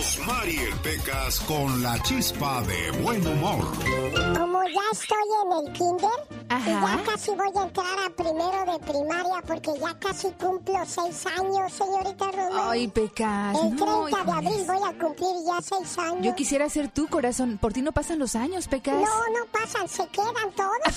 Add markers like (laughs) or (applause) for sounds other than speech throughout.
Rosmarie Pecas con la chispa de buen humor. Como ya estoy en el kinder, y ya casi voy a entrar a primero de primaria porque ya casi cumplo seis años, señorita Rosmarie. Ay, Pecas. El 30 no, de abril voy a cumplir ya seis años. Yo quisiera ser tu corazón. Por ti no pasan los años, Pecas. No, no pasan, se quedan todos. (laughs)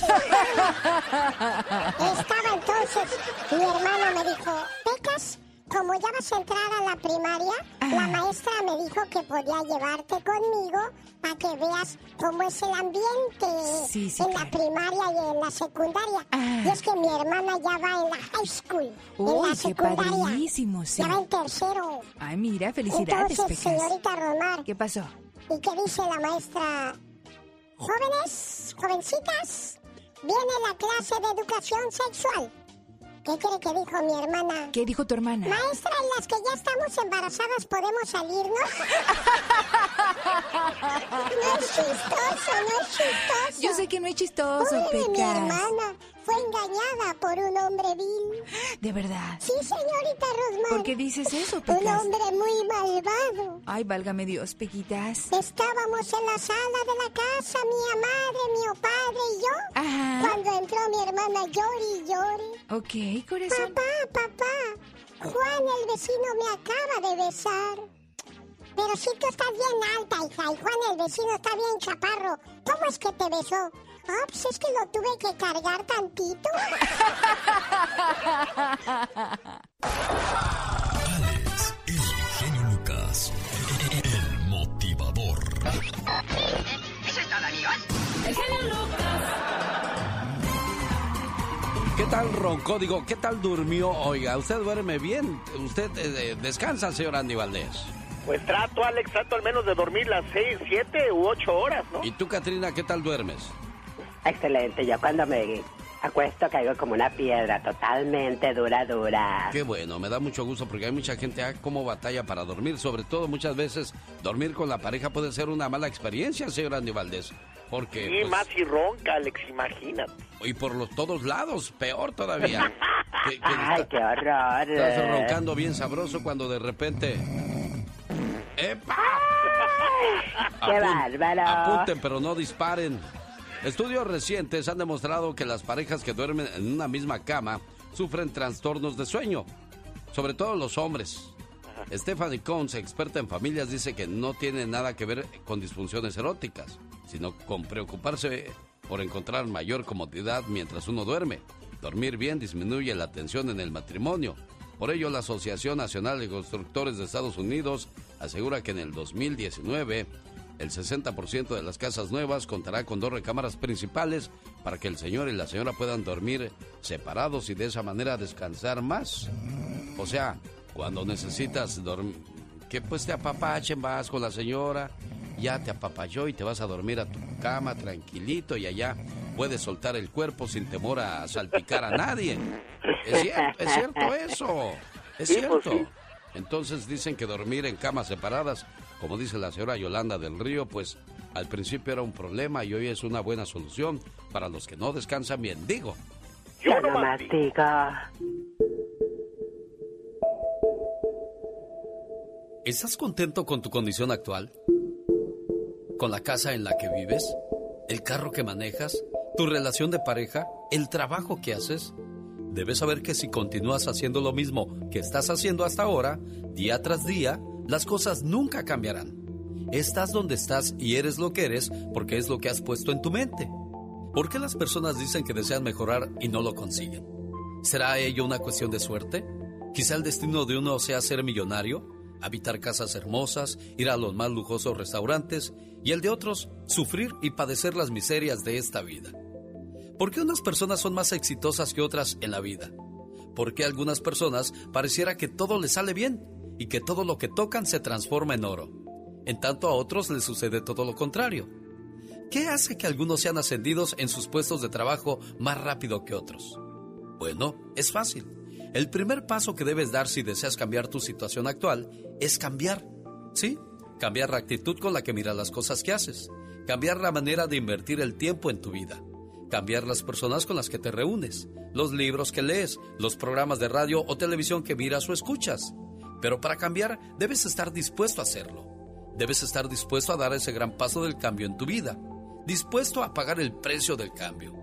Estaba entonces, mi hermano me dijo, Pecas, como ya vas a entrar a la primaria, la maestra me dijo que podía llevarte conmigo para que veas cómo es el ambiente Sí, sí, en la primaria y en la secundaria. Ah. Y es que mi hermana ya va en la high school, en la secundaria. sí. Ya va en tercero. Ay, mira, felicidades, Entonces, Pecas. señorita Romar, ¿Qué pasó? ¿Y qué dice la maestra? Jóvenes, jovencitas, viene la clase de educación sexual. ¿Qué cree que dijo mi hermana? ¿Qué dijo tu hermana? Maestra, en las que ya estamos embarazadas podemos salirnos. (laughs) no es chistoso, no es chistoso. Yo sé que no es chistoso, Pobre mi Pecas. hermana fue engañada por un hombre vil. De verdad. Sí, señorita Rosmar. ¿Por qué dices eso, Un Pecas? hombre muy malvado. Ay, válgame Dios, Pequitas. Estábamos en la sala de la casa, mi madre, mi padre y yo. Ajá. Cuando entró mi hermana llori y. Ok, corazón. Papá, papá, Juan el vecino me acaba de besar. Pero si tú estás bien alta, hija, y Juan el vecino está bien chaparro. ¿Cómo es que te besó? Ah, pues es que lo tuve que cargar tantito. Alex, el genio Lucas, el motivador. ¿Qué tal roncó? Digo, ¿qué tal durmió? Oiga, ¿usted duerme bien? ¿Usted eh, eh, descansa, señor Andy Valdés? Pues trato, Alex, trato al menos de dormir las seis, siete u ocho horas, ¿no? ¿Y tú, Katrina, qué tal duermes? Excelente, yo cuando me acuesto caigo como una piedra, totalmente dura, dura. Qué bueno, me da mucho gusto porque hay mucha gente ah, como batalla para dormir. Sobre todo, muchas veces, dormir con la pareja puede ser una mala experiencia, señor Andy Valdés. Porque, Sí, pues, más si ronca, Alex, imagínate. y por los todos lados, peor todavía. (laughs) Que- que Ay, está- qué horror. Estás roncando bien sabroso cuando de repente... ¡Epa! ¡Qué bárbaro! Apunten, pero no disparen. Estudios recientes han demostrado que las parejas que duermen en una misma cama sufren trastornos de sueño, sobre todo los hombres. Stephanie Combs, experta en familias, dice que no tiene nada que ver con disfunciones eróticas, sino con preocuparse por encontrar mayor comodidad mientras uno duerme. Dormir bien disminuye la tensión en el matrimonio. Por ello, la Asociación Nacional de Constructores de Estados Unidos asegura que en el 2019 el 60% de las casas nuevas contará con dos recámaras principales para que el señor y la señora puedan dormir separados y de esa manera descansar más. O sea, cuando necesitas dormir, que pues te apapachen, vas con la señora, ya te apapachó y te vas a dormir a tu cama tranquilito y allá puedes soltar el cuerpo sin temor a salpicar a nadie. Es cierto, es cierto eso. Es pues, cierto. Entonces dicen que dormir en camas separadas, como dice la señora Yolanda del Río, pues al principio era un problema y hoy es una buena solución para los que no descansan bien. Digo, Yo no nomás digo. ¿estás contento con tu condición actual? ¿Con la casa en la que vives? ¿El carro que manejas? ¿Tu relación de pareja? ¿El trabajo que haces? Debes saber que si continúas haciendo lo mismo que estás haciendo hasta ahora, día tras día, las cosas nunca cambiarán. Estás donde estás y eres lo que eres porque es lo que has puesto en tu mente. ¿Por qué las personas dicen que desean mejorar y no lo consiguen? ¿Será ello una cuestión de suerte? Quizá el destino de uno sea ser millonario, habitar casas hermosas, ir a los más lujosos restaurantes y el de otros sufrir y padecer las miserias de esta vida. ¿Por qué unas personas son más exitosas que otras en la vida? ¿Por qué a algunas personas pareciera que todo les sale bien y que todo lo que tocan se transforma en oro? En tanto a otros les sucede todo lo contrario. ¿Qué hace que algunos sean ascendidos en sus puestos de trabajo más rápido que otros? Bueno, es fácil. El primer paso que debes dar si deseas cambiar tu situación actual es cambiar. ¿Sí? Cambiar la actitud con la que miras las cosas que haces. Cambiar la manera de invertir el tiempo en tu vida. Cambiar las personas con las que te reúnes. Los libros que lees. Los programas de radio o televisión que miras o escuchas. Pero para cambiar debes estar dispuesto a hacerlo. Debes estar dispuesto a dar ese gran paso del cambio en tu vida, dispuesto a pagar el precio del cambio.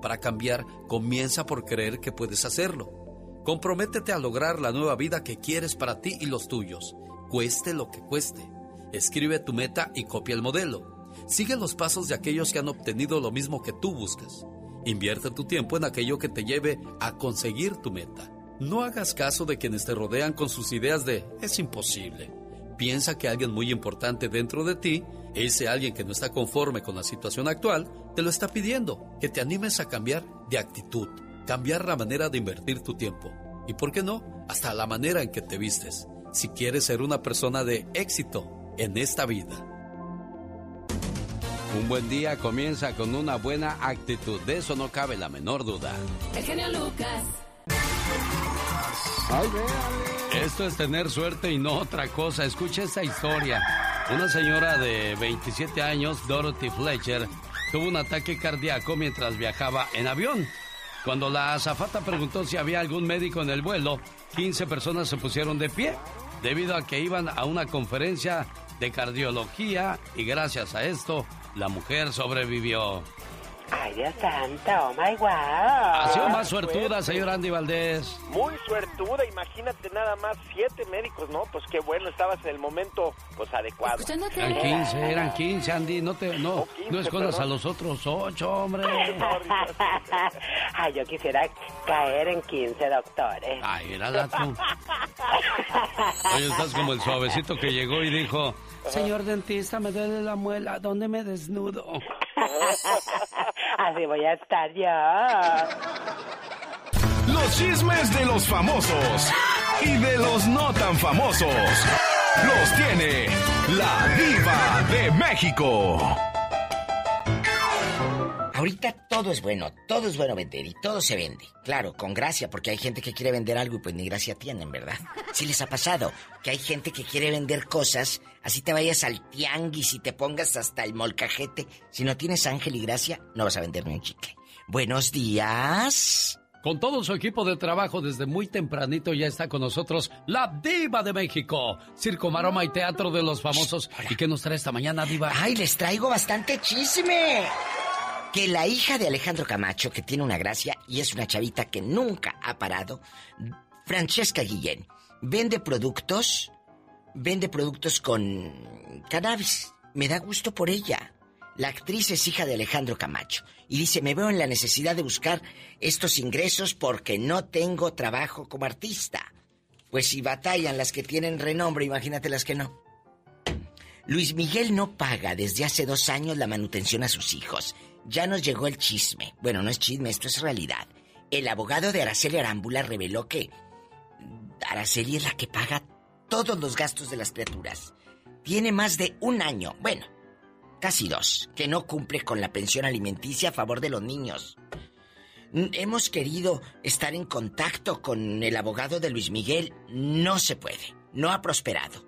Para cambiar, comienza por creer que puedes hacerlo. Comprométete a lograr la nueva vida que quieres para ti y los tuyos, cueste lo que cueste. Escribe tu meta y copia el modelo. Sigue los pasos de aquellos que han obtenido lo mismo que tú buscas. Invierte tu tiempo en aquello que te lleve a conseguir tu meta. No hagas caso de quienes te rodean con sus ideas de es imposible. Piensa que alguien muy importante dentro de ti, ese alguien que no está conforme con la situación actual, te lo está pidiendo, que te animes a cambiar de actitud, cambiar la manera de invertir tu tiempo. Y por qué no, hasta la manera en que te vistes, si quieres ser una persona de éxito en esta vida. Un buen día comienza con una buena actitud, de eso no cabe la menor duda. El genio Lucas. Esto es tener suerte y no otra cosa. Escucha esta historia. Una señora de 27 años, Dorothy Fletcher, tuvo un ataque cardíaco mientras viajaba en avión. Cuando la azafata preguntó si había algún médico en el vuelo, 15 personas se pusieron de pie debido a que iban a una conferencia de cardiología y gracias a esto la mujer sobrevivió. Ay, Dios santo, oh my wow. Ha sido más suertuda, señor Andy Valdés. Muy suertuda, imagínate nada más, siete médicos, ¿no? Pues qué bueno, estabas en el momento, pues, adecuado. Escuchándote. Eran 15, eran 15, Andy. No te, no, Oh, 15, no escondas perdón. a los otros ocho, hombre. Ay, (laughs) yo quisiera caer en 15 doctores. Ay, mírala tú. Oye, estás como el suavecito que llegó y dijo, señor dentista, me duele la muela, ¿dónde me desnudo? (laughs) Así voy a estar yo. Los chismes de los famosos y de los no tan famosos. Los tiene la diva de México. Ahorita todo es bueno, todo es bueno vender y todo se vende. Claro, con gracia, porque hay gente que quiere vender algo y pues ni gracia tienen, ¿verdad? Si les ha pasado que hay gente que quiere vender cosas, así te vayas al tianguis y te pongas hasta el molcajete. Si no tienes ángel y gracia, no vas a vender ni un chicle. Buenos días. Con todo su equipo de trabajo desde muy tempranito ya está con nosotros la diva de México, circo, maroma y teatro de los famosos. ¿Y qué nos trae esta mañana, diva? Ay, les traigo bastante chisme. Que la hija de Alejandro Camacho, que tiene una gracia y es una chavita que nunca ha parado, Francesca Guillén, vende productos, vende productos con cannabis. Me da gusto por ella. La actriz es hija de Alejandro Camacho y dice, me veo en la necesidad de buscar estos ingresos porque no tengo trabajo como artista. Pues si batallan las que tienen renombre, imagínate las que no. Luis Miguel no paga desde hace dos años la manutención a sus hijos. Ya nos llegó el chisme. Bueno, no es chisme, esto es realidad. El abogado de Araceli Arámbula reveló que Araceli es la que paga todos los gastos de las criaturas. Tiene más de un año, bueno, casi dos, que no cumple con la pensión alimenticia a favor de los niños. Hemos querido estar en contacto con el abogado de Luis Miguel. No se puede. No ha prosperado.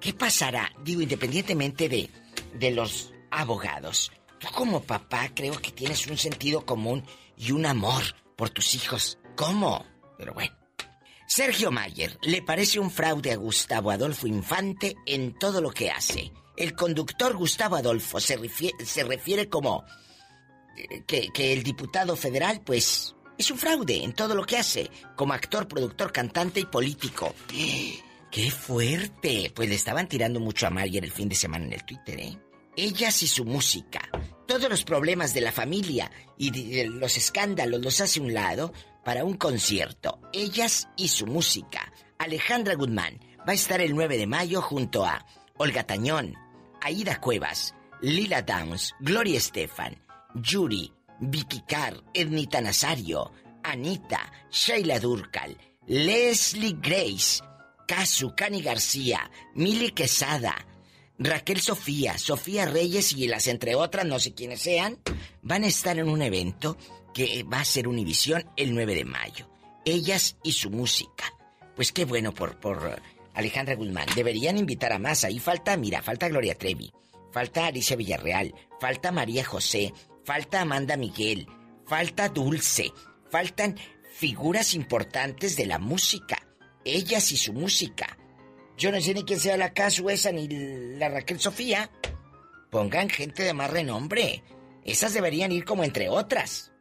¿Qué pasará? Digo, independientemente de, de los abogados. Tú como papá creo que tienes un sentido común y un amor por tus hijos. ¿Cómo? Pero bueno. Sergio Mayer le parece un fraude a Gustavo Adolfo Infante en todo lo que hace. El conductor Gustavo Adolfo se refiere, se refiere como eh, que, que el diputado federal, pues, es un fraude en todo lo que hace, como actor, productor, cantante y político. (gasps) ¡Qué fuerte! Pues le estaban tirando mucho a Mayer el fin de semana en el Twitter, ¿eh? Ellas y su música. Todos los problemas de la familia y de los escándalos los hace un lado para un concierto. Ellas y su música. Alejandra Guzmán va a estar el 9 de mayo junto a Olga Tañón, Aida Cuevas, Lila Downs, Gloria Estefan, Yuri, Vicky Carr, Ernita Nazario, Anita, Sheila Durcal, Leslie Grace, Casu, Cani García, Mili Quesada, Raquel Sofía, Sofía Reyes y las entre otras, no sé quiénes sean, van a estar en un evento que va a ser Univisión el 9 de mayo. Ellas y su música. Pues qué bueno por, por Alejandra Guzmán. Deberían invitar a más. Ahí falta, mira, falta Gloria Trevi, falta Alicia Villarreal, falta María José, falta Amanda Miguel, falta Dulce, faltan figuras importantes de la música. Ellas y su música. Yo no sé ni quién sea la Casu esa ni la Raquel Sofía. Pongan gente de más renombre. Esas deberían ir como entre otras.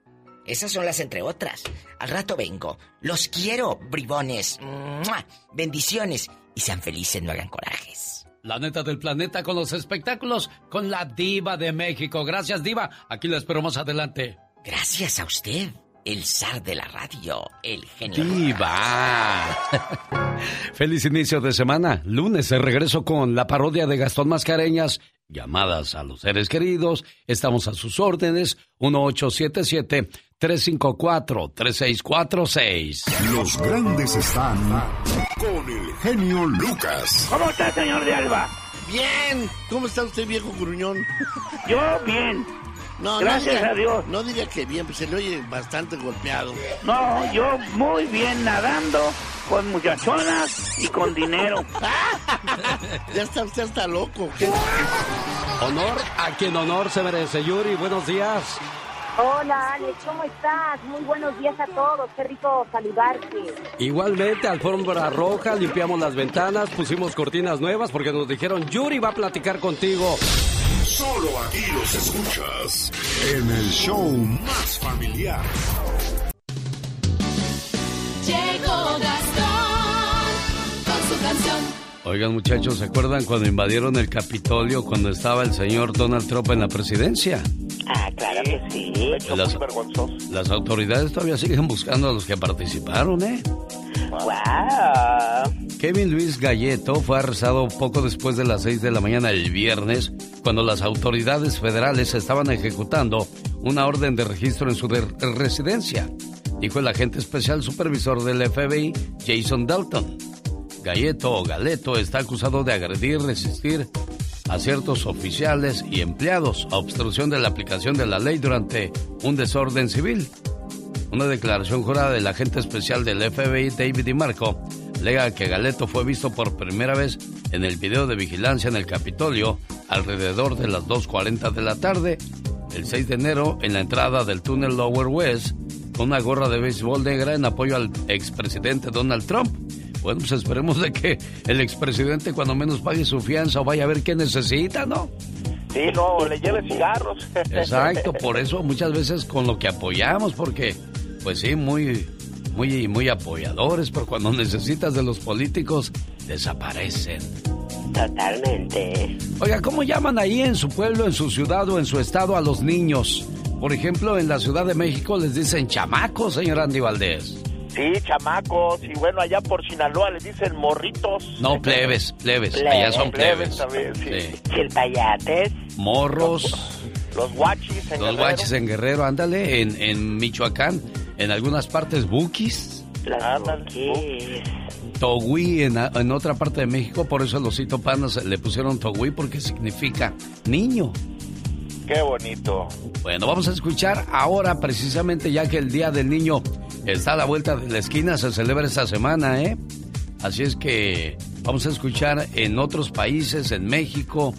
Esas son las entre otras. Al rato vengo. Los quiero, bribones. ¡Mua! Bendiciones. Y sean felices, no hagan corajes. La neta del planeta con los espectáculos con la diva de México. Gracias, diva. Aquí la espero más adelante. Gracias a usted, el zar de la radio, el genio. Diva. (laughs) Feliz inicio de semana. Lunes de regreso con la parodia de Gastón Mascareñas. Llamadas a los seres queridos. Estamos a sus órdenes. 1877-354-3646. Los grandes están con el genio Lucas. ¿Cómo está, señor de Alba? Bien. ¿Cómo está usted, viejo gruñón? Yo bien. No, Gracias no diga, a Dios. No diga que bien, pues se le oye bastante golpeado. No, yo muy bien nadando, con muchachonas y con dinero. (laughs) ya está usted hasta loco. ¿qué? Honor a quien honor se merece. Yuri, buenos días. Hola Alex, ¿cómo estás? Muy buenos días a todos, qué rico saludarte. Igualmente, alfombra roja, limpiamos las ventanas, pusimos cortinas nuevas porque nos dijeron Yuri va a platicar contigo. Solo aquí los escuchas en el show más familiar. Llegó Gastón con su canción. Oigan muchachos, ¿se acuerdan cuando invadieron el Capitolio cuando estaba el señor Donald Trump en la presidencia? Ah, claro que sí. Las, las autoridades todavía siguen buscando a los que participaron, ¿eh? Wow. Kevin Luis Galleto fue arrestado poco después de las 6 de la mañana el viernes, cuando las autoridades federales estaban ejecutando una orden de registro en su de- residencia, dijo el agente especial supervisor del FBI, Jason Dalton. Galleto o Galeto está acusado de agredir, resistir a ciertos oficiales y empleados a obstrucción de la aplicación de la ley durante un desorden civil. Una declaración jurada del agente especial del FBI, David DiMarco, alega que Galeto fue visto por primera vez en el video de vigilancia en el Capitolio alrededor de las 2.40 de la tarde, el 6 de enero, en la entrada del túnel Lower West, con una gorra de béisbol negra en apoyo al expresidente Donald Trump. Bueno, pues esperemos de que el expresidente cuando menos pague su fianza o vaya a ver qué necesita, ¿no? Sí, no, le lleve cigarros. Exacto, (laughs) por eso muchas veces con lo que apoyamos, porque, pues sí, muy, muy, muy apoyadores, pero cuando necesitas de los políticos, desaparecen. Totalmente. Oiga, ¿cómo llaman ahí en su pueblo, en su ciudad o en su estado a los niños? Por ejemplo, en la Ciudad de México les dicen chamacos, señor Andy Valdés. Sí, chamacos. Y bueno, allá por Sinaloa les dicen morritos. No, plebes, plebes, Plebes, allá son plebes. plebes también, sí. Sí. Chilpayates. Morros, Los guachis en los Guerrero. guaches en Guerrero, ándale, en, en Michoacán, en algunas partes buquis. Las. Togui en, en otra parte de México, por eso los Panas le pusieron Togui porque significa niño. Qué bonito. Bueno, vamos a escuchar ahora precisamente ya que el Día del Niño está a la vuelta de la esquina, se celebra esta semana, ¿eh? Así es que vamos a escuchar en otros países, en México,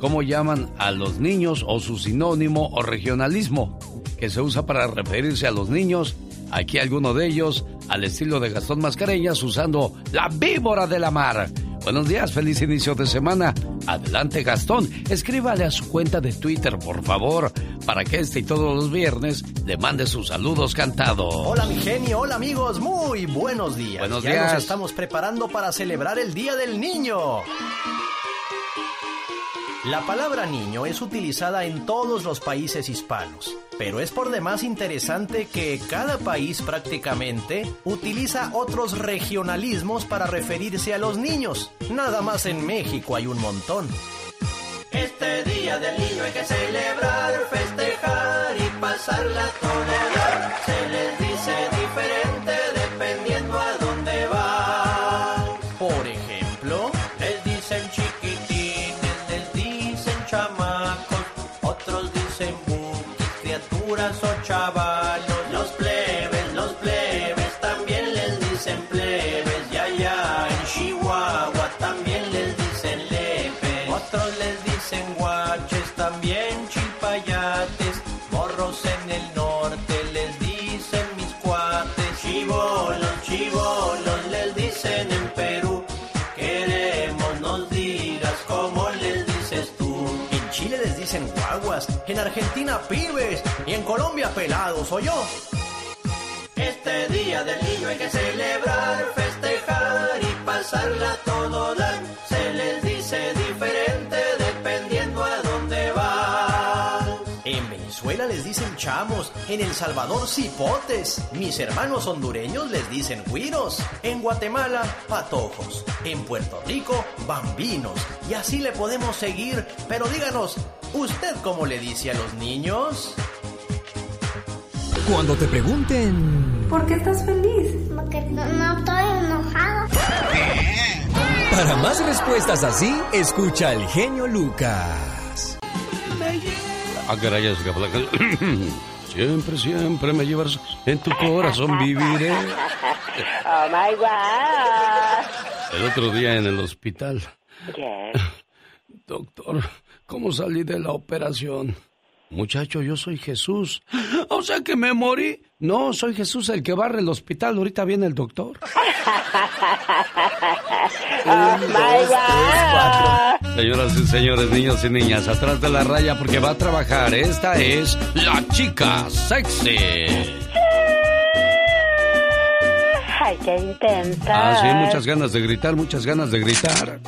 cómo llaman a los niños o su sinónimo o regionalismo que se usa para referirse a los niños. Aquí alguno de ellos al estilo de Gastón Mascareñas usando la víbora de la mar. Buenos días, feliz inicio de semana. Adelante Gastón, escríbale a su cuenta de Twitter, por favor, para que este y todos los viernes le mande sus saludos cantados. Hola mi genio, hola amigos, muy buenos días. Buenos ya días. nos estamos preparando para celebrar el Día del Niño. La palabra niño es utilizada en todos los países hispanos, pero es por demás interesante que cada país prácticamente utiliza otros regionalismos para referirse a los niños. Nada más en México hay un montón. Este día del niño hay que celebrar, festejar y pasarla todo bien. Se les dice diferente en Argentina pibes y en Colombia pelados, ¿o yo? Este día del niño hay que celebrar, festejar y pasarla todo dar. En El Salvador cipotes. Mis hermanos hondureños les dicen güiros. En Guatemala, patojos. En Puerto Rico, bambinos. Y así le podemos seguir. Pero díganos, ¿usted cómo le dice a los niños? Cuando te pregunten... ¿Por qué estás feliz? Porque no, no estoy enojado. Para más respuestas así, escucha al genio Lucas. Ah, caray, es Siempre, siempre me llevas en tu corazón viviré. Oh my God. El otro día en el hospital. (coughs) Doctor, ¿cómo salí de la operación? Muchacho, yo soy Jesús. O sea que me morí. No, soy Jesús el que barre el hospital. Ahorita viene el doctor. (laughs) Oh my God. Señoras y señores, niños y niñas, atrás de la raya porque va a trabajar. Esta es la chica sexy. Ay, qué intensa. Ah, sí, muchas ganas de gritar, muchas ganas de gritar.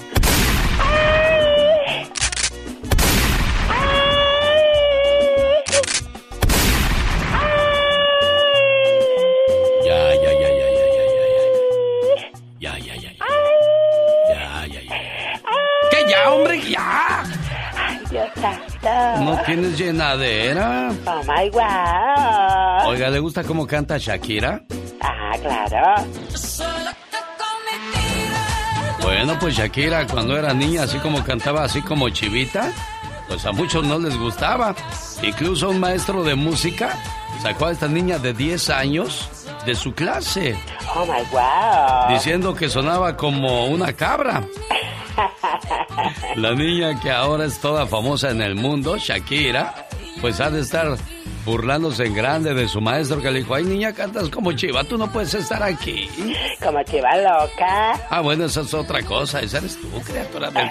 ¿No tienes llenadera? Oh my God. Oiga, ¿le gusta cómo canta Shakira? Ah, claro. Bueno, pues Shakira cuando era niña, así como cantaba, así como chivita, pues a muchos no les gustaba. Incluso un maestro de música sacó a esta niña de 10 años de su clase, Oh my God. diciendo que sonaba como una cabra. (laughs) La niña que ahora es toda famosa en el mundo, Shakira, pues ha de estar burlándose en grande de su maestro que le dijo, ay niña, cantas como chiva, tú no puedes estar aquí. Como chiva loca. Ah, bueno, esa es otra cosa, esa eres tú, criatura del.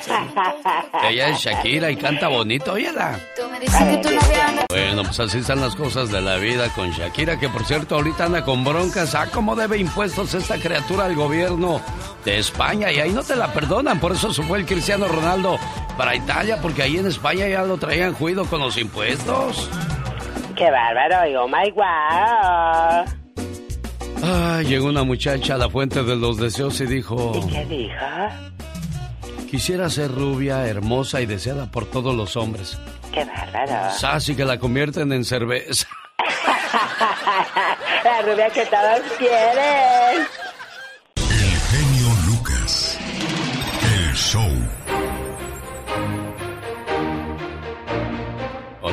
Ella es Shakira y canta bonito, óyela. Tú me dices que tu novia anda... Bueno, pues así están las cosas de la vida con Shakira, que por cierto ahorita anda con broncas. Ah, cómo debe impuestos esta criatura al gobierno de España y ahí no te la perdonan. Por eso se fue el Cristiano Ronaldo para Italia, porque ahí en España ya lo traían juido con los impuestos. Qué bárbaro. Y oh my God. Ah, llegó una muchacha a la fuente de los deseos y dijo... ¿Y qué dijo? Quisiera ser rubia, hermosa y deseada por todos los hombres. Qué bárbaro. Sassy que la convierten en cerveza. (laughs) La rubia que todos quieren.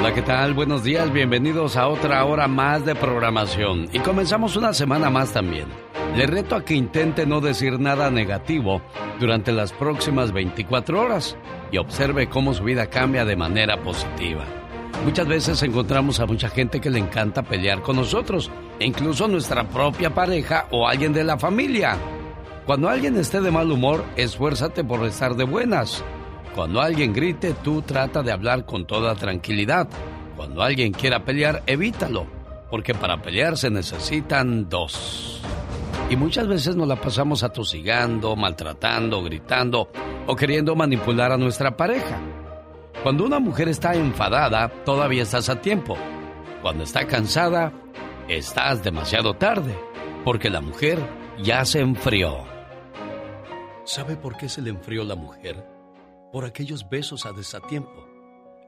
Hola, ¿qué tal? Buenos días, bienvenidos a otra hora más de programación. Y comenzamos una semana más también. Le reto a que intente no decir nada negativo durante las próximas 24 horas y observe cómo su vida cambia de manera positiva. Muchas veces encontramos a mucha gente que le encanta pelear con nosotros, e incluso nuestra propia pareja o alguien de la familia. Cuando alguien esté de mal humor, esfuérzate por estar de buenas. Cuando alguien grite, tú trata de hablar con toda tranquilidad. Cuando alguien quiera pelear, evítalo, porque para pelear se necesitan dos. Y muchas veces nos la pasamos atosigando, maltratando, gritando o queriendo manipular a nuestra pareja. Cuando una mujer está enfadada, todavía estás a tiempo. Cuando está cansada, estás demasiado tarde, porque la mujer ya se enfrió. ¿Sabe por qué se le enfrió la mujer? Por aquellos besos a desatiempo,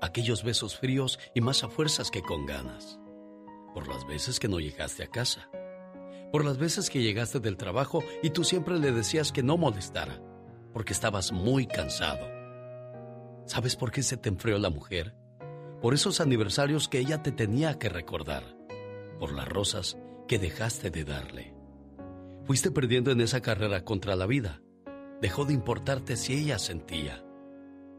aquellos besos fríos y más a fuerzas que con ganas. Por las veces que no llegaste a casa. Por las veces que llegaste del trabajo y tú siempre le decías que no molestara, porque estabas muy cansado. ¿Sabes por qué se te enfrió la mujer? Por esos aniversarios que ella te tenía que recordar. Por las rosas que dejaste de darle. Fuiste perdiendo en esa carrera contra la vida. Dejó de importarte si ella sentía.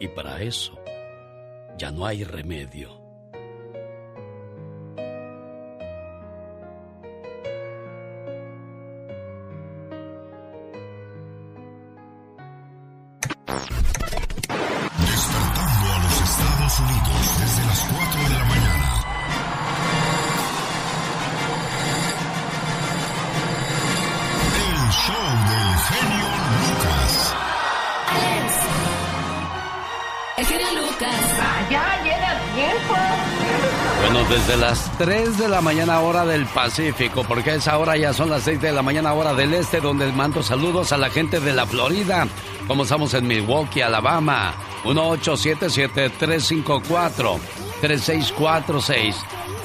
y para eso ya no hay remedio. Las 3 de la mañana hora del Pacífico, porque a esa hora ya son las 6 de la mañana hora del Este, donde mando saludos a la gente de la Florida. Como estamos en Milwaukee, Alabama. 1877-354-3646.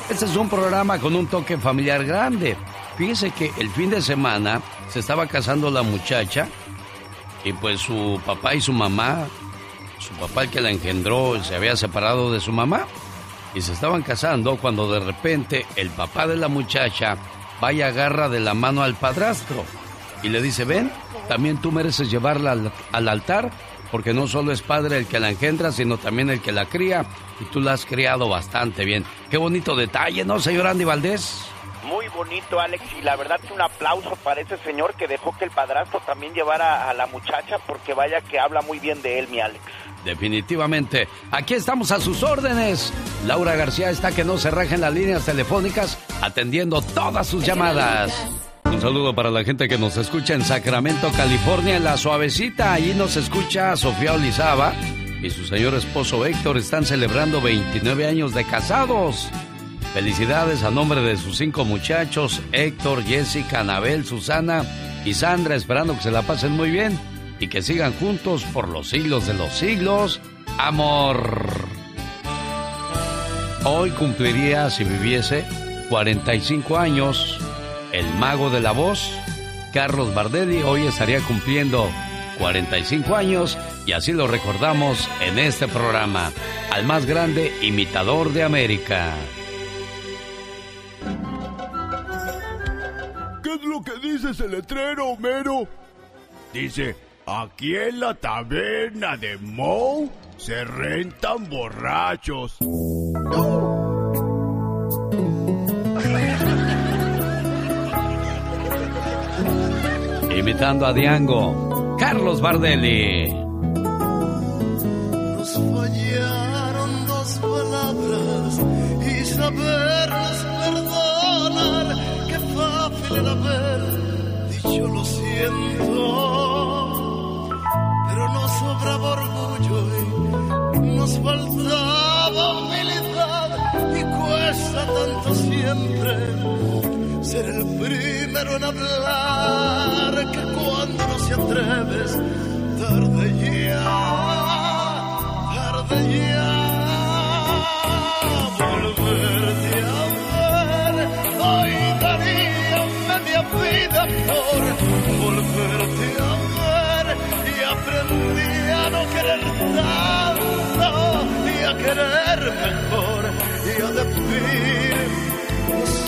Este es un programa con un toque familiar grande. Fíjese que el fin de semana se estaba casando la muchacha y pues su papá y su mamá, su papá el que la engendró, se había separado de su mamá y se estaban casando cuando de repente el papá de la muchacha va y agarra de la mano al padrastro y le dice, ven, también tú mereces llevarla al, al altar porque no solo es padre el que la engendra, sino también el que la cría y tú la has criado bastante bien. Qué bonito detalle, ¿no, señor Andy Valdés? Muy bonito, Alex, y la verdad que un aplauso para ese señor que dejó que el padrastro también llevara a la muchacha, porque vaya que habla muy bien de él, mi Alex. Definitivamente. Aquí estamos a sus órdenes. Laura García está que no se rajen las líneas telefónicas atendiendo todas sus llamadas. Un saludo para la gente que nos escucha en Sacramento, California, en La Suavecita. Allí nos escucha Sofía Olizaba y su señor esposo Héctor están celebrando 29 años de casados. Felicidades a nombre de sus cinco muchachos, Héctor, Jessica, Anabel, Susana y Sandra, esperando que se la pasen muy bien y que sigan juntos por los siglos de los siglos. Amor. Hoy cumpliría, si viviese, 45 años. El mago de la voz, Carlos Bardelli, hoy estaría cumpliendo 45 años y así lo recordamos en este programa, al más grande imitador de América. ¿Qué es lo que dice ese letrero, Homero? Dice, aquí en la taberna de Moe se rentan borrachos. Imitando a Diango, Carlos Bardelli. Nos fallaron dos palabras y sabernos perdonar. Qué fácil era haber dicho lo siento. Orgullo y nos faltaba humildad. Y cuesta tanto siempre ser el primero en hablar que cuando no se atreves, tarde ya, tarde ya, y a querer mejor y a decir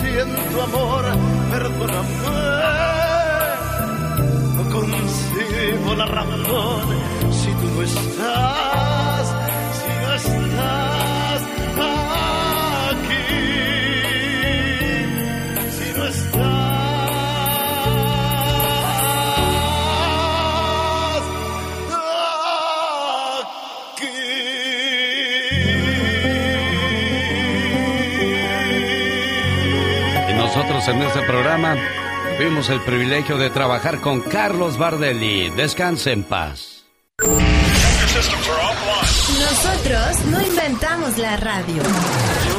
siento amor, perdóname. No consigo la razón si tú no estás, si no estás en este programa tuvimos el privilegio de trabajar con Carlos Bardelli. Descanse en paz. Nosotros no inventamos la radio.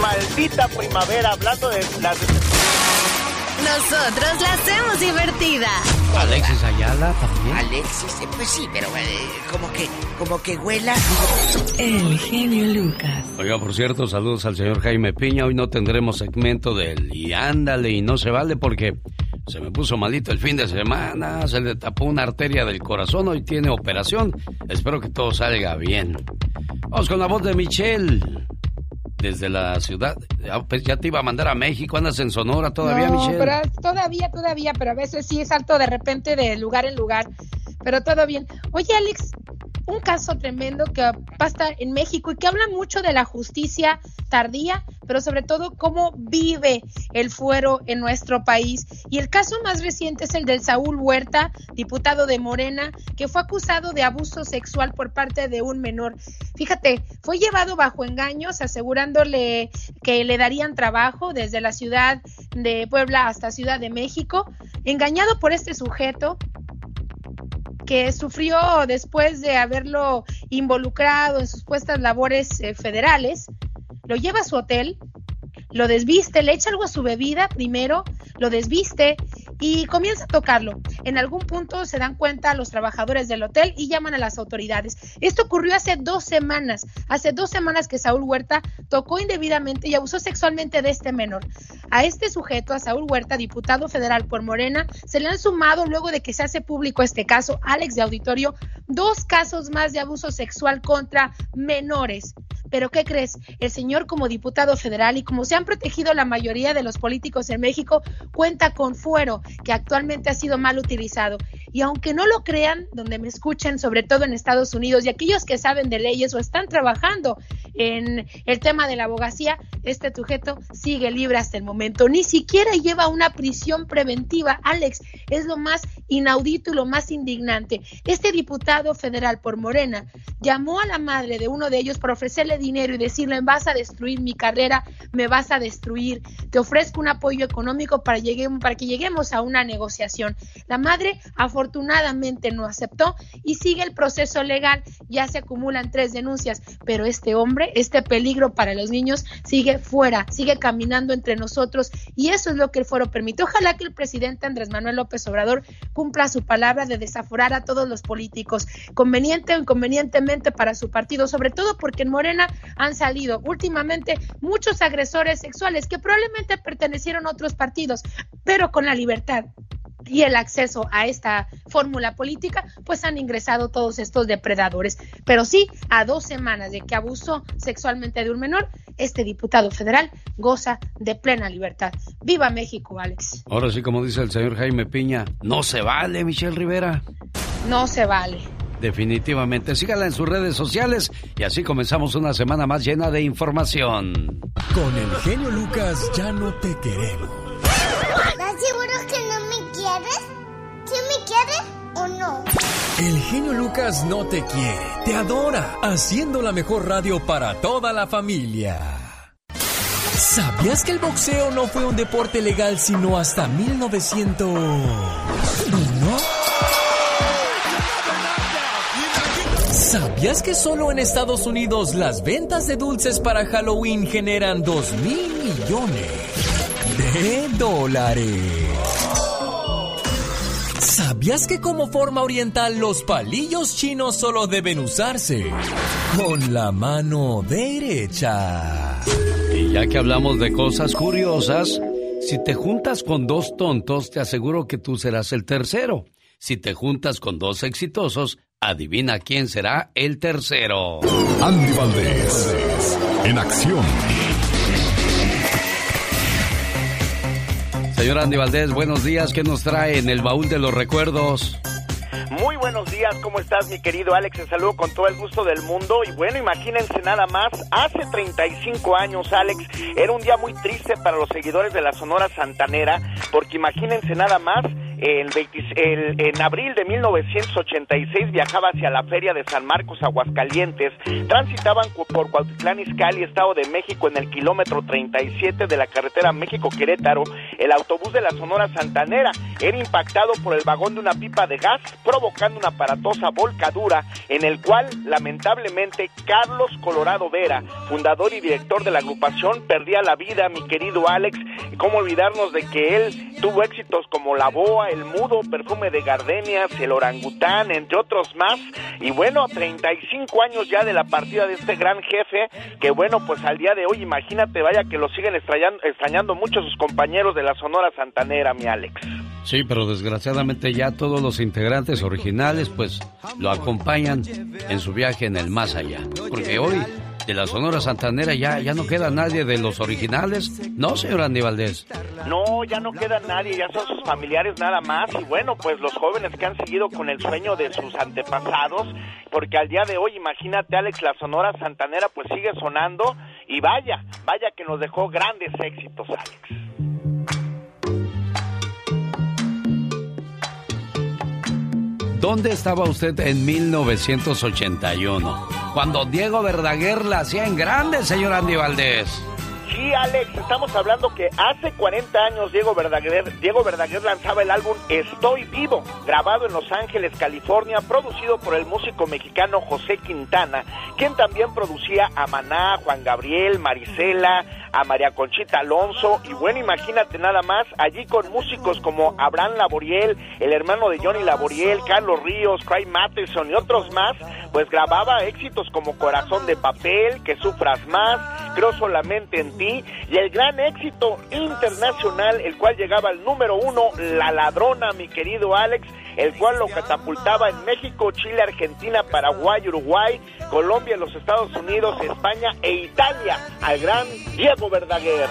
Maldita primavera, hablando de las... Nosotros la hacemos divertida. Alexis Ayala también. Alexis, eh, pues sí, pero eh, como que, como que huela. El genio Lucas. Oiga, por cierto, saludos al señor Jaime Piña. Hoy no tendremos segmento del y ándale y no se vale porque Se me puso malito el fin de semana, se le tapó una arteria del corazón, hoy tiene operación. Espero que todo salga bien. Vamos con la voz de Michelle. Desde la ciudad, ya, pues, ya te iba a mandar a México, andas en Sonora todavía, no, Michelle. Pero todavía, todavía, pero a veces sí salto de repente de lugar en lugar, pero todo bien. Oye, Alex, un caso tremendo que pasa en México y que habla mucho de la justicia tardía, pero sobre todo cómo vive el fuero en nuestro país. Y el caso más reciente es el del Saúl Huerta, diputado de Morena, que fue acusado de abuso sexual por parte de un menor. Fíjate, fue llevado bajo engaños, que le darían trabajo desde la ciudad de Puebla hasta Ciudad de México, engañado por este sujeto que sufrió después de haberlo involucrado en sus puestas labores eh, federales, lo lleva a su hotel, lo desviste, le echa algo a su bebida primero, lo desviste y comienza a tocarlo. En algún punto se dan cuenta los trabajadores del hotel y llaman a las autoridades. Esto ocurrió hace dos semanas. Hace dos semanas que Saúl Huerta tocó indebidamente y abusó sexualmente de este menor. A este sujeto, a Saúl Huerta, diputado federal por Morena, se le han sumado luego de que se hace público este caso, Alex de Auditorio, dos casos más de abuso sexual contra menores. Pero ¿qué crees? El señor como diputado federal y como se han protegido la mayoría de los políticos en México, cuenta con fuero que actualmente ha sido mal utilizado. Y aunque no lo crean, donde me escuchen, sobre todo en Estados Unidos, y aquellos que saben de leyes o están trabajando en el tema de la abogacía, este sujeto sigue libre hasta el momento. Ni siquiera lleva una prisión preventiva. Alex, es lo más inaudito y lo más indignante. Este diputado federal por Morena llamó a la madre de uno de ellos para ofrecerle dinero y decirle, vas a destruir mi carrera, me vas a destruir, te ofrezco un apoyo económico para, para que lleguemos a una negociación. La madre afortunadamente no aceptó y sigue el proceso legal, ya se acumulan tres denuncias, pero este hombre, este peligro para los niños sigue fuera, sigue caminando entre nosotros y eso es lo que el foro permite. Ojalá que el presidente Andrés Manuel López Obrador cumpla su palabra de desaforar a todos los políticos, conveniente o inconvenientemente para su partido, sobre todo porque en Morena han salido últimamente muchos agresores sexuales que probablemente pertenecieron a otros partidos, pero con la libertad y el acceso a esta fórmula política, pues han ingresado todos estos depredadores. Pero sí, a dos semanas de que abusó sexualmente de un menor, este diputado federal goza de plena libertad. ¡Viva México, Alex! Ahora sí, como dice el señor Jaime Piña, no se vale, Michelle Rivera. No se vale. Definitivamente, sígala en sus redes sociales y así comenzamos una semana más llena de información. Con el genio Lucas ya no te queremos. ¿Estás seguro que El genio Lucas no te quiere, te adora, haciendo la mejor radio para toda la familia. ¿Sabías que el boxeo no fue un deporte legal sino hasta 1901? ¿Sabías que solo en Estados Unidos las ventas de dulces para Halloween generan 2 mil millones de dólares? ¿Sabías que como forma oriental los palillos chinos solo deben usarse con la mano derecha? Y ya que hablamos de cosas curiosas, si te juntas con dos tontos, te aseguro que tú serás el tercero. Si te juntas con dos exitosos, adivina quién será el tercero. Andy Valdés, en acción. Señor Andy Valdés, buenos días. ¿Qué nos trae en el baúl de los recuerdos? Muy buenos días, ¿cómo estás mi querido Alex? Te saludo con todo el gusto del mundo y bueno, imagínense nada más, hace 35 años Alex, era un día muy triste para los seguidores de la Sonora Santanera, porque imagínense nada más, el, 20 el- en abril de 1986 viajaba hacia la feria de San Marcos, Aguascalientes, transitaban por Cuautitlán Izcalli, Estado de México, en el kilómetro 37 de la carretera México-Querétaro, el autobús de la Sonora Santanera era impactado por el vagón de una pipa de gas, provocando una aparatosa volcadura en el cual, lamentablemente, Carlos Colorado Vera, fundador y director de la agrupación, perdía la vida, mi querido Alex. Cómo olvidarnos de que él tuvo éxitos como La Boa, El Mudo, Perfume de Gardenias, El Orangután, entre otros más. Y bueno, 35 años ya de la partida de este gran jefe, que bueno, pues al día de hoy, imagínate, vaya que lo siguen extrañando, extrañando mucho sus compañeros de la Sonora Santanera, mi Alex. Sí, pero desgraciadamente ya todos los integrantes originales pues lo acompañan en su viaje en el más allá. Porque hoy de la Sonora Santanera ya, ya no queda nadie de los originales. No, señor Andy Valdés. No, ya no queda nadie, ya son sus familiares nada más. Y bueno, pues los jóvenes que han seguido con el sueño de sus antepasados, porque al día de hoy, imagínate, Alex, la Sonora Santanera pues sigue sonando. Y vaya, vaya que nos dejó grandes éxitos, Alex. ¿Dónde estaba usted en 1981? Cuando Diego Verdaguer la hacía en grande, señor Andy Valdés. Sí, Alex, estamos hablando que hace 40 años Diego Verdaguer, Diego lanzaba el álbum Estoy Vivo, grabado en Los Ángeles, California, producido por el músico mexicano José Quintana, quien también producía a Maná, Juan Gabriel, Marisela, a María Conchita Alonso y bueno, imagínate nada más, allí con músicos como Abraham Laboriel, el hermano de Johnny Laboriel, Carlos Ríos, Craig Matheson y otros más, pues grababa éxitos como Corazón de Papel, Que Sufras Más, Creo Solamente en Ti y el gran éxito internacional, el cual llegaba al número uno, La Ladrona, mi querido Alex, el cual lo catapultaba en México, Chile, Argentina, Paraguay, Uruguay, Colombia, los Estados Unidos, España e Italia al gran Diego Verdaguer.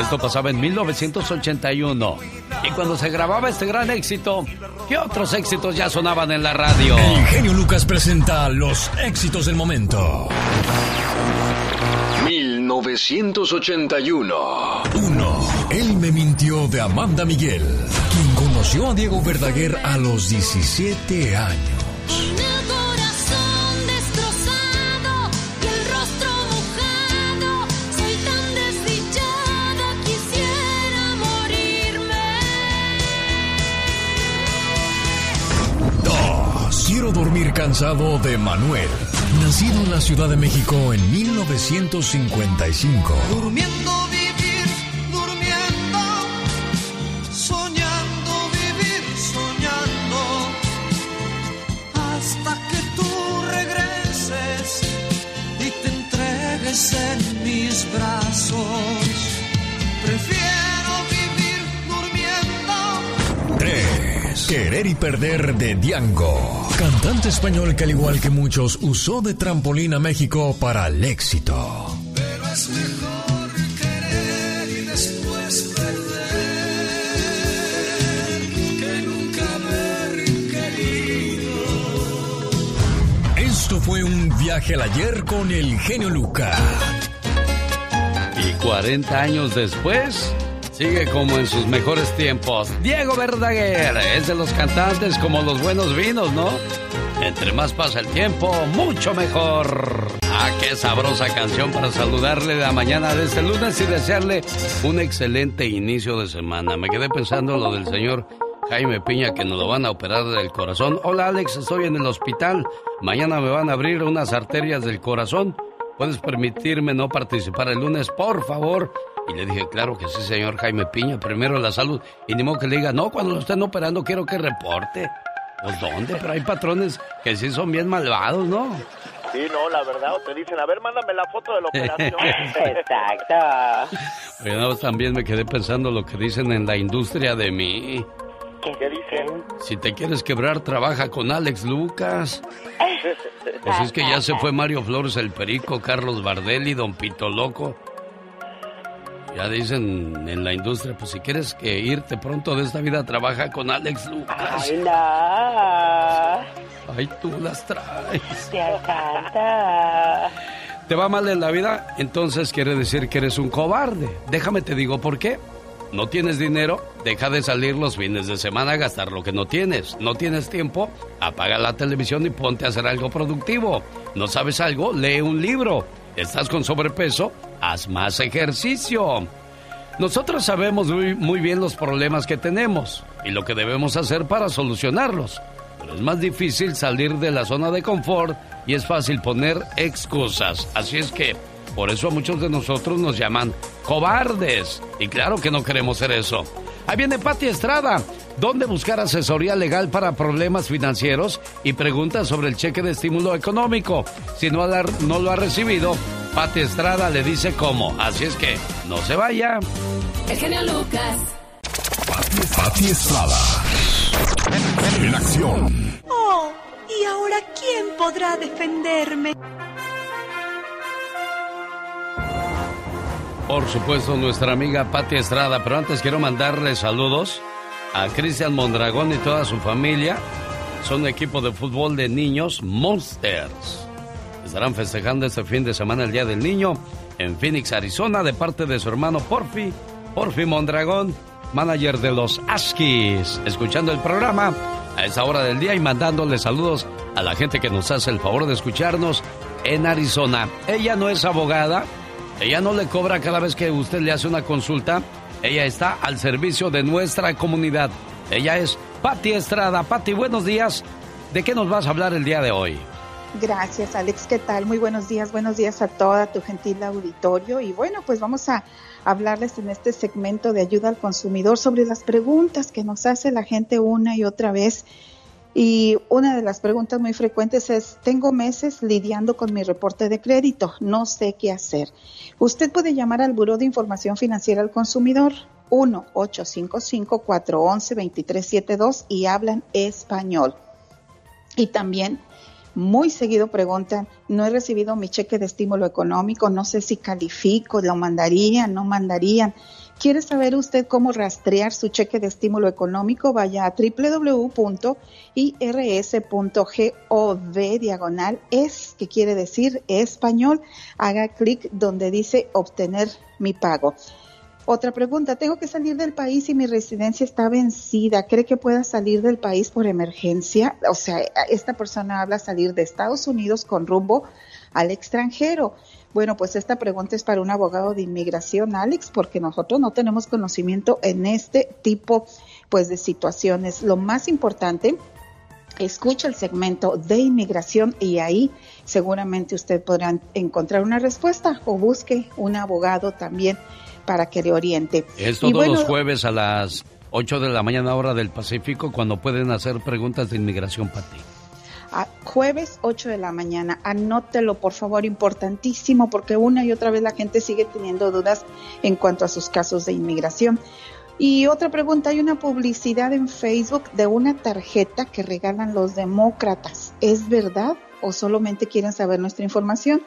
Esto pasaba en 1981. Y cuando se grababa este gran éxito, ¿qué otros éxitos ya sonaban en la radio? El genio Lucas presenta los éxitos del momento. 1981. 1. Él me mintió de Amanda Miguel, quien conoció a Diego Verdaguer a los 17 años. Quiero dormir cansado de Manuel, nacido en la Ciudad de México en 1955. Durmiendo vivir, durmiendo, soñando vivir, soñando, hasta que tú regreses y te entregues en mis brazos. 3. Querer y perder de Diango, cantante español que al igual que muchos usó de trampolín a México para el éxito. Pero es mejor querer y después perder que nunca haber querido. Esto fue un viaje al ayer con el genio Lucas. Y 40 años después, sigue como en sus mejores tiempos. Diego Verdaguer es de los cantantes como los buenos vinos, ¿no? Entre más pasa el tiempo, mucho mejor. Ah, qué sabrosa canción para saludarle la mañana de este lunes y desearle un excelente inicio de semana. Me quedé pensando en lo del señor Jaime Piña que nos lo van a operar del corazón. Hola Alex, estoy en el hospital. Mañana me van a abrir unas arterias del corazón. ¿Puedes permitirme no participar el lunes, por favor? Y le dije, claro que sí, señor Jaime Piña, primero la salud. Y ni modo que le diga, no, cuando lo estén operando quiero que reporte. Pues dónde, pero hay patrones que sí son bien malvados, ¿no? Sí, no, la verdad, o te dicen, a ver, mándame la foto de la operación. (laughs) Exacto. Oye, no, también me quedé pensando lo que dicen en la industria de mí. ¿Qué dicen? Si te quieres quebrar, trabaja con Alex Lucas. (laughs) Pues es que ya se fue Mario Flores el Perico, Carlos Bardelli, Don Pito Loco. Ya dicen en la industria, pues si quieres que irte pronto de esta vida, trabaja con Alex Lucas. Ay, no. Ay, tú las traes. Te encanta. ¿Te va mal en la vida? Entonces quiere decir que eres un cobarde. Déjame te digo por qué. ¿No tienes dinero? Deja de salir los fines de semana a gastar lo que no tienes. ¿No tienes tiempo? Apaga la televisión y ponte a hacer algo productivo. ¿No sabes algo? Lee un libro. ¿Estás con sobrepeso? Haz más ejercicio. Nosotros sabemos muy, muy bien los problemas que tenemos y lo que debemos hacer para solucionarlos. Pero es más difícil salir de la zona de confort y es fácil poner excusas. Así es que por eso muchos de nosotros nos llaman cobardes. Y claro que no queremos ser eso. Ahí viene Pati Estrada. ¿Dónde buscar asesoría legal para problemas financieros y preguntas sobre el cheque de estímulo económico? Si no, no lo ha recibido, Pati Estrada le dice cómo. Así es que no se vaya. El genio Lucas. Pati Estrada. En acción. Oh, ¿y ahora quién podrá defenderme? Por supuesto, nuestra amiga Pati Estrada, pero antes quiero mandarle saludos a Cristian Mondragón y toda su familia. Son equipo de fútbol de niños Monsters. Estarán festejando este fin de semana el Día del Niño en Phoenix, Arizona, de parte de su hermano Porfi, Porfi Mondragón, manager de los Askis, escuchando el programa a esa hora del día y mandándole saludos a la gente que nos hace el favor de escucharnos en Arizona. Ella no es abogada, ella no le cobra cada vez que usted le hace una consulta, ella está al servicio de nuestra comunidad. Ella es Patti Estrada. Patti, buenos días. ¿De qué nos vas a hablar el día de hoy? Gracias, Alex. ¿Qué tal? Muy buenos días. Buenos días a toda tu gentil auditorio. Y bueno, pues vamos a hablarles en este segmento de ayuda al consumidor sobre las preguntas que nos hace la gente una y otra vez. Y una de las preguntas muy frecuentes es, tengo meses lidiando con mi reporte de crédito, no sé qué hacer. Usted puede llamar al Buró de Información Financiera al Consumidor 1-855-411-2372 y hablan español. Y también muy seguido preguntan, no he recibido mi cheque de estímulo económico, no sé si califico, lo mandarían, no mandarían. ¿Quiere saber usted cómo rastrear su cheque de estímulo económico? Vaya a www.irs.gov diagonal es, que quiere decir español. Haga clic donde dice obtener mi pago. Otra pregunta, tengo que salir del país y mi residencia está vencida. ¿Cree que pueda salir del país por emergencia? O sea, esta persona habla salir de Estados Unidos con rumbo al extranjero. Bueno, pues esta pregunta es para un abogado de inmigración, Alex, porque nosotros no tenemos conocimiento en este tipo pues de situaciones. Lo más importante, escucha el segmento de inmigración y ahí seguramente usted podrá encontrar una respuesta o busque un abogado también para que le oriente. Es todos los jueves a las 8 de la mañana hora del Pacífico cuando pueden hacer preguntas de inmigración para ti. A jueves 8 de la mañana. Anótelo, por favor, importantísimo, porque una y otra vez la gente sigue teniendo dudas en cuanto a sus casos de inmigración. Y otra pregunta, hay una publicidad en Facebook de una tarjeta que regalan los demócratas. ¿Es verdad o solamente quieren saber nuestra información?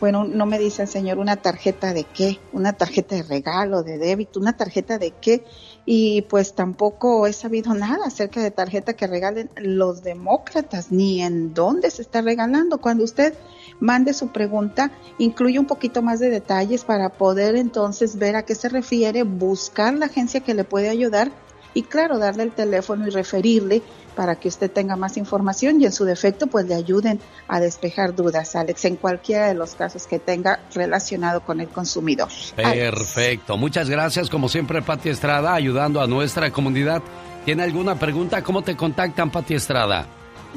Bueno, no me dice señor una tarjeta de qué, una tarjeta de regalo, de débito, una tarjeta de qué. Y pues tampoco he sabido nada acerca de tarjeta que regalen los demócratas, ni en dónde se está regalando. Cuando usted mande su pregunta, incluye un poquito más de detalles para poder entonces ver a qué se refiere, buscar la agencia que le puede ayudar y claro, darle el teléfono y referirle para que usted tenga más información y en su defecto pues le ayuden a despejar dudas, Alex, en cualquiera de los casos que tenga relacionado con el consumidor. Perfecto, muchas gracias como siempre Pati Estrada ayudando a nuestra comunidad. ¿Tiene alguna pregunta? ¿Cómo te contactan Pati Estrada?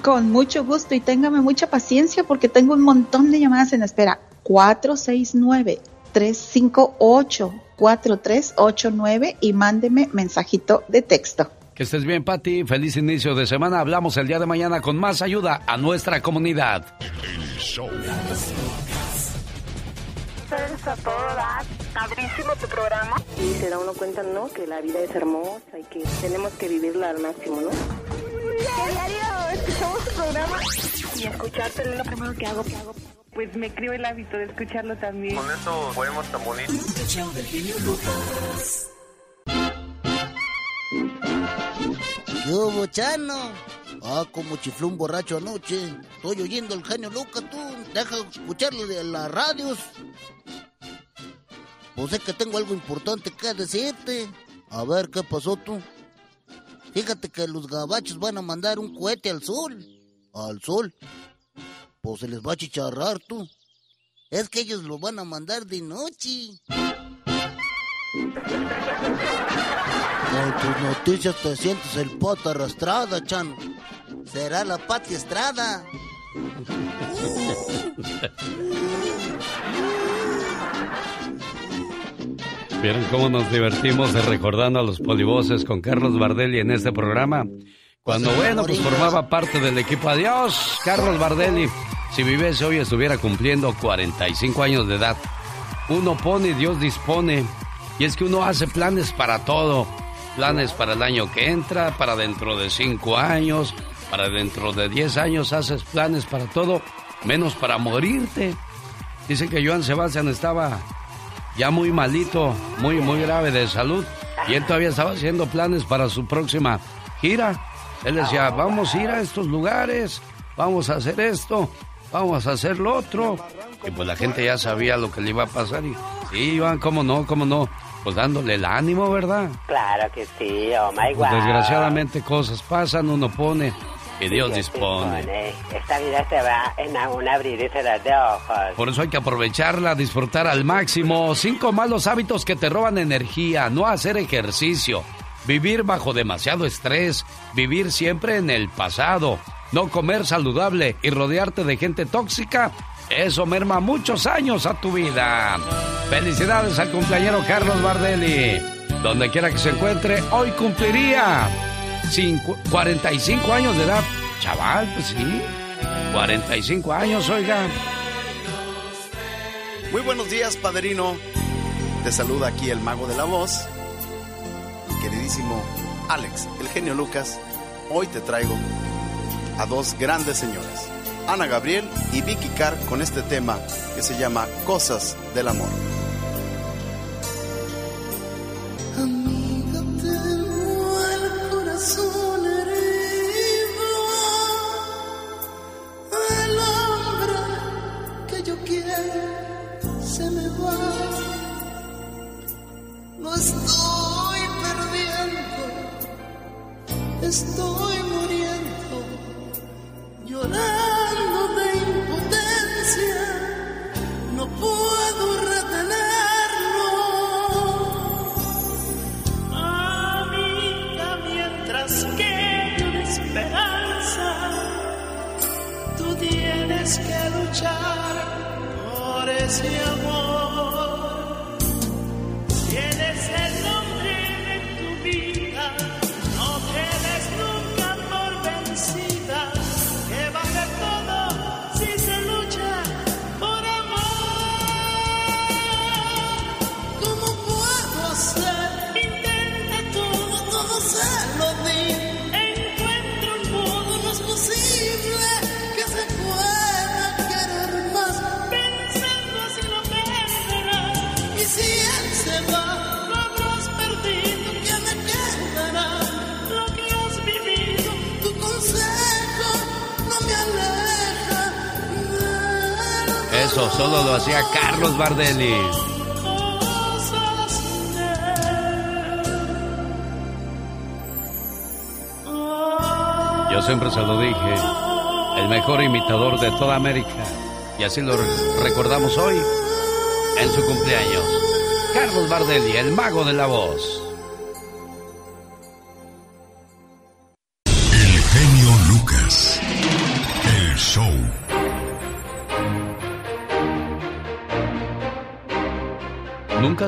Con mucho gusto y téngame mucha paciencia porque tengo un montón de llamadas en espera. 469 358 4389 y mándeme mensajito de texto. Que estés bien, Pati. Feliz inicio de semana. Hablamos el día de mañana con más ayuda a nuestra comunidad. a todo dar, padrísimo tu programa. Y se da uno cuenta, ¿no? Que la vida es hermosa y que tenemos que vivirla al máximo, ¿no? Diario, escuchamos tu programa y escucharte es lo primero que hago, que hago. Pues me creo el hábito de escucharlo también. Con esos poemas tan bonitos. ¿Qué hubo, Chano? Ah, como chifló un borracho anoche. Estoy oyendo el genio Luca, tú. Deja escucharle de las radios. Pues es que tengo algo importante que decirte. A ver, ¿qué pasó tú? Fíjate que los gabachos van a mandar un cohete al sol. ¿Al sol? Pues se les va a chicharrar tú. Es que ellos lo van a mandar de noche. Con tus noticias te sientes el pata arrastrada, Chano. Será la Pati Estrada. ¿Vieron cómo nos divertimos recordando a los polivoces con Carlos Bardelli en este programa? Cuando, bueno, pues formaba parte del equipo. Adiós, Carlos Bardelli. Si viviese hoy estuviera cumpliendo 45 años de edad. Uno pone, Dios dispone. Y es que uno hace planes para todo. planes para el año que entra, para dentro de cinco años, para dentro de diez años, haces planes para todo, menos para morirte. Dice que Joan Sebastián estaba ya muy malito, muy, muy grave de salud, y él todavía estaba haciendo planes para su próxima gira. Él decía, vamos a ir a estos lugares, vamos a hacer esto, vamos a hacer lo otro. Y pues la gente ya sabía lo que le iba a pasar y sí, Iván, cómo no, cómo no, pues dándole el ánimo, ¿verdad? Claro que sí, oh my Pues God. desgraciadamente cosas pasan, uno pone y Dios Dios dispone. dispone. Esta vida se va en un abrir y cerrar de ojos. Por eso hay que aprovecharla, disfrutar al máximo. Cinco malos hábitos que te roban energía, no hacer ejercicio, vivir bajo demasiado estrés, vivir siempre en el pasado, no comer saludable y rodearte de gente tóxica. Eso merma muchos años a tu vida. Felicidades al cumpleañero Carlos Bardelli. Donde quiera que se encuentre, hoy cumpliría cincu- 45 años de edad. Chaval, pues sí. 45 años, oiga. Muy buenos días, padrino. Te saluda aquí el mago de la voz. Queridísimo Alex, el genio Lucas. Hoy te traigo a dos grandes señoras, Ana Gabriel y Vicky Carr, con este tema que se llama Cosas del Amor. Se me va. No estoy estoy muriendo, llorando de impotencia. No puedo retenerlo. Amiga, mientras quede una esperanza, tú tienes que luchar por ese amor. Eso solo lo hacía Carlos Bardelli. Yo siempre se lo dije, el mejor imitador de toda América. Y así lo re- recordamos hoy, en su cumpleaños. Carlos Bardelli, el mago de la voz.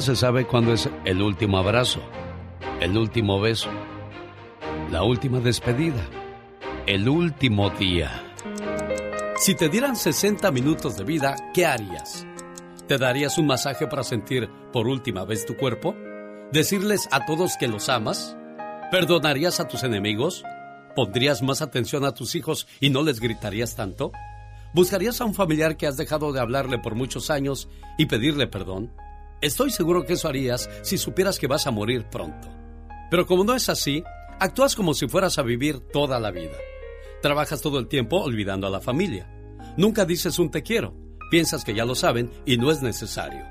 Se sabe cuándo es el último abrazo, el último beso, la última despedida, el último día. Si te dieran 60 minutos de vida, ¿qué harías? ¿Te darías un masaje para sentir por última vez tu cuerpo? ¿Decirles a todos que los amas? ¿Perdonarías a tus enemigos? ¿Pondrías más atención a tus hijos y no les gritarías tanto? ¿Buscarías a un familiar que has dejado de hablarle por muchos años y pedirle perdón? Estoy seguro que eso harías si supieras que vas a morir pronto. Pero como no es así, actúas como si fueras a vivir toda la vida. Trabajas todo el tiempo olvidando a la familia. Nunca dices un te quiero. Piensas que ya lo saben y no es necesario.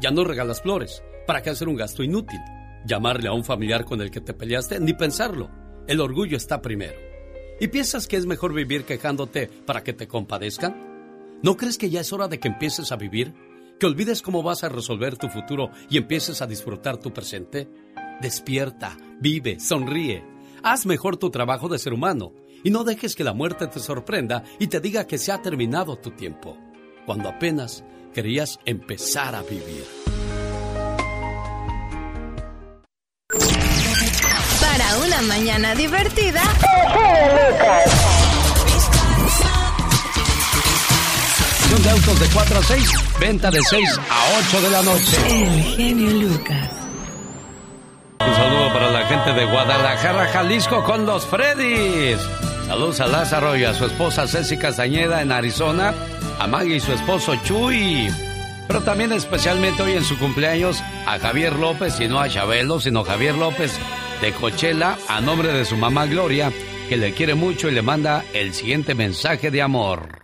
Ya no regalas flores. ¿Para qué hacer un gasto inútil? Llamarle a un familiar con el que te peleaste, ni pensarlo. El orgullo está primero. ¿Y piensas que es mejor vivir quejándote para que te compadezcan? ¿No crees que ya es hora de que empieces a vivir? ¿Que olvides cómo vas a resolver tu futuro y empieces a disfrutar tu presente? Despierta, vive, sonríe. Haz mejor tu trabajo de ser humano y no dejes que la muerte te sorprenda y te diga que se ha terminado tu tiempo, cuando apenas querías empezar a vivir. Para una mañana divertida. De autos de 4 a 6, venta de 6 a 8 de la noche. El genio Lucas. Un saludo para la gente de Guadalajara, Jalisco con los Freddys. Saludos a Lázaro y a su esposa Ceci Castañeda en Arizona, a Maggie y su esposo Chuy. Pero también especialmente hoy en su cumpleaños a Javier López y no a Chabelo, sino Javier López de Cochela a nombre de su mamá Gloria, que le quiere mucho y le manda el siguiente mensaje de amor.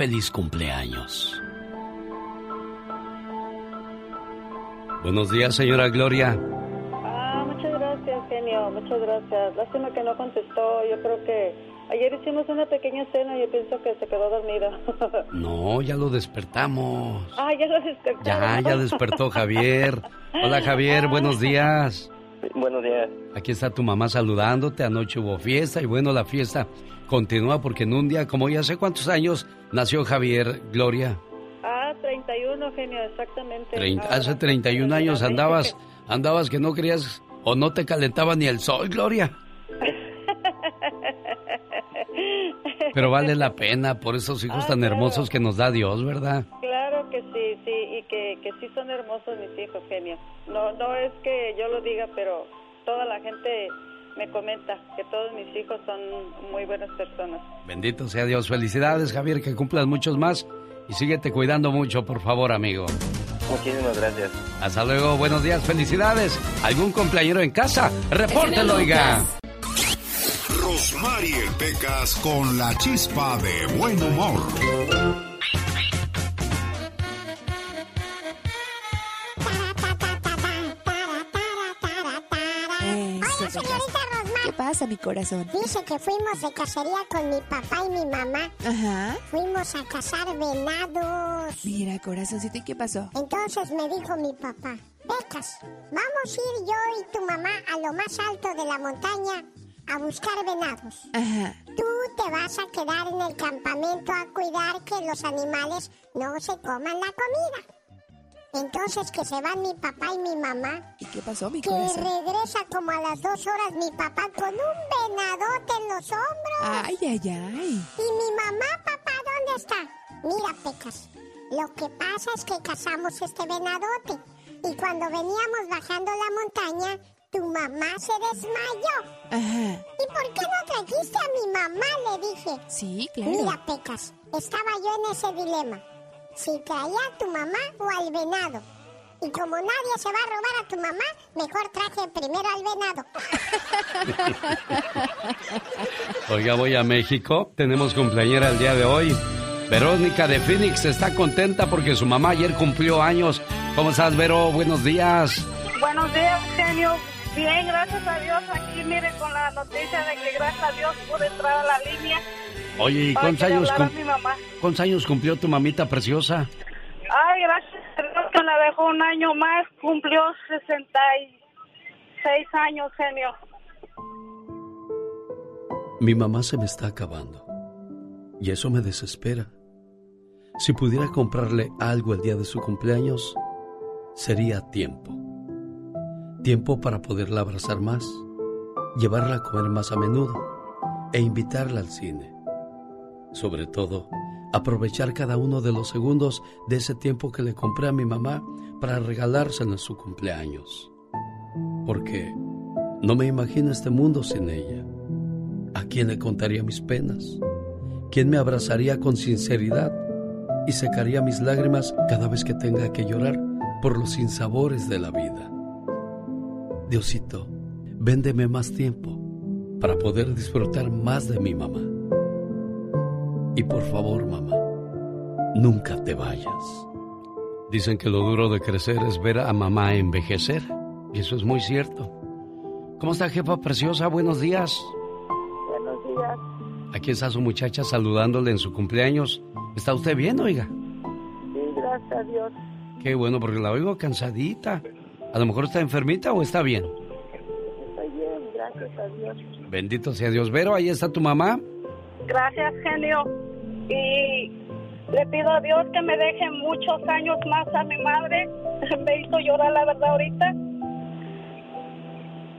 Feliz cumpleaños. Buenos días, señora Gloria. Ah, muchas gracias, genio, muchas gracias. Lástima que no contestó. Yo creo que ayer hicimos una pequeña cena y yo pienso que se quedó dormido. (laughs) No, ya lo despertamos. ah, ya lo despertó. Ya, ya despertó Javier. Hola Javier, buenos días. Buenos días. Aquí está tu mamá saludándote. Anoche hubo fiesta y bueno, la fiesta continúa porque en un día, como ya sé cuántos años, nació Javier Gloria. Ah, 31, genio, exactamente. Trein- Ahora, hace 31 años andabas, (laughs) andabas que no querías o no te calentaba ni el sol, Gloria. Pero vale la pena por esos hijos Ah, tan claro. hermosos que nos da Dios, ¿verdad? Claro que sí, sí, y que, que sí son hermosos mis hijos, genio. No, no es que yo lo diga, pero toda la gente me comenta que todos mis hijos son muy buenas personas. Bendito sea Dios. Felicidades, Javier, que cumplas muchos más y síguete cuidando mucho, por favor, amigo. Muchísimas gracias. Hasta luego, buenos días, felicidades. ¿Algún cumpleañero en casa? Repórtelo, oiga. Rosmarie Pecas con la chispa de buen humor. Hola, señorita Rosmar. ¿Qué pasa, mi corazón? Dice que fuimos de cacería con mi papá y mi mamá. Ajá. Fuimos a cazar venados. Mira, corazoncito, ¿y qué pasó? Entonces me dijo mi papá, Becas, vamos a ir yo y tu mamá a lo más alto de la montaña a buscar venados. Ajá. Tú te vas a quedar en el campamento a cuidar que los animales no se coman la comida. Entonces que se van mi papá y mi mamá. ¿Y qué pasó, mi Que corazón? regresa como a las dos horas mi papá con un venadote en los hombros. Ay, ay, ay. ¿Y mi mamá, papá, dónde está? Mira, Pecas, lo que pasa es que cazamos este venadote. Y cuando veníamos bajando la montaña, tu mamá se desmayó. Ajá. ¿Y por qué no trajiste a mi mamá? Le dije. Sí, claro. Mira, Pecas, estaba yo en ese dilema. Si traía a tu mamá o al venado. Y como nadie se va a robar a tu mamá, mejor traje primero al venado. (laughs) Oiga, voy a México. Tenemos cumpleañera el día de hoy. Verónica de Phoenix está contenta porque su mamá ayer cumplió años. ¿Cómo estás, Vero? Buenos días. Buenos días, genio. Bien, gracias a Dios. Aquí, mire, con la noticia de que gracias a Dios pude entrar a la línea. Oye, ¿y cuántos años, cum- a mi mamá. cuántos años cumplió tu mamita preciosa? Ay, gracias a Dios que la dejó un año más. Cumplió 66 años, genio. Mi mamá se me está acabando. Y eso me desespera. Si pudiera comprarle algo el día de su cumpleaños, sería tiempo. Tiempo para poderla abrazar más, llevarla a comer más a menudo e invitarla al cine. Sobre todo, aprovechar cada uno de los segundos de ese tiempo que le compré a mi mamá para regalárselo en su cumpleaños. Porque no me imagino este mundo sin ella. ¿A quién le contaría mis penas? ¿Quién me abrazaría con sinceridad y secaría mis lágrimas cada vez que tenga que llorar por los sinsabores de la vida? Diosito, véndeme más tiempo para poder disfrutar más de mi mamá. Y por favor, mamá, nunca te vayas. Dicen que lo duro de crecer es ver a mamá envejecer. Y eso es muy cierto. ¿Cómo está, jefa preciosa? Buenos días. Buenos días. Aquí está su muchacha saludándole en su cumpleaños. ¿Está usted bien, oiga? Sí, gracias a Dios. Qué bueno, porque la oigo cansadita. A lo mejor está enfermita o está bien. Estoy bien, gracias a Dios. Bendito sea Dios. Vero, ahí está tu mamá. Gracias, genio. Y le pido a Dios que me deje muchos años más a mi madre. (laughs) Me hizo llorar, la verdad, ahorita.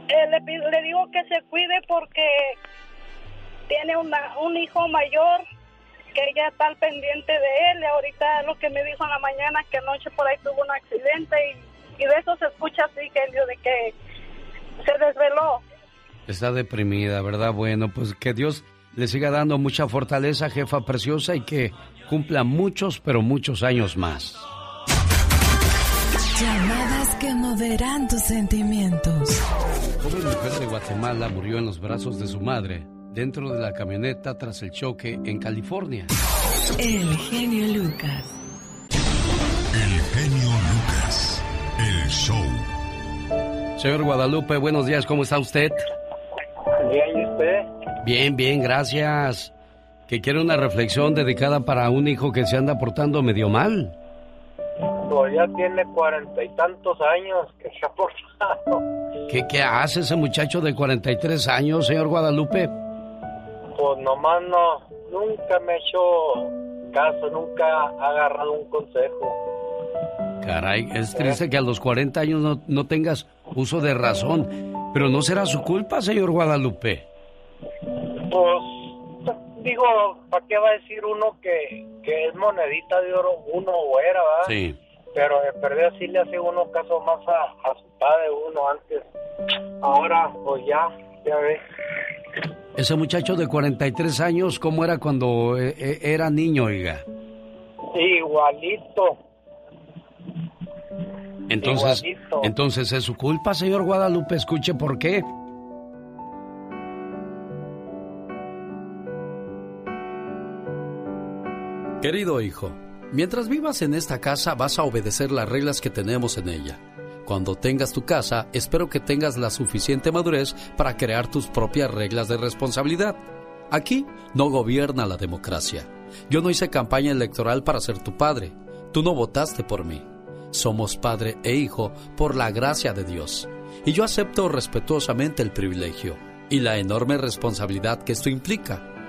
Eh, le, digo que se cuide porque tiene una, un hijo mayor que ella está al pendiente de él. Ahorita lo que me dijo en la mañana, que anoche por ahí tuvo un accidente y, y de eso se escucha así, genio, de que se desveló. Está deprimida, ¿verdad? Bueno, pues que Dios le siga dando mucha fortaleza, jefa preciosa, y que cumpla muchos, pero muchos años más. Llamadas que moverán tus sentimientos. Joven mujer de Guatemala murió en los brazos de su madre dentro de la camioneta tras el choque en California. El genio Lucas. El genio Lucas. El show. Señor Guadalupe, buenos días, ¿cómo está usted? Bien. Bien, bien, gracias. Que quiere una reflexión dedicada para un hijo que se anda portando medio mal. Ya tiene cuarenta y tantos años que se ha portado. ¿Qué, qué hace ese muchacho de 43 años, señor Guadalupe? Pues nomás no, nunca me ha hecho caso, nunca ha agarrado un consejo. Caray, es triste que a los 40 años no, no tengas uso de razón. Pero no será su culpa, señor Guadalupe. Pues digo, ¿para qué va a decir uno que, que es monedita de oro uno o era, verdad? Sí. Pero de perder así le hace uno caso más a, a su padre uno antes. Ahora, pues ya, ya ves. Ese muchacho de 43 años, ¿cómo era cuando eh, eh, era niño, oiga? Igualito. Entonces, Igualito. entonces es su culpa, señor Guadalupe. Escuche por qué. Querido hijo, mientras vivas en esta casa vas a obedecer las reglas que tenemos en ella. Cuando tengas tu casa, espero que tengas la suficiente madurez para crear tus propias reglas de responsabilidad. Aquí no gobierna la democracia. Yo no hice campaña electoral para ser tu padre. Tú no votaste por mí. Somos padre e hijo por la gracia de Dios. Y yo acepto respetuosamente el privilegio y la enorme responsabilidad que esto implica.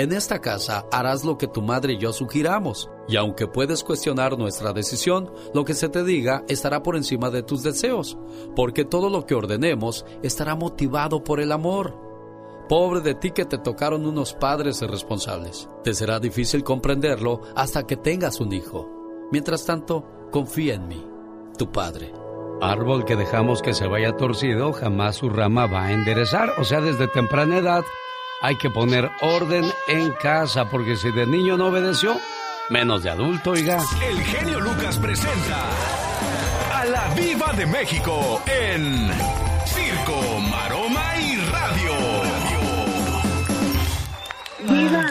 En esta casa harás lo que tu madre y yo sugiramos, y aunque puedes cuestionar nuestra decisión, lo que se te diga estará por encima de tus deseos, porque todo lo que ordenemos estará motivado por el amor. Pobre de ti que te tocaron unos padres irresponsables. Te será difícil comprenderlo hasta que tengas un hijo. Mientras tanto, confía en mí, tu padre. Árbol que dejamos que se vaya torcido, jamás su rama va a enderezar. O sea, desde temprana edad hay que poner orden en casa, porque si de niño no obedeció, menos de adulto, oiga. El genio Lucas presenta a la Viva de México en Circo,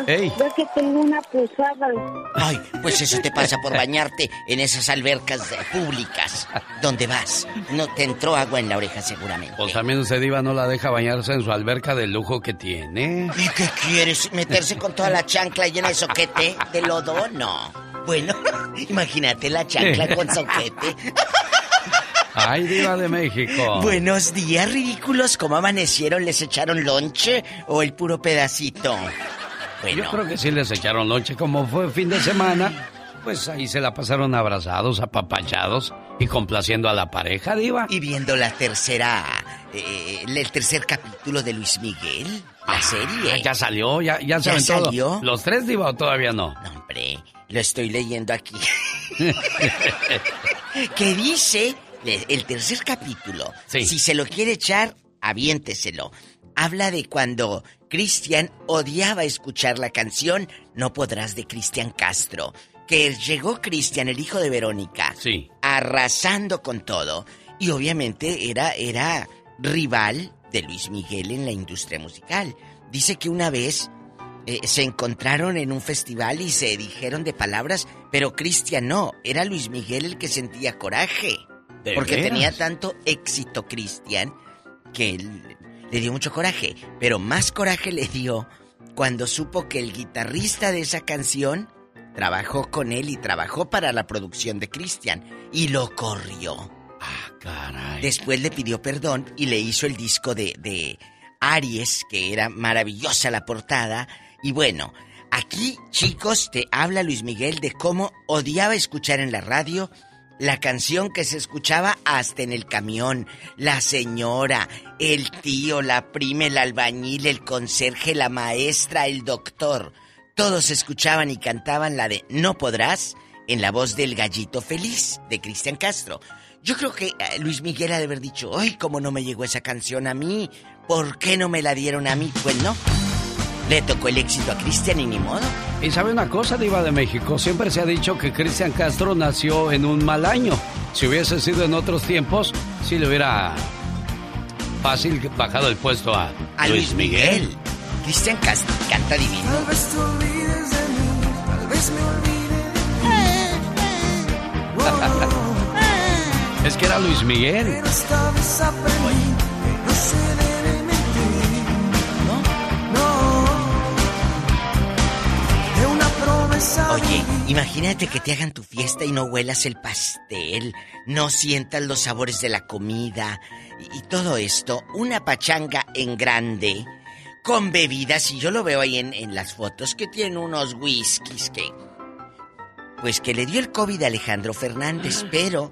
Ey. ve que tengo una posada. Ay, pues eso te pasa por bañarte en esas albercas públicas. donde vas? No te entró agua en la oreja seguramente. Pues también usted, Diva, no la deja bañarse en su alberca de lujo que tiene. ¿Y qué quieres? ¿Meterse con toda la chancla llena de soquete? ¿De lodo? No. Bueno, (laughs) imagínate la chancla con (laughs) soquete. Ay, Diva de México. Buenos días, ridículos. ¿Cómo amanecieron? ¿Les echaron lonche o el puro pedacito? Bueno. Yo creo que sí les echaron lonche, como fue fin de semana. Pues ahí se la pasaron abrazados, apapachados y complaciendo a la pareja, Diva. Y viendo la tercera. eh, el tercer capítulo de Luis Miguel. La serie. Ah, ya salió, ya, ya, ¿Ya salió? ¿Los tres, Diva, o todavía no? Hombre, lo estoy leyendo aquí. (laughs) que dice el tercer capítulo. Sí. Si se lo quiere echar, aviénteselo. Habla de cuando Cristian odiaba escuchar la canción No podrás de Cristian Castro. Que llegó Cristian, el hijo de Verónica, Sí. arrasando con todo. Y obviamente era, era rival de Luis Miguel en la industria musical. Dice que una vez eh, se encontraron en un festival y se dijeron de palabras, pero Cristian no, era Luis Miguel el que sentía coraje. ¿De Porque veras? tenía tanto éxito Cristian que él- le dio mucho coraje. Pero más coraje le dio cuando supo que el guitarrista de esa canción trabajó con él y trabajó para la producción de Cristian y lo corrió. Ah, caray. Después le pidió perdón y le hizo el disco de, de Aries, que era maravillosa la portada. Y bueno, aquí, chicos, te habla Luis Miguel de cómo odiaba escuchar en la radio la canción que se escuchaba hasta en el camión. La señora, el tío, la prima, el albañil, el conserje, la maestra, el doctor. Todos escuchaban y cantaban la de No podrás en la voz del gallito feliz de Cristian Castro. Yo creo que eh, Luis Miguel ha de haber dicho, ¡ay, cómo no me llegó esa canción a mí! ¿Por qué no me la dieron a mí? Pues no. Le tocó el éxito a Cristian y ni modo. Y sabe una cosa, Diva de México, siempre se ha dicho que Cristian Castro nació en un mal año. Si hubiese sido en otros tiempos, sí le hubiera fácil bajado el puesto a, A Luis Miguel. Cristian Castro canta divino. Tal vez te olvides de mí, tal vez me olvide de ti. (laughs) Es que era Luis Miguel. Pero esta vez aprendí Oye, imagínate que te hagan tu fiesta y no huelas el pastel, no sientas los sabores de la comida y, y todo esto. Una pachanga en grande, con bebidas, y yo lo veo ahí en, en las fotos, que tiene unos whiskies que... Pues que le dio el COVID a Alejandro Fernández, pero...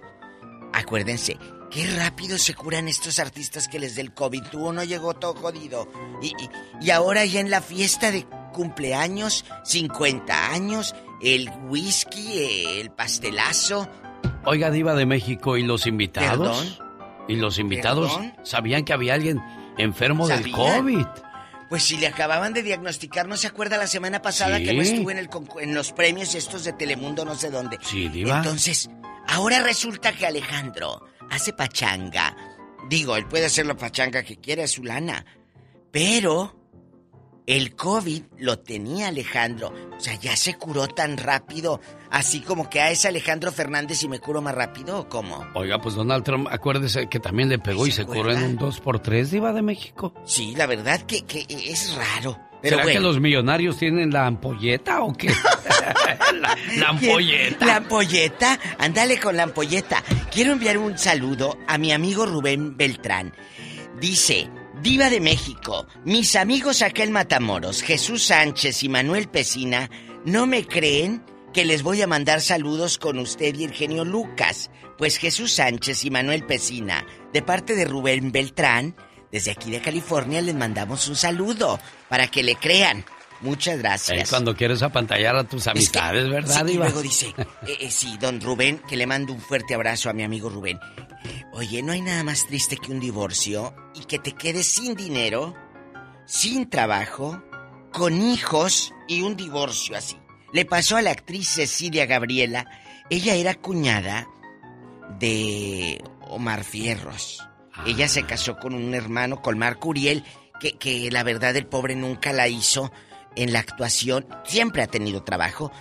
Acuérdense, qué rápido se curan estos artistas que les dé el COVID. Tú no llegó todo jodido. Y, y, y ahora ya en la fiesta de cumpleaños, 50 años, el whisky, el pastelazo. Oiga, Diva de México, ¿y los invitados? ¿Perdón? ¿Y los invitados ¿Perdón? sabían que había alguien enfermo del. COVID? Pues si le acababan de diagnosticar, ¿no se acuerda la semana pasada Sí. que no estuvo en, el en los premios estos de Telemundo, no sé dónde? Sí, Diva. Entonces, ahora resulta que Alejandro hace pachanga. Digo, él puede hacer la pachanga que quiera, es su lana. Pero el COVID lo tenía Alejandro. O sea, ya se curó tan rápido. Así como que a ese Alejandro Fernández y me curo más rápido, ¿o cómo? Oiga, pues Donald Trump, acuérdese que también le pegó y se curó en un 2x3, Diva de México. Sí, la verdad que, que es raro. Pero ¿Será que los millonarios tienen la ampolleta o qué? (laughs) la, la ampolleta. La ampolleta, ándale con la ampolleta. Quiero enviar un saludo a mi amigo Rubén Beltrán. Dice, Diva de México, mis amigos en Matamoros, Jesús Sánchez y Manuel Pesina, no me creen que les voy a mandar saludos con usted y el genio Lucas. Pues Jesús Sánchez y Manuel Pesina, de parte de Rubén Beltrán, desde aquí de California les mandamos un saludo para que le crean. Muchas gracias. cuando quieres apantallar a tus amistades, ¿verdad, Sí, y luego dice, (laughs) eh, eh, sí, don Rubén, que le mando un fuerte abrazo a mi amigo Rubén. Oye, no hay nada más triste que un divorcio y que te quedes sin dinero, sin trabajo, con hijos y un divorcio así. Le pasó a la actriz Cecilia Gabriela. Ella era cuñada de Omar Fierros. Ella se casó con un hermano, con Marco Uriel, que, que la verdad el pobre nunca la hizo en la actuación. Siempre ha tenido trabajo,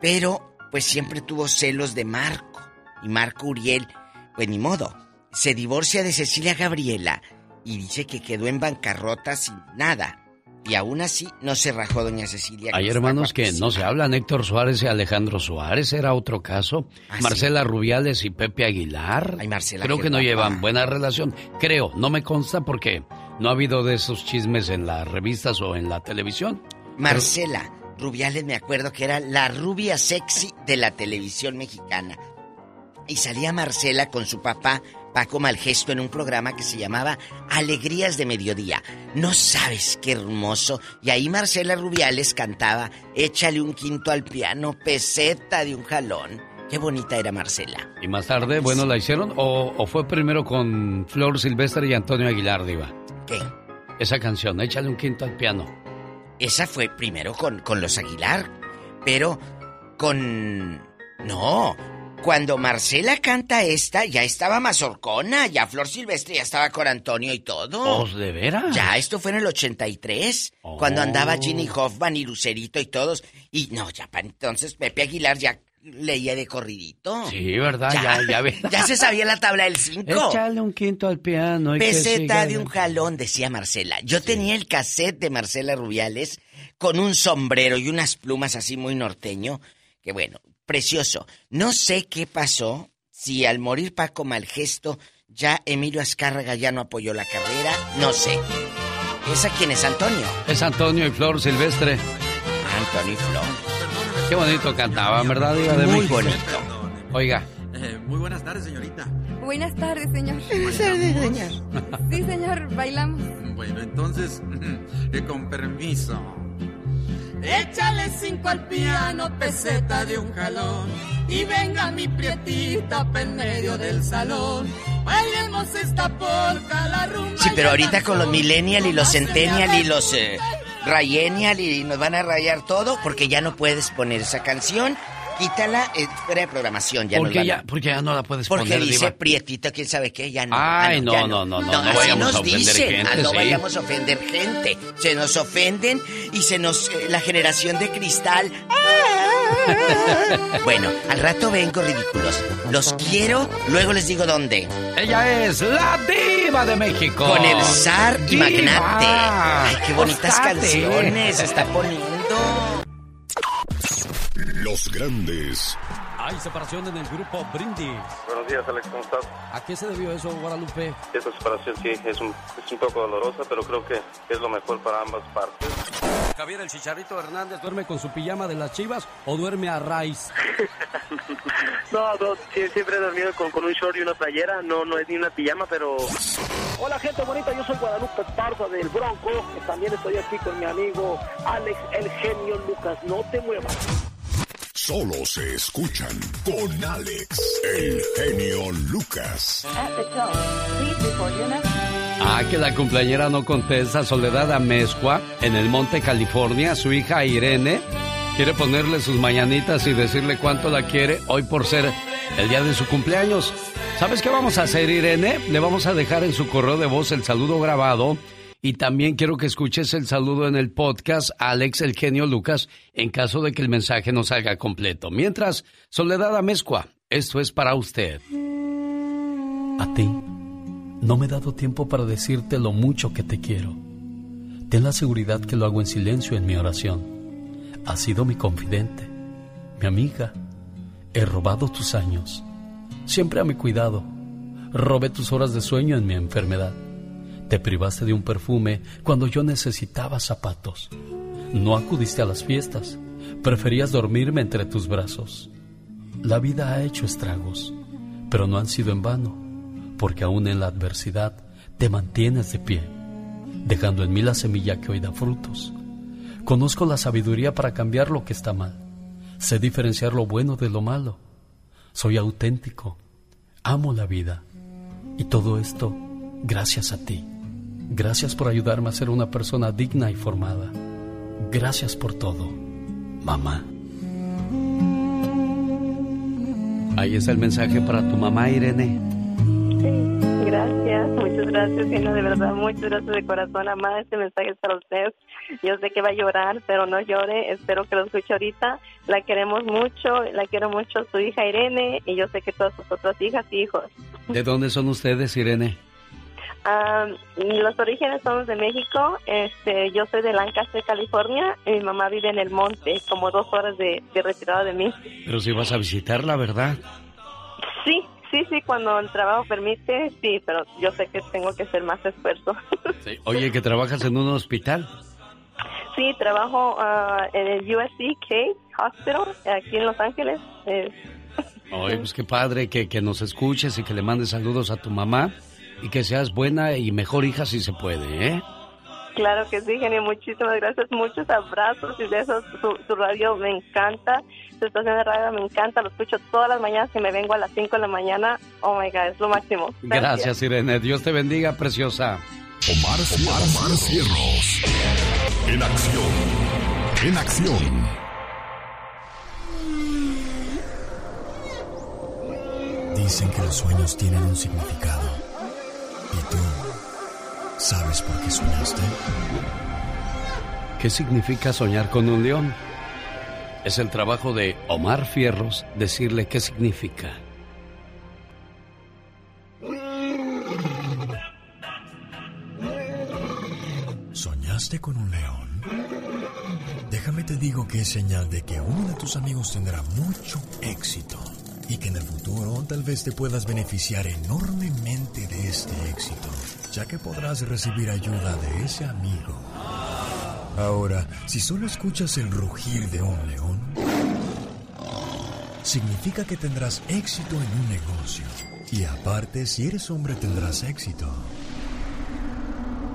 pero pues siempre tuvo celos de Marco. Y Marco Uriel, pues ni modo, se divorcia de Cecilia Gabriela y dice que quedó en bancarrota sin nada. Y aún así no se rajó doña Cecilia. Hay hermanos que no se hablan, Héctor Suárez y Alejandro Suárez, era otro caso. Ah, sí. Marcela Rubiales y Pepe Aguilar. Ay, Marcela, Creo que no llevan buena relación. Creo, no me consta porque no ha habido de esos chismes en las revistas o en la televisión. Marcela Rubiales, me acuerdo que era la rubia sexy de la televisión mexicana. Y salía Marcela con su papá, Paco Malgesto, en un programa que se llamaba Alegrías de Mediodía. No sabes qué hermoso. Y ahí Marcela Rubiales cantaba Échale un quinto al piano, peseta de un jalón. Qué bonita era Marcela. Y más tarde, bueno, la hicieron o, o fue primero con Flor Silvestre y Antonio Aguilar, Diva. ¿Qué? Esa canción, échale un quinto al piano. Esa fue primero con, con los Aguilar, pero con... No, Cuando Marcela canta esta, ya estaba Mazorcona, ya Flor Silvestre, ya estaba con Antonio y todo. ¿Oh, de veras? Ya, esto fue en el 83, cuando andaba Ginny Hoffman y Lucerito y todos. Y no, ya para entonces Pepe Aguilar ya leía de corridito. Sí, ¿verdad? Ya, ya, ve. (laughs) ya se sabía la tabla del 5. Échale un quinto al piano. Peseta de un jalón, decía Marcela. Yo tenía el cassette de Marcela Rubiales con un sombrero y unas plumas así muy norteño. Que bueno, precioso. No sé qué pasó, si al morir Paco Malgesto ya Emilio Azcárraga ya no apoyó la carrera, no sé. ¿Esa quién es Antonio? Es Antonio y Flor Silvestre. Antonio y Flor. Qué bonito cantaban, ¿verdad, Diva de Muy México? bonito. Oiga, Eh, muy buenas tardes, señorita. Buenas tardes, señor. Buenas tardes, señor. Sí, señor, bailamos. Bueno, entonces, (laughs) eh, con permiso. Échale cinco al piano, peseta de un jalón. Y venga mi prietita pa' en medio del salón. Bailemos esta polca, la rumba. Sí, pero ahorita con los millennial y los centennial y los eh, rayenial y nos van a rayar todo porque ya no puedes poner esa canción. Quítala eh, fuera de programación. Ya ¿por nos qué van a- ya, porque ya no la puedes Porque poner, dice Diva? prietita, quién sabe qué, ya no. Ay, Ah, no, ya no, no, no, no así vayamos nos a ofender dicen, gente, no sí. vayamos a ofender gente. Se nos ofenden y se nos... eh, la generación de cristal... (laughs) bueno, al rato vengo ridículos. Los quiero, luego les digo dónde. Ella es la diva de México. Con el zar y Diva. magnate. Ay, qué bonitas Ostate. canciones se está poniendo. Los grandes Hay separación en el grupo Brindis. Buenos días, Alex, ¿cómo estás? ¿A qué se debió eso, Guadalupe? Esta separación sí es un, es un poco dolorosa, pero creo que es lo mejor para ambas partes. Javier, el Chicharrito Hernández duerme con su pijama de las chivas o duerme a raíz. (laughs) No, siempre he dormido con, con un short y una playera, no, no es ni una pijama, pero... Hola gente bonita, yo soy Guadalupe Parza del Bronco, también estoy aquí con mi amigo Alex el genio Lucas, no te muevas. Solo se escuchan con Alex, el genio Lucas. Ah, que la cumpleañera no contesta. Soledad Amezcua, en el Monte, California. Su hija Irene quiere ponerle sus mañanitas y decirle cuánto la quiere hoy por ser el día de su cumpleaños. ¿Sabes qué vamos a hacer, Irene? Le vamos a dejar en su correo de voz el saludo grabado. Y también quiero que escuches el saludo en el podcast Alex el genio Lucas en caso de que el mensaje no salga completo. Mientras, Soledad Amezcua, esto es para usted. A ti, no me he dado tiempo para decirte lo mucho que te quiero. Ten la seguridad que lo hago en silencio en mi oración. Has sido mi confidente, mi amiga. He robado tus años, siempre a mi cuidado. Robé tus horas de sueño en mi enfermedad. Te privaste de un perfume cuando yo necesitaba zapatos. No acudiste a las fiestas. Preferías dormirme entre tus brazos. La vida ha hecho estragos, pero no han sido en vano, porque aún en la adversidad te mantienes de pie, dejando en mí la semilla que hoy da frutos. Conozco la sabiduría para cambiar lo que está mal. Sé diferenciar lo bueno de lo malo. Soy auténtico. Amo la vida. Y todo esto gracias a ti. Gracias por ayudarme a ser una persona digna y formada. Gracias por todo, mamá. Ahí está el mensaje para tu mamá, Irene. Sí, gracias, muchas gracias, Gina, de verdad, muchas gracias de corazón, amada, este mensaje es para usted. Yo sé que va a llorar, pero no llore, espero que lo escuche ahorita. La queremos mucho, la quiero mucho su hija Irene y yo sé que todas sus otras hijas y hijos. ¿De dónde son ustedes, Irene? Ah, los orígenes son de México, este, yo soy de Lancaster, California, y mi mamá vive en el monte, como dos horas de, de retirada de mí. Pero si vas a visitarla, ¿verdad? Sí, sí, sí, cuando el trabajo permite, sí, pero yo sé que tengo que hacer más esfuerzo. (laughs) Oye, que trabajas en un hospital. Sí, trabajo ah, en el USC K Hospital aquí en Los Ángeles. Eh, Oye, pues qué padre que, que nos escuches y que le mandes saludos a tu mamá y que seas buena y mejor hija si se puede, ¿eh? claro que sí, genio. Muchísimas gracias. Muchos abrazos y besos. Su, su radio me encanta. Su estación de radio me encanta. Lo escucho todas las mañanas que me vengo a las 5 de la mañana. Oh my God, es lo máximo. Gracias, Irene. Dios te bendiga, preciosa. Omar, Omar, Omar Cierros. En acción. En acción. Dicen que los sueños tienen un significado. ¿Y tú sabes por qué soñaste? ¿Qué significa soñar con un león? Es el trabajo de Omar Fierros decirle qué significa. ¿Soñaste con un león? Déjame te digo que es señal de que uno de tus amigos tendrá mucho éxito y que en el futuro tal vez te puedas beneficiar enormemente de este éxito, ya que podrás recibir ayuda de ese amigo. Ahora, si solo escuchas el rugir de un león, significa que tendrás éxito en un negocio. Y aparte, si eres hombre, tendrás éxito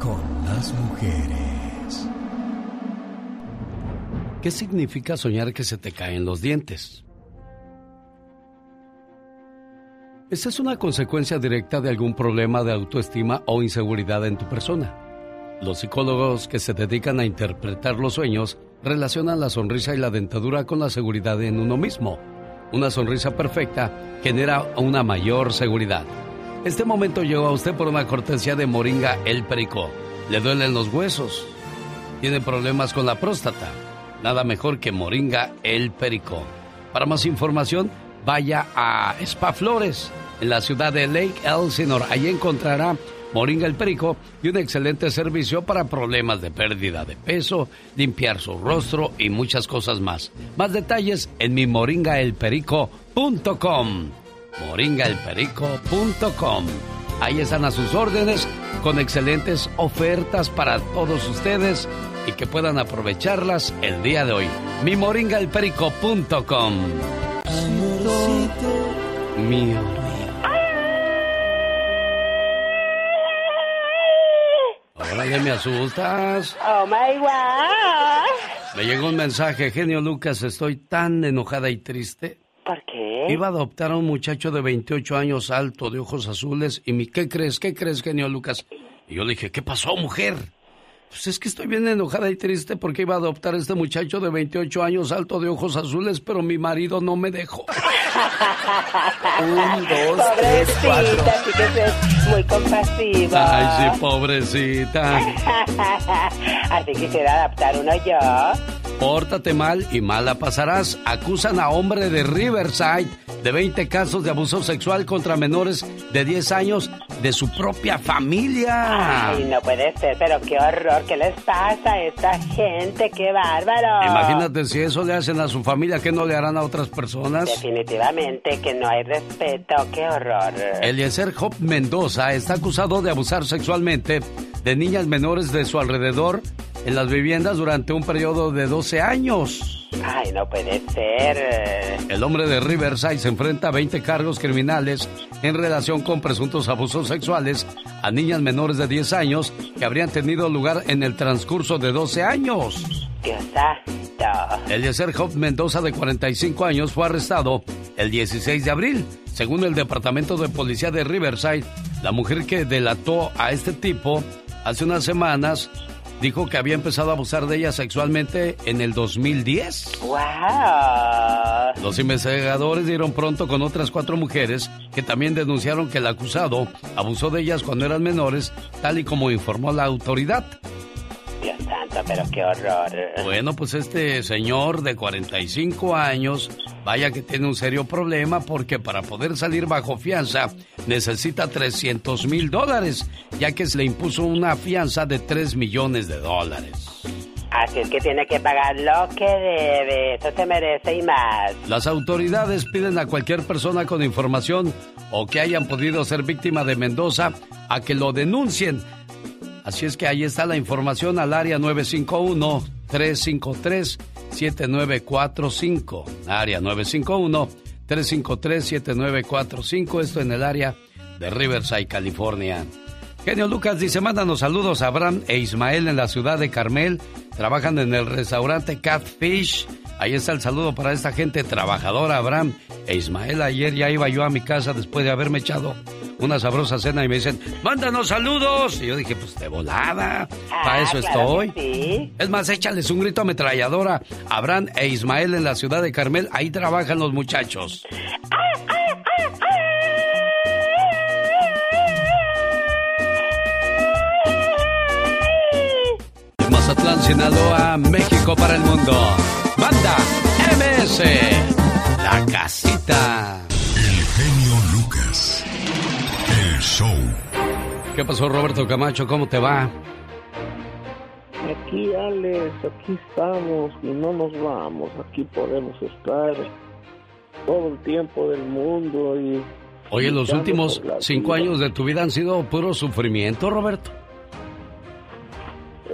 con las mujeres. ¿Qué significa soñar que se te caen los dientes? Esta es una consecuencia directa de algún problema de autoestima o inseguridad en tu persona. Los psicólogos que se dedican a interpretar los sueños relacionan la sonrisa y la dentadura con la seguridad en uno mismo. Una sonrisa perfecta genera una mayor seguridad. Este momento llegó a usted por una cortesía de Moringa El Perico. Le duelen los huesos. Tiene problemas con la próstata. Nada mejor que Moringa El Perico. Para más información, vaya a Spa Flores, en la ciudad de Lake Elsinore. Allí encontrará Moringa el Perico y un excelente servicio para problemas de pérdida de peso, limpiar su rostro y muchas cosas más. Más detalles en mi moringaelperico.com. moringaelperico.com. Ahí están a sus órdenes con excelentes ofertas para todos ustedes y que puedan aprovecharlas el día de hoy. Mi moringaelperico.com. Mío. Órale, me asustas. Oh my God. Me llegó un mensaje, genio Lucas, estoy tan enojada y triste. ¿Por qué? Iba a adoptar a un muchacho de 28 años alto, de ojos azules, y mi, ¿qué crees? ¿Qué crees, genio Lucas? Y yo le dije, ¿qué pasó, mujer? Pues es que estoy bien enojada y triste porque iba a adoptar a este muchacho de 28 años alto, de ojos azules, pero mi marido no me dejó. (laughs) Un, dos, tres, cuatro. Así que es muy compasiva. Ay, sí, pobrecita. (laughs) así quisiera adaptar uno yo. Pórtate mal y mala pasarás. Acusan a hombre de Riverside de 20 casos de abuso sexual contra menores de 10 años de su propia familia. Ay, no puede ser, pero qué horror, ¿qué les pasa a esta gente? ¡Qué bárbaro! Imagínate si eso le hacen a su familia, ¿qué no le harán a otras personas? Definitivamente que no hay respeto, qué horror. Eliezer Hop Mendoza está acusado de abusar sexualmente de niñas menores de su alrededor en las viviendas durante un periodo de 12 años. Ay, no puede ser. El hombre de Riverside se enfrenta a 20 cargos criminales en relación con presuntos abusos sexuales a niñas menores de 10 años que habrían tenido lugar en el transcurso de 12 años. Dios santo. Eliezer Hop Mendoza, de 45 años, fue arrestado el 16 de abril. Según el Departamento de Policía de Riverside, la mujer que delató a este tipo hace unas semanas dijo que había empezado a abusar de ella sexualmente en el 2010. ¡Wow! Los investigadores dieron pronto con otras cuatro mujeres que también denunciaron que el acusado abusó de ellas cuando eran menores, tal y como informó la autoridad. Dios santo, pero qué horror. Bueno, pues este señor de 45 años, vaya que tiene un serio problema porque para poder salir bajo fianza necesita 300 mil dólares, ya que se le impuso una fianza de 3 millones de dólares. Así es que tiene que pagar lo que debe, eso se merece y más. Las autoridades piden a cualquier persona con información o que hayan podido ser víctima de Mendoza a que lo denuncien. Así es que ahí está la información al área 951-353-7945. Área 951-353-7945. Esto en el área de Riverside, California. Genio Lucas dice, mándanos saludos a Abraham e Ismael en la ciudad de Carmel. Trabajan en el restaurante Catfish. Ahí está el saludo para esta gente trabajadora, Abraham e Ismael. Ayer ya iba yo a mi casa después de haberme echado una sabrosa cena y me dicen, mándanos saludos. Y yo dije, pues de volada, para Ah, eso claro estoy. sí. Es más, échales un grito ametralladora. Abraham e Ismael en la ciudad de Carmel, ahí trabajan los muchachos. Sinaloa, México para el mundo. Banda MS, la casita. El genio Lucas. El show. ¿Qué pasó, Roberto Camacho? ¿Cómo te va? Aquí, Alex, aquí estamos y no nos vamos. Aquí podemos estar todo el tiempo del mundo y... Oye, los últimos cinco años de tu vida han sido puro sufrimiento, Roberto.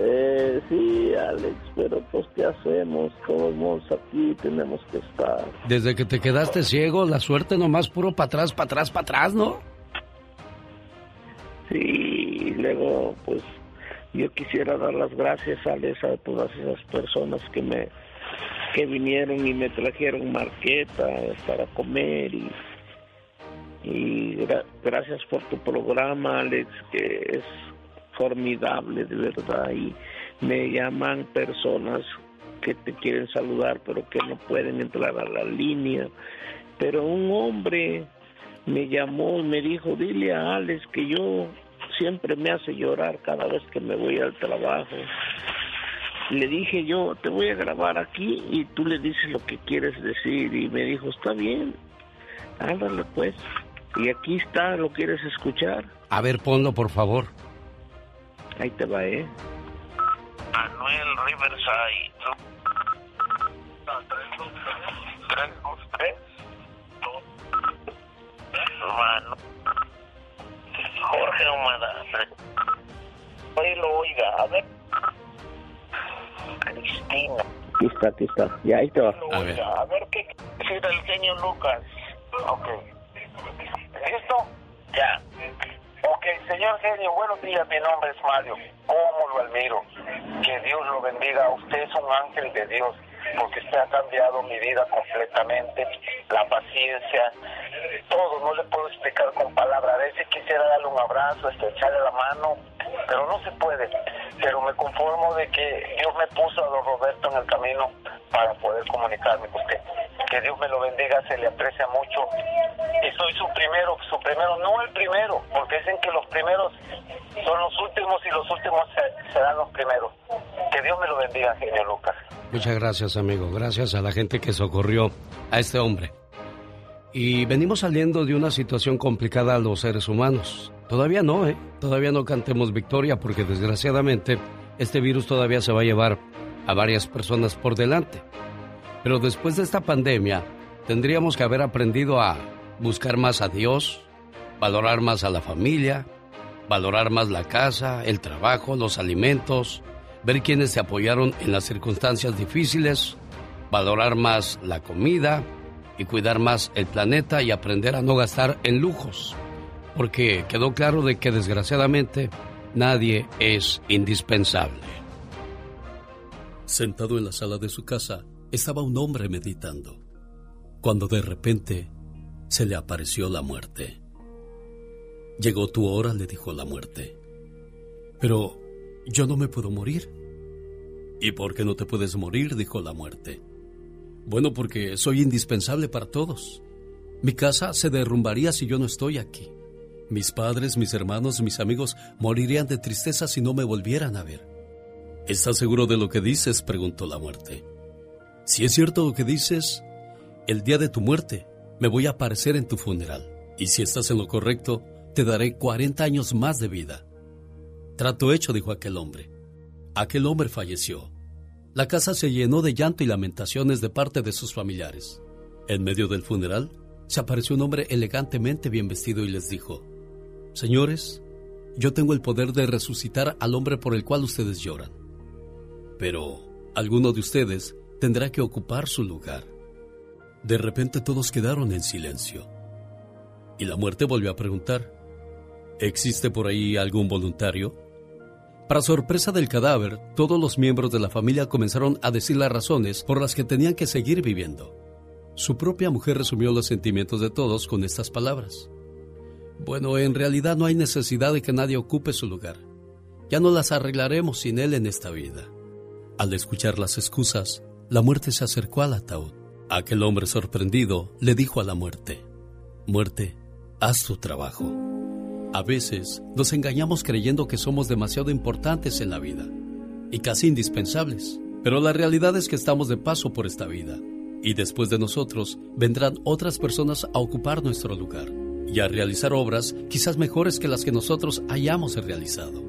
Eh, sí, Alex, pero pues ¿qué hacemos? Todos aquí tenemos que estar. Desde que te quedaste ciego, la suerte nomás puro para atrás, para atrás, para atrás, ¿no? Sí, y luego pues yo quisiera dar las gracias, Alex, a todas esas personas que me que vinieron y me trajeron marqueta para comer y y gra- gracias por tu programa, Alex, que es formidable de verdad y me llaman personas que te quieren saludar pero que no pueden entrar a la línea. Pero un hombre me llamó y me dijo, dile a Alex que yo siempre me hace llorar cada vez que me voy al trabajo. Le dije yo, te voy a grabar aquí y tú le dices lo que quieres decir. Y me dijo, está bien, ándale pues. Y aquí está, ¿lo quieres escuchar? A ver, ponlo, por favor. Ahí te va, ¿eh? Manuel Riverside. Tres, dos, tres. Manu. Jorge Humada. Oye, lo oiga, a ver. Cristina. Aquí está, aquí está. Ya, ahí te va. Lo oiga, a ver qué quiere decir el genio Lucas. Ok. ¿Listo? Ya. Ok, señor genio, buenos días, mi nombre es Mario. ¿Cómo lo admiro? Que Dios lo bendiga. Usted es un ángel de Dios, porque usted ha cambiado mi vida completamente. La paciencia, todo, no le puedo explicar con palabras. A veces quisiera darle un abrazo, estrecharle la mano, pero no se puede. Pero me conformo de que Dios me puso a don Roberto en el camino para poder comunicarme con usted. Que Dios me lo bendiga, se le aprecia mucho. Y soy su primero, su primero, no el primero, porque dicen que los primeros son los últimos y los últimos se- serán los primeros. Que Dios me lo bendiga, genio Lucas. Muchas gracias, amigo. Gracias a la gente que socorrió a este hombre. Y venimos saliendo de una situación complicada a los seres humanos. Todavía no, ¿eh? Todavía no cantemos victoria porque desgraciadamente este virus todavía se va a llevar a varias personas por delante. Pero después de esta pandemia, tendríamos que haber aprendido a buscar más a Dios, valorar más a la familia, valorar más la casa, el trabajo, los alimentos, ver quiénes se apoyaron en las circunstancias difíciles, valorar más la comida y cuidar más el planeta y aprender a no gastar en lujos. Porque quedó claro de que desgraciadamente nadie es indispensable. Sentado en la sala de su casa, estaba un hombre meditando, cuando de repente se le apareció la muerte. Llegó tu hora, le dijo la muerte. Pero yo no me puedo morir. ¿Y por qué no te puedes morir? dijo la muerte. Bueno, porque soy indispensable para todos. Mi casa se derrumbaría si yo no estoy aquí. Mis padres, mis hermanos, mis amigos morirían de tristeza si no me volvieran a ver. ¿Estás seguro de lo que dices? preguntó la muerte. Si es cierto lo que dices, el día de tu muerte me voy a aparecer en tu funeral. Y si estás en lo correcto, te daré 40 años más de vida. Trato hecho, dijo aquel hombre. Aquel hombre falleció. La casa se llenó de llanto y lamentaciones de parte de sus familiares. En medio del funeral, se apareció un hombre elegantemente bien vestido y les dijo, Señores, yo tengo el poder de resucitar al hombre por el cual ustedes lloran. Pero alguno de ustedes tendrá que ocupar su lugar. De repente todos quedaron en silencio. Y la muerte volvió a preguntar, ¿existe por ahí algún voluntario? Para sorpresa del cadáver, todos los miembros de la familia comenzaron a decir las razones por las que tenían que seguir viviendo. Su propia mujer resumió los sentimientos de todos con estas palabras. Bueno, en realidad no hay necesidad de que nadie ocupe su lugar. Ya no las arreglaremos sin él en esta vida. Al escuchar las excusas, la muerte se acercó al ataúd. Aquel hombre sorprendido le dijo a la muerte, Muerte, haz tu trabajo. A veces nos engañamos creyendo que somos demasiado importantes en la vida. y casi indispensables. Pero la realidad es que estamos de paso por esta vida y después de nosotros vendrán otras personas a ocupar nuestro lugar y a realizar obras quizás mejores que las que nosotros hayamos realizado.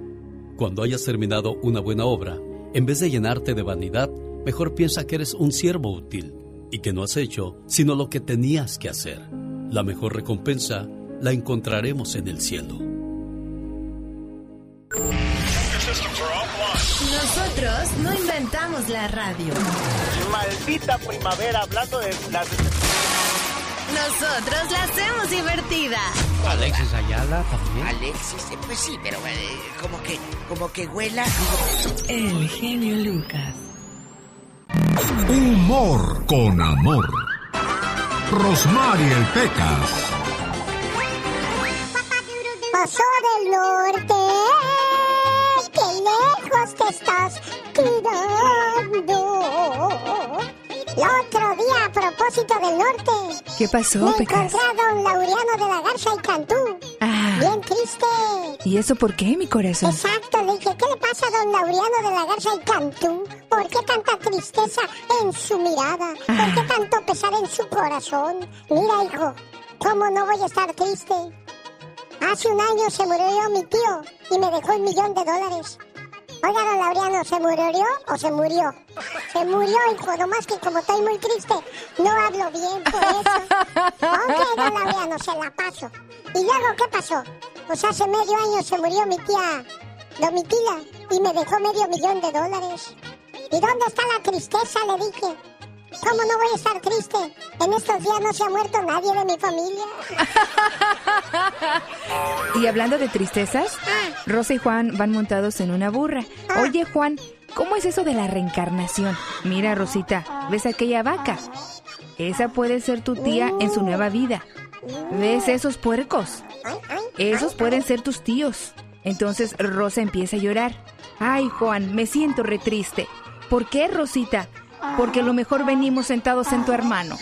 Cuando hayas terminado una buena obra, en vez de llenarte de vanidad, mejor piensa que eres un siervo útil y que no has hecho sino lo que tenías que hacer. La mejor recompensa la encontraremos en el cielo. Nosotros no inventamos la radio. Maldita primavera, hablando de las... Nosotros la hacemos divertida. Alexis Ayala también. Alexis, eh, pues sí, pero eh, como que, como que huela. El genio Lucas. Humor con amor. Rosmarie el Pecas. Pasó del norte, qué lejos te estás quedando. Otro día, a propósito del norte, ¿Qué pasó, me Pecas? encontré a don Laureano de la Garza y Cantú. Ah. Bien triste. ¿Y eso por qué, mi corazón? Exacto, le dije, ¿qué le pasa a don Laureano de la Garza y Cantú? ¿Por qué tanta tristeza en su mirada? ¿Por qué tanto pesar en su corazón? Mira, hijo, ¿cómo no voy a estar triste? Hace un año se murió mi tío y me dejó un millón de dólares. Oiga, don Laureano, ¿se murió o se murió? Se murió, hijo, nomás que como estoy muy triste, no hablo bien por eso. Ok, don Laureano, se la paso. ¿Y luego qué pasó? Pues hace medio año se murió mi tía Domitila y me dejó medio millón de dólares. ¿Y dónde está la tristeza? Le dije. ¿Cómo no voy a estar triste? En estos días no se ha muerto nadie de mi familia. (laughs) Y hablando de tristezas, Rosa y Juan van montados en una burra. Oye, Juan, ¿cómo es eso de la reencarnación? Mira, Rosita, ¿ves aquella vaca? Esa puede ser tu tía en su nueva vida. ¿Ves esos puercos? Esos pueden ser tus tíos. Entonces Rosa empieza a llorar. Ay, Juan, me siento re triste. ¿Por qué, Rosita? Porque a lo mejor venimos sentados en tu hermano.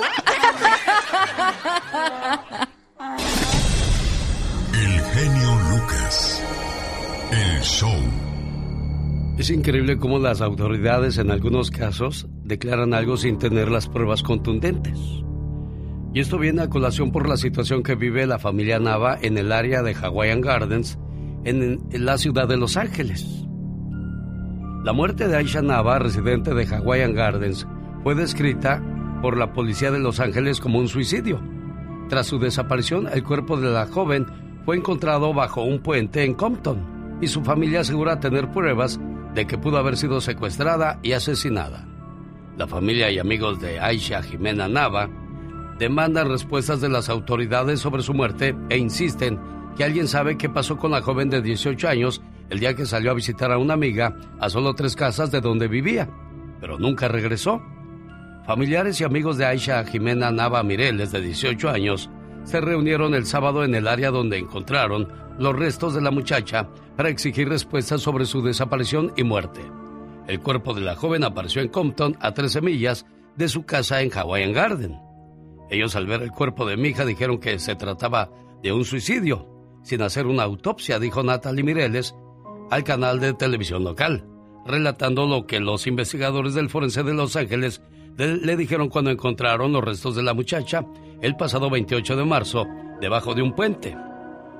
El genio Lucas. El show. Es increíble cómo las autoridades en algunos casos declaran algo sin tener las pruebas contundentes. Y esto viene a colación por la situación que vive la familia Nava en el área de Hawaiian Gardens, en, en la ciudad de Los Ángeles. La muerte de Aisha Nava, residente de Hawaiian Gardens, fue descrita por la policía de Los Ángeles como un suicidio. Tras su desaparición, el cuerpo de la joven fue encontrado bajo un puente en Compton y su familia asegura tener pruebas de que pudo haber sido secuestrada y asesinada. La familia y amigos de Aisha Jimena Nava demandan respuestas de las autoridades sobre su muerte e insisten que alguien sabe qué pasó con la joven de 18 años el día que salió a visitar a una amiga a solo tres casas de donde vivía, pero nunca regresó. Familiares y amigos de Aisha Jimena Nava Mireles, de 18 años, se reunieron el sábado en el área donde encontraron los restos de la muchacha para exigir respuestas sobre su desaparición y muerte. El cuerpo de la joven apareció en Compton, a 13 millas de su casa en Hawaiian Garden. Ellos al ver el cuerpo de mi hija dijeron que se trataba de un suicidio, sin hacer una autopsia, dijo Natalie Mireles al canal de televisión local, relatando lo que los investigadores del Forense de Los Ángeles le, dijeron cuando encontraron los restos de la muchacha el pasado 28 de marzo debajo de un puente.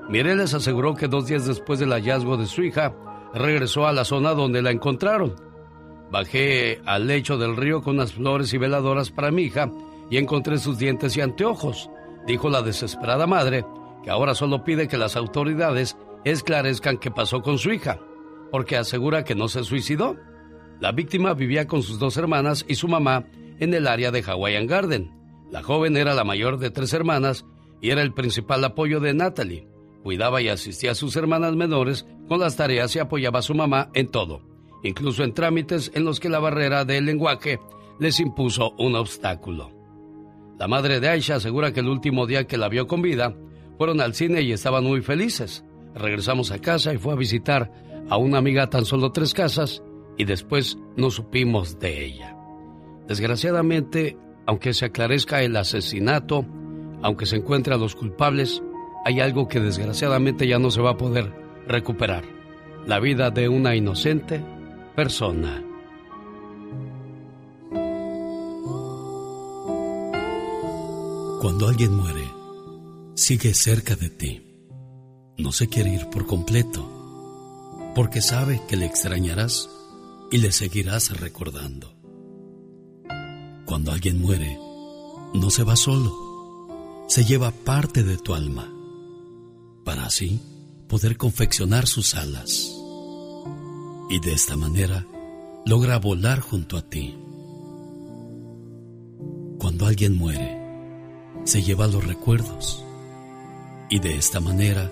Mireles aseguró que dos días después del hallazgo de su hija, regresó a la zona donde la encontraron. Bajé al lecho del río con unas flores y veladoras para mi hija y encontré sus dientes y anteojos, dijo la desesperada madre, que ahora solo pide que las autoridades esclarezcan qué pasó con su hija, porque asegura que no se suicidó. La víctima vivía con sus dos hermanas y su mamá en el área de Hawaiian Garden. La joven era la mayor de tres hermanas y era el principal apoyo de Natalie. Cuidaba y asistía a sus hermanas menores con las tareas y apoyaba a su mamá en todo, incluso en trámites en los que la barrera del lenguaje les impuso un obstáculo. La madre de Aisha asegura que el último día que la vio con vida fueron al cine y estaban muy felices. Regresamos a casa y fue a visitar a una amiga tan solo tres casas y después no supimos de ella. Desgraciadamente, aunque se aclarezca el asesinato, aunque se encuentre a los culpables, hay algo que desgraciadamente ya no se va a poder recuperar. La vida de una inocente persona. Cuando alguien muere, sigue cerca de ti. No se quiere ir por completo, porque sabe que le extrañarás y le seguirás recordando. Cuando alguien muere, no se va solo, se lleva parte de tu alma, para así poder confeccionar sus alas. Y de esta manera logra volar junto a ti. Cuando alguien muere, se lleva los recuerdos y de esta manera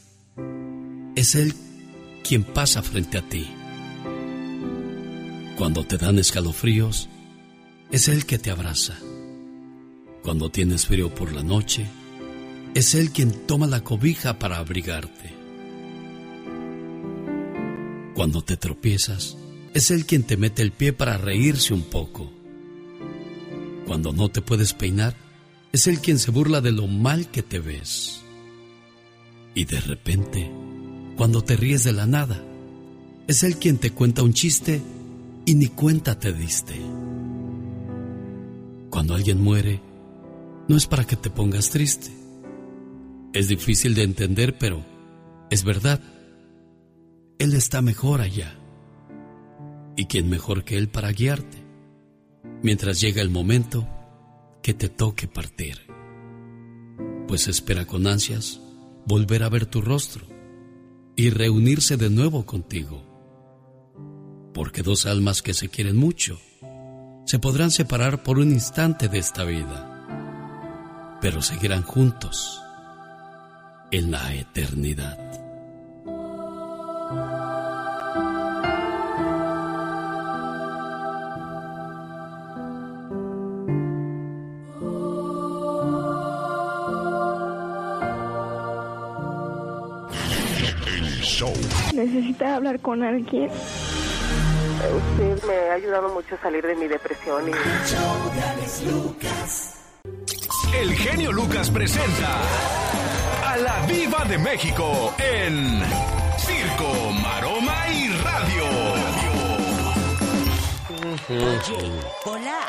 es Él quien pasa frente a ti. Cuando te dan escalofríos, es Él que te abraza. Cuando tienes frío por la noche, es Él quien toma la cobija para abrigarte. Cuando te tropiezas, es Él quien te mete el pie para reírse un poco. Cuando no te puedes peinar, es Él quien se burla de lo mal que te ves. Y de repente, cuando te ríes de la nada, es Él quien te cuenta un chiste y ni cuenta te diste. Cuando alguien muere, no es para que te pongas triste. Es difícil de entender, pero es verdad. Él está mejor allá. ¿Y quién mejor que Él para guiarte? Mientras llega el momento que te toque partir. Pues espera con ansias volver a ver tu rostro y reunirse de nuevo contigo. Porque dos almas que se quieren mucho se podrán separar por un instante de esta vida, pero seguirán juntos en la eternidad. Necesita hablar con alguien. Usted me ha ayudado mucho a salir de mi depresión y... El genio Lucas presenta a la Viva de México en Circo, Maroma y Radio. Oye, hola.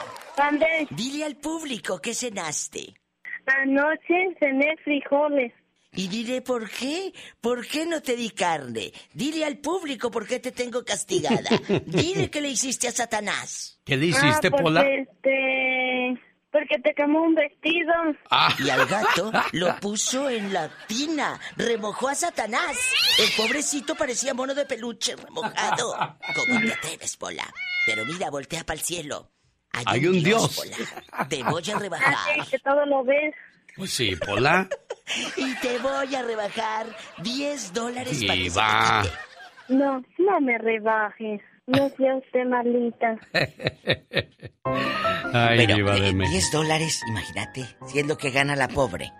Dile al público que cenaste. Anoche cené frijoles. Y dile por qué, por qué no te di carne. Dile al público por qué te tengo castigada. (laughs) Dile que le hiciste a Satanás. ¿Qué le ah, porque Este, porque te quemó un vestido. Ah. Y al gato lo (laughs) puso en la tina. Remojó a Satanás. El pobrecito parecía mono de peluche remojado. ¿Cómo te atreves, Pola? Pero mira, voltea para el cielo. Hay, un Dios. Pola. Te voy a rebajar. Así que todo lo ves. Pues sí, Pola. (laughs) y te voy a rebajar 10 dólares Sí, para que va. No, no me rebajes. No sea usted malita. (laughs) Ay, Pero, Diva de eh, México. 10 dólares, imagínate, si es lo que gana la pobre.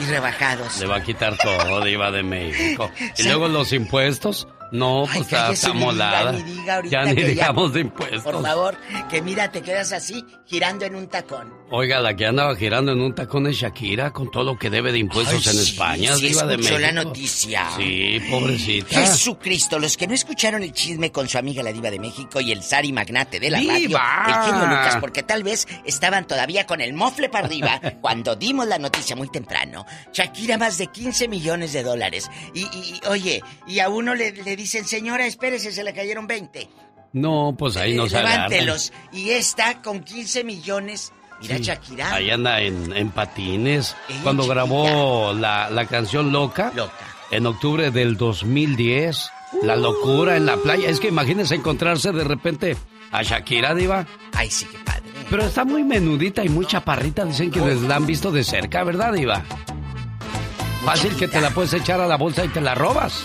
Y rebajados. Le va a quitar todo, Diva de México. (laughs) Y Sí. luego los impuestos. No, pues está, está ni diga, molada. ni diga ahorita ya ni ya- digamos de impuestos. Por favor, que mira, te quedas así, girando en un tacón. Oiga, la que andaba girando en un tacón es Shakira con todo lo que debe de impuestos Ay, en sí, España, sí Diva de México. la noticia. Sí, pobrecita. Jesucristo, los que no escucharon el chisme con su amiga la diva de México y el zar y magnate de la ¡Diva! radio, el genio Lucas, porque tal vez estaban todavía con el mofle para arriba (laughs) cuando dimos la noticia muy temprano. Shakira más de 15 millones de dólares. Y, y- oye, y a uno le, le dicen, señora, espérese, se le cayeron 20. No, pues ahí no Eh, se. Levántelos. Y esta con 15 millones. Mira, Sí. Shakira. Ahí anda en, en patines. Ella Cuando grabó la, la canción Loca, en octubre del 2010, la locura en la playa. Es que imagínense encontrarse de repente a Shakira, Diva. Ay, sí, qué padre. Pero está muy menudita y muy chaparrita. Dicen que les la han visto de cerca, ¿verdad, Diva? Fácil que te la puedes echar a la bolsa y te la robas.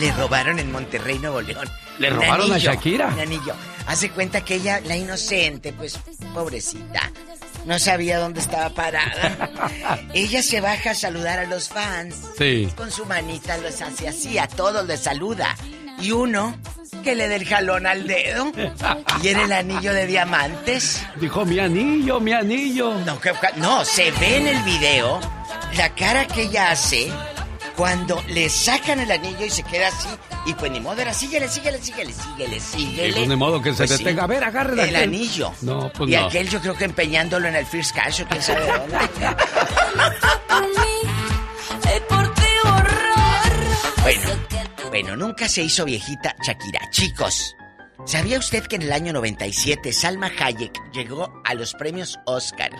Le robaron en Monterrey, Nuevo León. ¿Le robaron a Shakira? Un anillo. Hace cuenta que ella, la inocente, pues, pobrecita, no sabía dónde estaba parada. (laughs) ella se baja a saludar a los fans. Sí. Con su manita los hace así, a todos les saluda. Y uno que le dé el jalón al dedo. Y en el anillo de diamantes. Dijo, mi anillo, mi anillo. No, que- no, se ve en el video la cara que ella hace cuando le sacan el anillo y se queda así. Y pues ni modo, era síguele, síguele, síguele, síguele, síguele. Y pues, ni modo que se Pues sí. detenga. A ver, agárrele El aquel. anillo. No, pues y no. aquel yo creo que empeñándolo en el First Cash o quién sabe dónde. (laughs) Bueno, bueno, nunca se hizo viejita Shakira. Chicos, ¿sabía usted que en el año 97 Salma Hayek llegó a los premios Oscar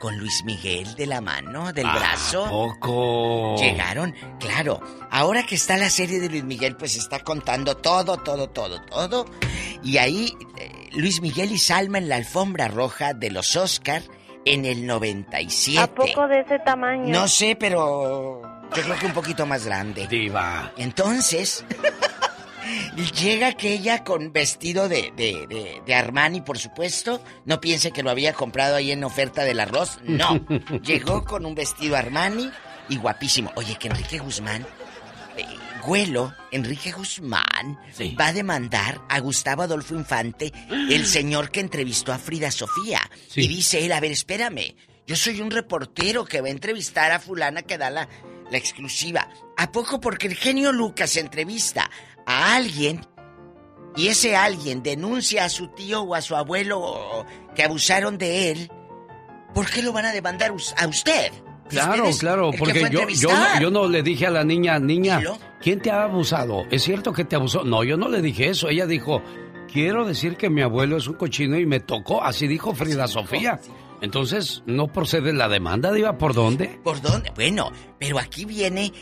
con Luis Miguel de la mano, del ¿A brazo? poco? Llegaron, claro. Ahora que está la serie de Luis Miguel, pues está contando todo, todo, todo, todo. Y ahí eh, Luis Miguel y Salma en la alfombra roja de los Oscar en el 97. ¿A poco de ese tamaño? No sé, pero yo creo que un poquito más grande. Diva. Entonces, llega aquella con vestido de, de, de- de Armani, por supuesto. No piense que lo había comprado ahí en oferta del arroz. No. (laughs) Llegó con un vestido Armani y guapísimo. Oye, que Enrique Guzmán, eh, Güelo, Enrique Guzmán, va a demandar a Gustavo Adolfo Infante, el (gasps) señor que entrevistó a Frida Sofía. Y dice él, a ver, espérame. Yo soy un reportero que va a entrevistar a fulana que da la, la exclusiva. ¿A poco porque el genio Lucas entrevista a alguien y ese alguien denuncia a su tío o a su abuelo que abusaron de él? ¿Por qué lo van a demandar a usted? Claro, claro, porque yo, yo, no, yo no le dije a la niña, niña, ¿quién te ha abusado? ¿Es cierto que te abusó? No, yo no le dije eso. Ella dijo, quiero decir que mi abuelo es un cochino y me tocó. Así dijo Frida Sofía. Entonces, ¿no procede la demanda, Diva? ¿Por dónde? ¿Por dónde? Bueno, pero aquí viene,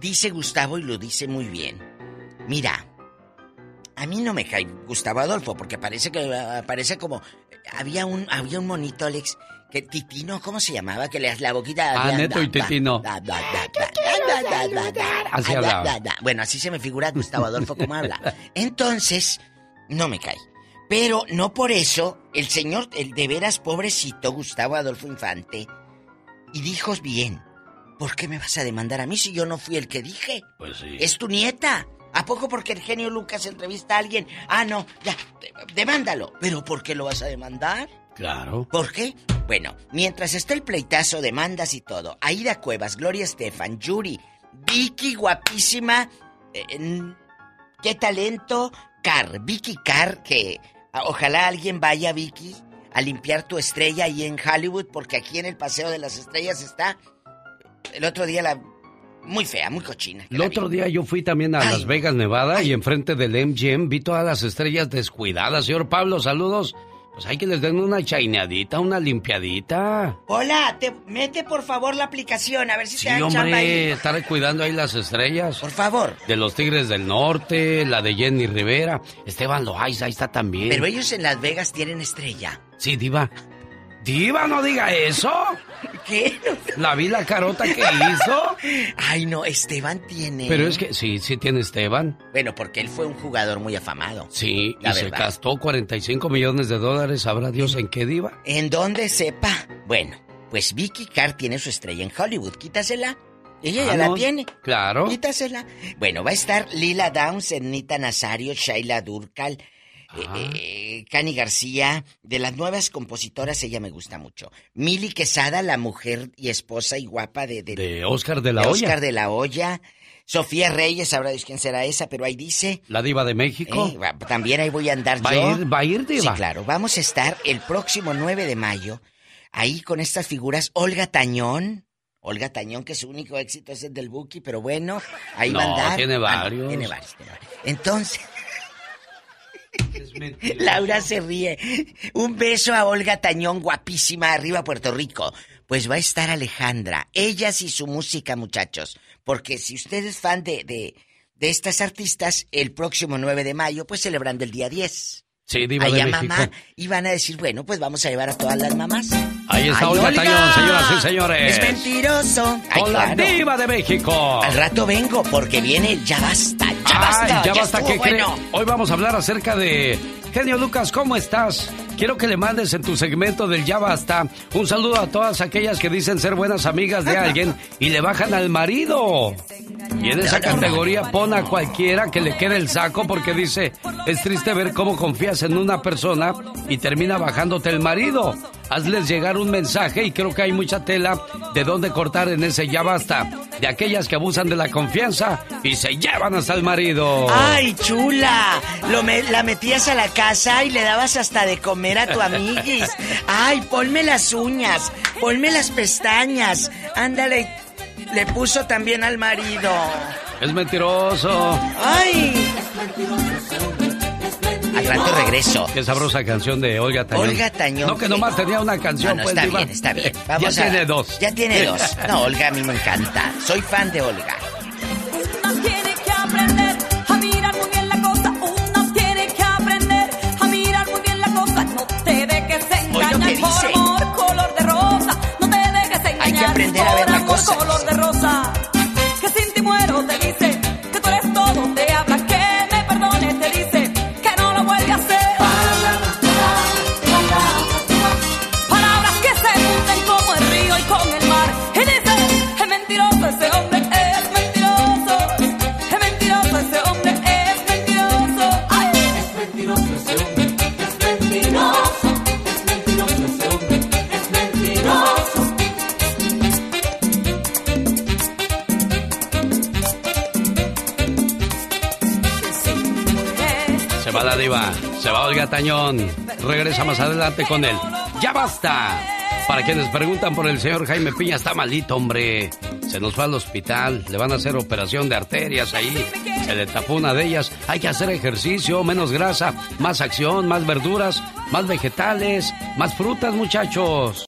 dice Gustavo y lo dice muy bien. Mira, a mí no me cae Gustavo Adolfo porque parece que parece como había un había un monito Alex que Titino, ¿cómo se llamaba? Que le la boquita Ah, Neto y Titino. Así hablaba. Bueno, así se me figura Gustavo Adolfo como habla. (laughs) Entonces, no me cae. Pero no por eso, el señor, el de veras pobrecito Gustavo Adolfo Infante, y dijo bien, ¿por qué me vas a demandar a mí si yo no fui el que dije? Pues sí. Es tu nieta. ¿A poco porque el genio Lucas entrevista a alguien? Ah, no, ya, de- demándalo. ¿Pero por qué lo vas a demandar? Claro. ¿Por qué? Bueno, mientras está el pleitazo, demandas y todo, Aida Cuevas, Gloria Estefan, Yuri, Vicky guapísima, eh, qué talento, Car, Vicky Car, que ah, ojalá alguien vaya, Vicky, a limpiar tu estrella ahí en Hollywood, porque aquí en el Paseo de las Estrellas está, el otro día la, muy fea, muy cochina. El otro día yo fui también a Las Vegas, Nevada, y enfrente del MGM vi todas las estrellas descuidadas. Señor Pablo, saludos. Pues hay que les den una chaineadita, una limpiadita. Hola, te, mete por favor la aplicación, a ver si Sí, te dan chamba hombre, ahí. estar cuidando ahí las estrellas. Por favor. De los Tigres del Norte, la de Jenny Rivera. Esteban Loaiza, ahí está también. Pero ellos en Las Vegas tienen estrella. Sí, Diva. Diva, no diga eso. ¿Qué? La vi la carota que hizo. Ay, no, Esteban tiene. Pero es que sí, sí tiene Esteban. Bueno, porque él fue un jugador muy afamado. Sí, La y se gastó 45 millones de dólares. ¿Sabrá Dios en qué Diva? En donde sepa. Bueno, pues Vicky Carr tiene su estrella en Hollywood. Quítasela. Ella Ah, ya la tiene. Claro. Quítasela. Bueno, va a estar Lila Downs, Ernita Nazario, Shaila Durcal. Eh, eh, Cani García. De las nuevas compositoras, ella me gusta mucho. Mili Quesada, la mujer y esposa y guapa de... De Oscar de la de Hoya. Oscar de la Hoya. Sofía Reyes, sabrá Dios quién será esa, pero ahí dice... La Diva de México. Eh, va- también ahí voy a andar ¿Va a yo. ir- va a ir, Diva? Sí, claro. Vamos a estar el próximo 9 de mayo ahí con estas figuras. Olga Tañón. Olga Tañón, que su único éxito es el del Buki, pero bueno, ahí va a andar. tiene Ah, no, tiene varios, tiene varios. Entonces... (laughs) Laura se ríe. Un beso a Olga Tañón, guapísima, arriba Puerto Rico. Pues va a estar Alejandra. Ellas y su música, muchachos. Porque si usted es fan de, de, de estas artistas, el próximo 9 de mayo, pues celebrando el día 10. Sí, Diva de allá México. mamá, y van a decir, bueno, pues vamos a llevar a todas las mamás. Ahí está ¡Ay, Olga Olga! Tañón, señoras y señores. Es mentiroso. Ay, Con la. Diva de México. Al rato vengo porque viene Ya Basta, Ya Basta, Ay, ya basta, estuvo ¿qué cree? bueno. Hoy vamos a hablar acerca de... Genio Lucas, ¿cómo estás? Quiero que le mandes en tu segmento del Ya Basta un saludo a todas aquellas que dicen ser buenas amigas de alguien (laughs) y le bajan al marido. Y en esa categoría pon a cualquiera que le quede el saco porque dice, es triste ver cómo confías en una persona y termina bajándote el marido. Hazles llegar un mensaje y creo que hay mucha tela de dónde cortar en ese ya basta. De aquellas que abusan de la confianza y se llevan hasta el marido. Ay, chula. Lo me- la metías a la casa y le dabas hasta de comer a tu amiguis. (laughs) Ay, ponme las uñas, ponme las pestañas. Ándale. Le puso también al marido. Es mentiroso. Ay. Al rato regreso. Qué sabrosa canción de Olga Tañón. Olga Tañón. No, que nomás tenía una canción. No, no, pues, está Diva. bien, está bien. (laughs) ya a- tiene dos. Ya tiene dos. No, Olga a mí me encanta. Soy fan de Olga. Uno tiene que aprender a mirar muy bien la cosa. Uno tiene que aprender a mirar muy bien la cosa. No te dejes engañar por dice. amor, color de rosa. No te dejes engañar Hay que aprender a por ver la cosa. color de rosa. Diva, se va Olga Tañón. Regresa más adelante con él. ¡Ya basta! Para quienes preguntan por el señor Jaime Piña, está malito, hombre. Se nos fue al hospital, le van a hacer operación de arterias ahí. Se le tapó una de ellas. Hay que hacer ejercicio, menos grasa, más acción, más verduras, más vegetales, más frutas, muchachos.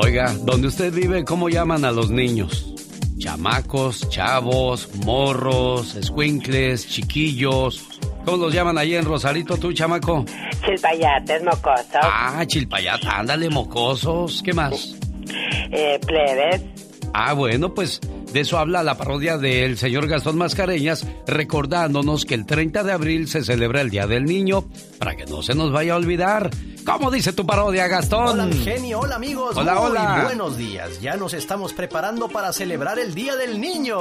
Oiga, donde usted vive, ¿cómo llaman a los niños? Chamacos, chavos, morros, escuincles, chiquillos. ¿Cómo los llaman ahí en Rosarito, tú, chamaco? Chilpayates, mocoso, Ah, chilpayata, ándale, mocosos. ¿Qué más? eh, plebes. Ah, bueno, pues de eso habla la parodia del señor Gastón Mascareñas, recordándonos que el 30 de abril se celebra el Día del Niño, para que no se nos vaya a olvidar. ¿Cómo dice tu parodia, Gastón? Hola, genio. Hola, amigos. Hola, Muy hola. buenos días. Ya nos estamos preparando para celebrar el Día del Niño.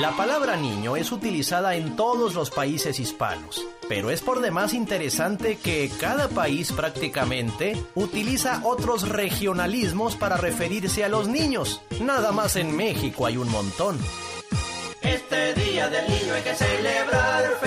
La palabra niño es utilizada en todos los países hispanos, pero es por demás interesante que cada país prácticamente utiliza otros regionalismos para referirse a los niños. Nada más en México hay un montón. Este día del niño hay que celebrar,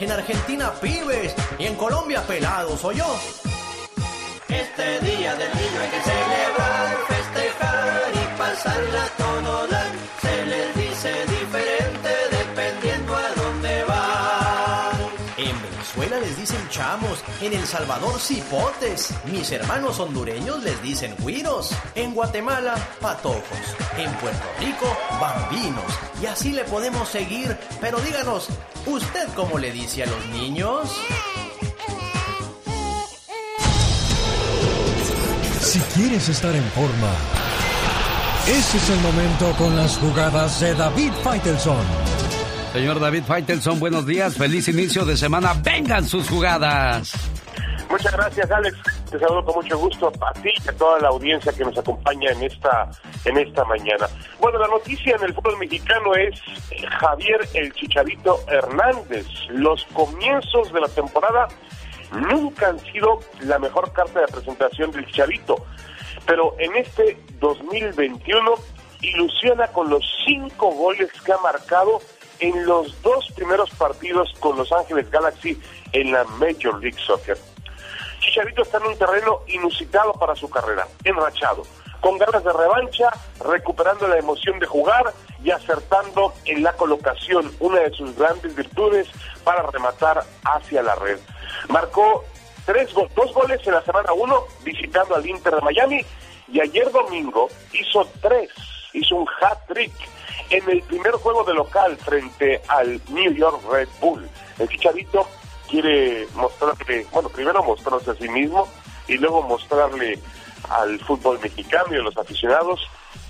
en Argentina pibes y en Colombia pelados, ¿o yo? Este día del niño hay que celebrar, festejar y pasarla todo dar. Se les dice diferente dependiendo a dónde van. En Venezuela les dicen chamos, en El Salvador cipotes. Mis hermanos hondureños les dicen güiros. En Guatemala, patojos. En Puerto Rico, bambinos. Y así le podemos seguir. Pero díganos, ¿usted cómo le dice a los niños? Si quieres estar en forma, ese es el momento con las jugadas de David Faitelson. Señor David Faitelson, buenos días, feliz inicio de semana. Vengan sus jugadas. Muchas gracias, Alex. Te saludo con mucho gusto a ti y a toda la audiencia que nos acompaña en esta en esta mañana. Bueno, la noticia en el fútbol mexicano es Javier el Chicharito Hernández. Los comienzos de la temporada nunca han sido la mejor carta de presentación del Chicharito, pero en este 2021 ilusiona con los cinco goles que ha marcado en los dos primeros partidos con Los Ángeles Galaxy en la Major League Soccer. Chicharito está en un terreno inusitado para su carrera, enrachado, con ganas de revancha, recuperando la emoción de jugar y acertando en la colocación, una de sus grandes virtudes para rematar hacia la red. Marcó tres dos goles en la semana 1 visitando al Inter de Miami y ayer domingo hizo tres, hizo un hat-trick en el primer juego de local frente al New York Red Bull. El Chicharito quiere mostrarle, bueno, primero mostrarse a sí mismo y luego mostrarle al fútbol mexicano y a los aficionados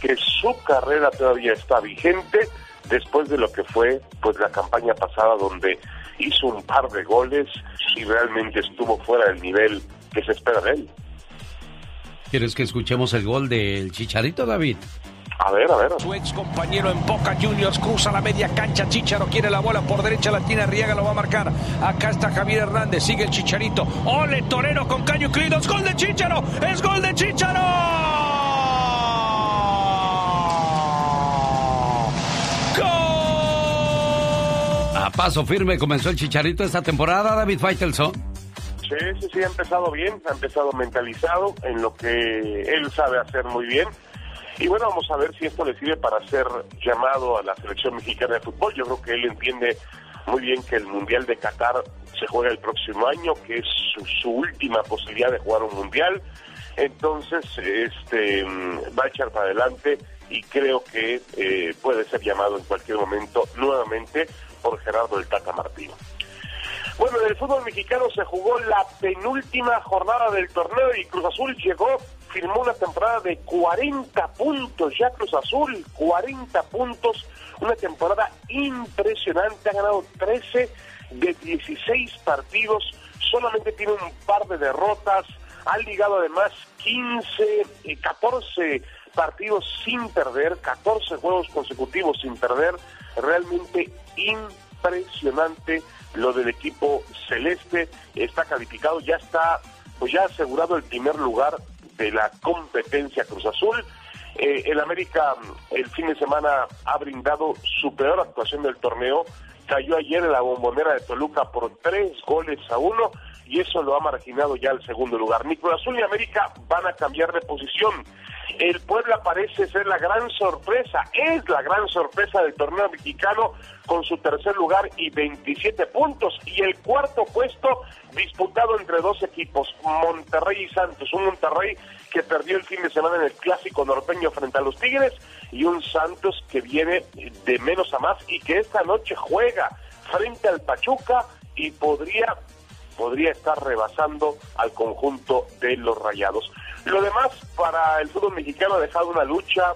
que su carrera todavía está vigente después de lo que fue pues la campaña pasada donde hizo un par de goles y realmente estuvo fuera del nivel que se espera de él. ¿Quieres que escuchemos el gol del Chicharito, David? A ver, a ver. Su ex compañero en Boca Juniors cruza la media cancha. Chicharo quiere la bola por derecha. La tiene Riega, lo va a marcar. Acá está Javier Hernández. Sigue el Chicharito. Ole Torero con Caño incluidos. ¡Gol de Chicharo! ¡Es gol de Chicharo! A paso firme comenzó el Chicharito esta temporada, David Faitelson. Sí, sí, sí, ha empezado bien, ha empezado mentalizado en lo que él sabe hacer muy bien y bueno, vamos a ver si esto le sirve para ser llamado a la selección mexicana de fútbol. Yo creo que él entiende muy bien que el Mundial de Qatar se juega el próximo año, que es su, última posibilidad de jugar un Mundial. Entonces, este mm, va a echar para adelante y creo que eh, puede ser llamado en cualquier momento nuevamente por Gerardo el Tata Martino. Bueno, en el fútbol mexicano se jugó la penúltima jornada del torneo y Cruz Azul llegó firmó una temporada de 40 puntos, ya Cruz Azul, 40 puntos, una temporada impresionante, ha ganado 13 de 16 partidos, solamente tiene un par de derrotas, ha ligado además 15, 14 eh, partidos sin perder, 14 juegos consecutivos sin perder, realmente impresionante lo del equipo celeste, está calificado, ya está pues ya asegurado el primer lugar de la competencia Cruz Azul. Eh, el América el fin de semana ha brindado su peor actuación del torneo. Cayó ayer en la bombonera de Toluca por tres goles a uno y eso lo ha marginado ya al segundo lugar. Ni Cruz Azul América van a cambiar de posición. El Puebla parece ser la gran sorpresa, es la gran sorpresa del torneo mexicano con su tercer lugar y 27 puntos. Y el cuarto puesto disputado entre dos equipos, Monterrey y Santos. Un Monterrey que perdió el fin de semana en el clásico norteño frente a los Tigres y un Santos que viene de menos a más y que esta noche juega frente al Pachuca y podría podría estar rebasando al conjunto de los Rayados. Lo demás para el fútbol mexicano ha dejado una lucha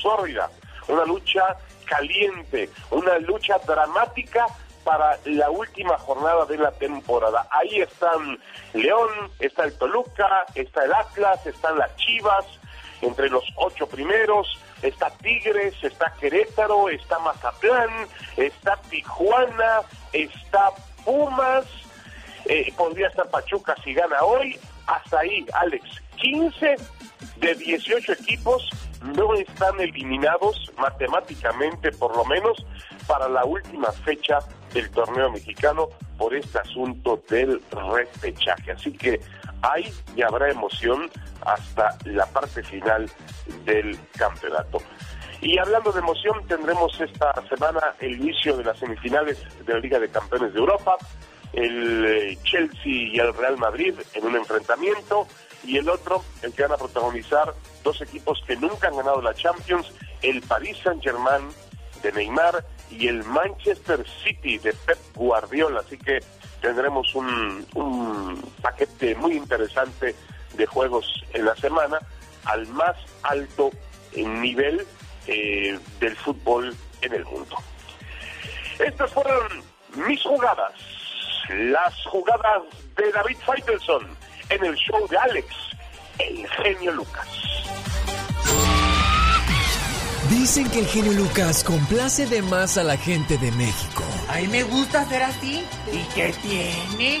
sórdida, una lucha caliente, una lucha dramática para la última jornada de la temporada. Ahí están León, está el Toluca, está el Atlas, están las Chivas, entre los ocho primeros, está Tigres, está Querétaro, está Mazatlán, está Tijuana, está Pumas, eh, podría estar Pachuca si gana hoy. Hasta ahí, Alex. 15 de 18 equipos no están eliminados matemáticamente, por lo menos, para la última fecha del torneo mexicano por este asunto del repechaje. Así que hay y habrá emoción hasta la parte final del campeonato. Y hablando de emoción, tendremos esta semana el inicio de las semifinales de la Liga de Campeones de Europa el eh, Chelsea y el Real Madrid en un enfrentamiento y el otro, el que van a protagonizar dos equipos que nunca han ganado la Champions, el Paris Saint-Germain de Neymar y el Manchester City de Pep Guardiola. Así que tendremos un, paquete muy interesante de juegos en la semana al más alto nivel eh, del fútbol en el mundo. Estas fueron mis jugadas las jugadas de David Feitelson en el show de Alex, el genio Lucas. Dicen que el genio Lucas complace de más a la gente de México. A mí me gusta ser así. ¿Y qué tiene?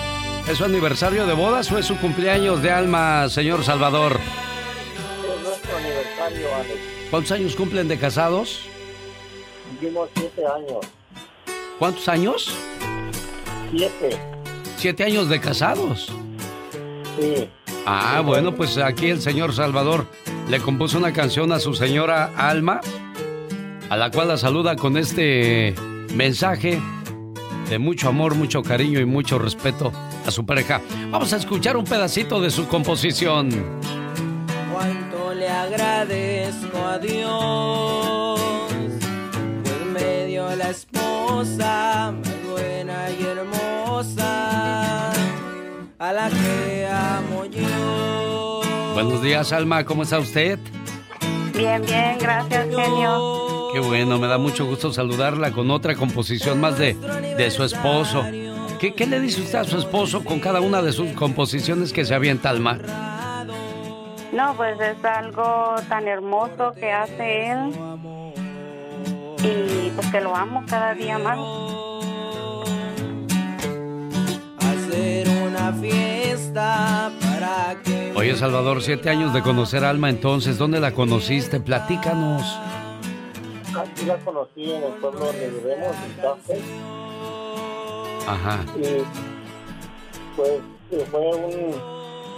¿Es su aniversario de bodas o es su cumpleaños de Alma, señor Salvador? Es nuestro aniversario, Alex. ¿Cuántos años cumplen de casados? Cumplimos siete años. ¿Cuántos años? Siete. Siete años de casados. Sí. Ah, bueno, pues aquí el señor Salvador le compuso una canción a su señora Alma, a la cual la saluda con este mensaje de mucho amor, mucho cariño y mucho respeto a su pareja. Vamos a escuchar un pedacito de su composición. Cuánto le agradezco a Dios, pues me dio la esposa más buena y hermosa, a la que amo yo. Buenos días, Alma, ¿cómo está usted? Bien, bien, gracias, genio. Qué bueno, me da mucho gusto saludarla con otra composición más de, de su esposo. ¿Qué, ¿Qué le dice usted a su esposo con cada una de sus composiciones que se avienta, Alma? No, pues es algo tan hermoso que hace él. Y pues que lo amo cada día más. Hacer una fiesta para que... Oye, Salvador, siete años de conocer a Alma, entonces, ¿dónde la conociste? Platícanos. Aquí la conocí en el pueblo donde vivimos, en Café. Ajá. Y pues fue un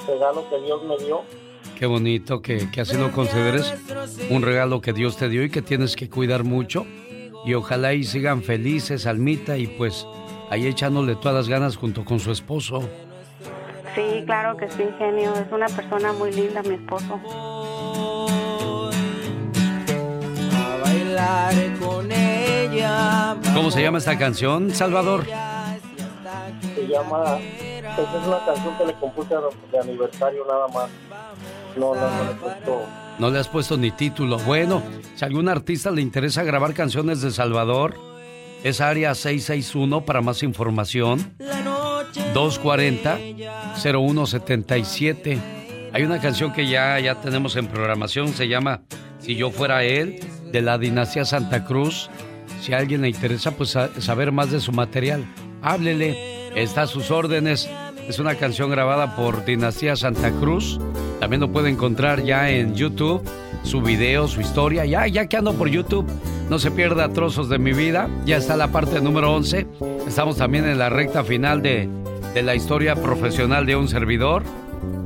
regalo que Dios me dio. Qué bonito que, que así lo consideres un regalo que Dios te dio y que tienes que cuidar mucho. Y ojalá y sigan felices, Almita, y pues ahí echándole todas las ganas junto con su esposo. Sí, claro que sí, genio. Es una persona muy linda, mi esposo. Con ella. ¿Cómo se llama esta canción, Salvador? Se llama. Esa es una canción que le compuse de aniversario nada más. No, no, no le he puesto. No le has puesto ni título. Bueno, si a algún artista le interesa grabar canciones de Salvador, es área 661 para más información. 240-0177. Hay una canción que ya, ya tenemos en programación, se llama Si yo fuera él, de la dinastía Santa Cruz. Si a alguien le interesa pues sa- saber más de su material, háblele, está a sus órdenes. Es una canción grabada por Dinastía Santa Cruz. También lo puede encontrar ya en YouTube, su video, su historia. Ya, ya que ando por YouTube, no se pierda trozos de mi vida. Ya está la parte número 11. Estamos también en la recta final de, de la historia profesional de un servidor.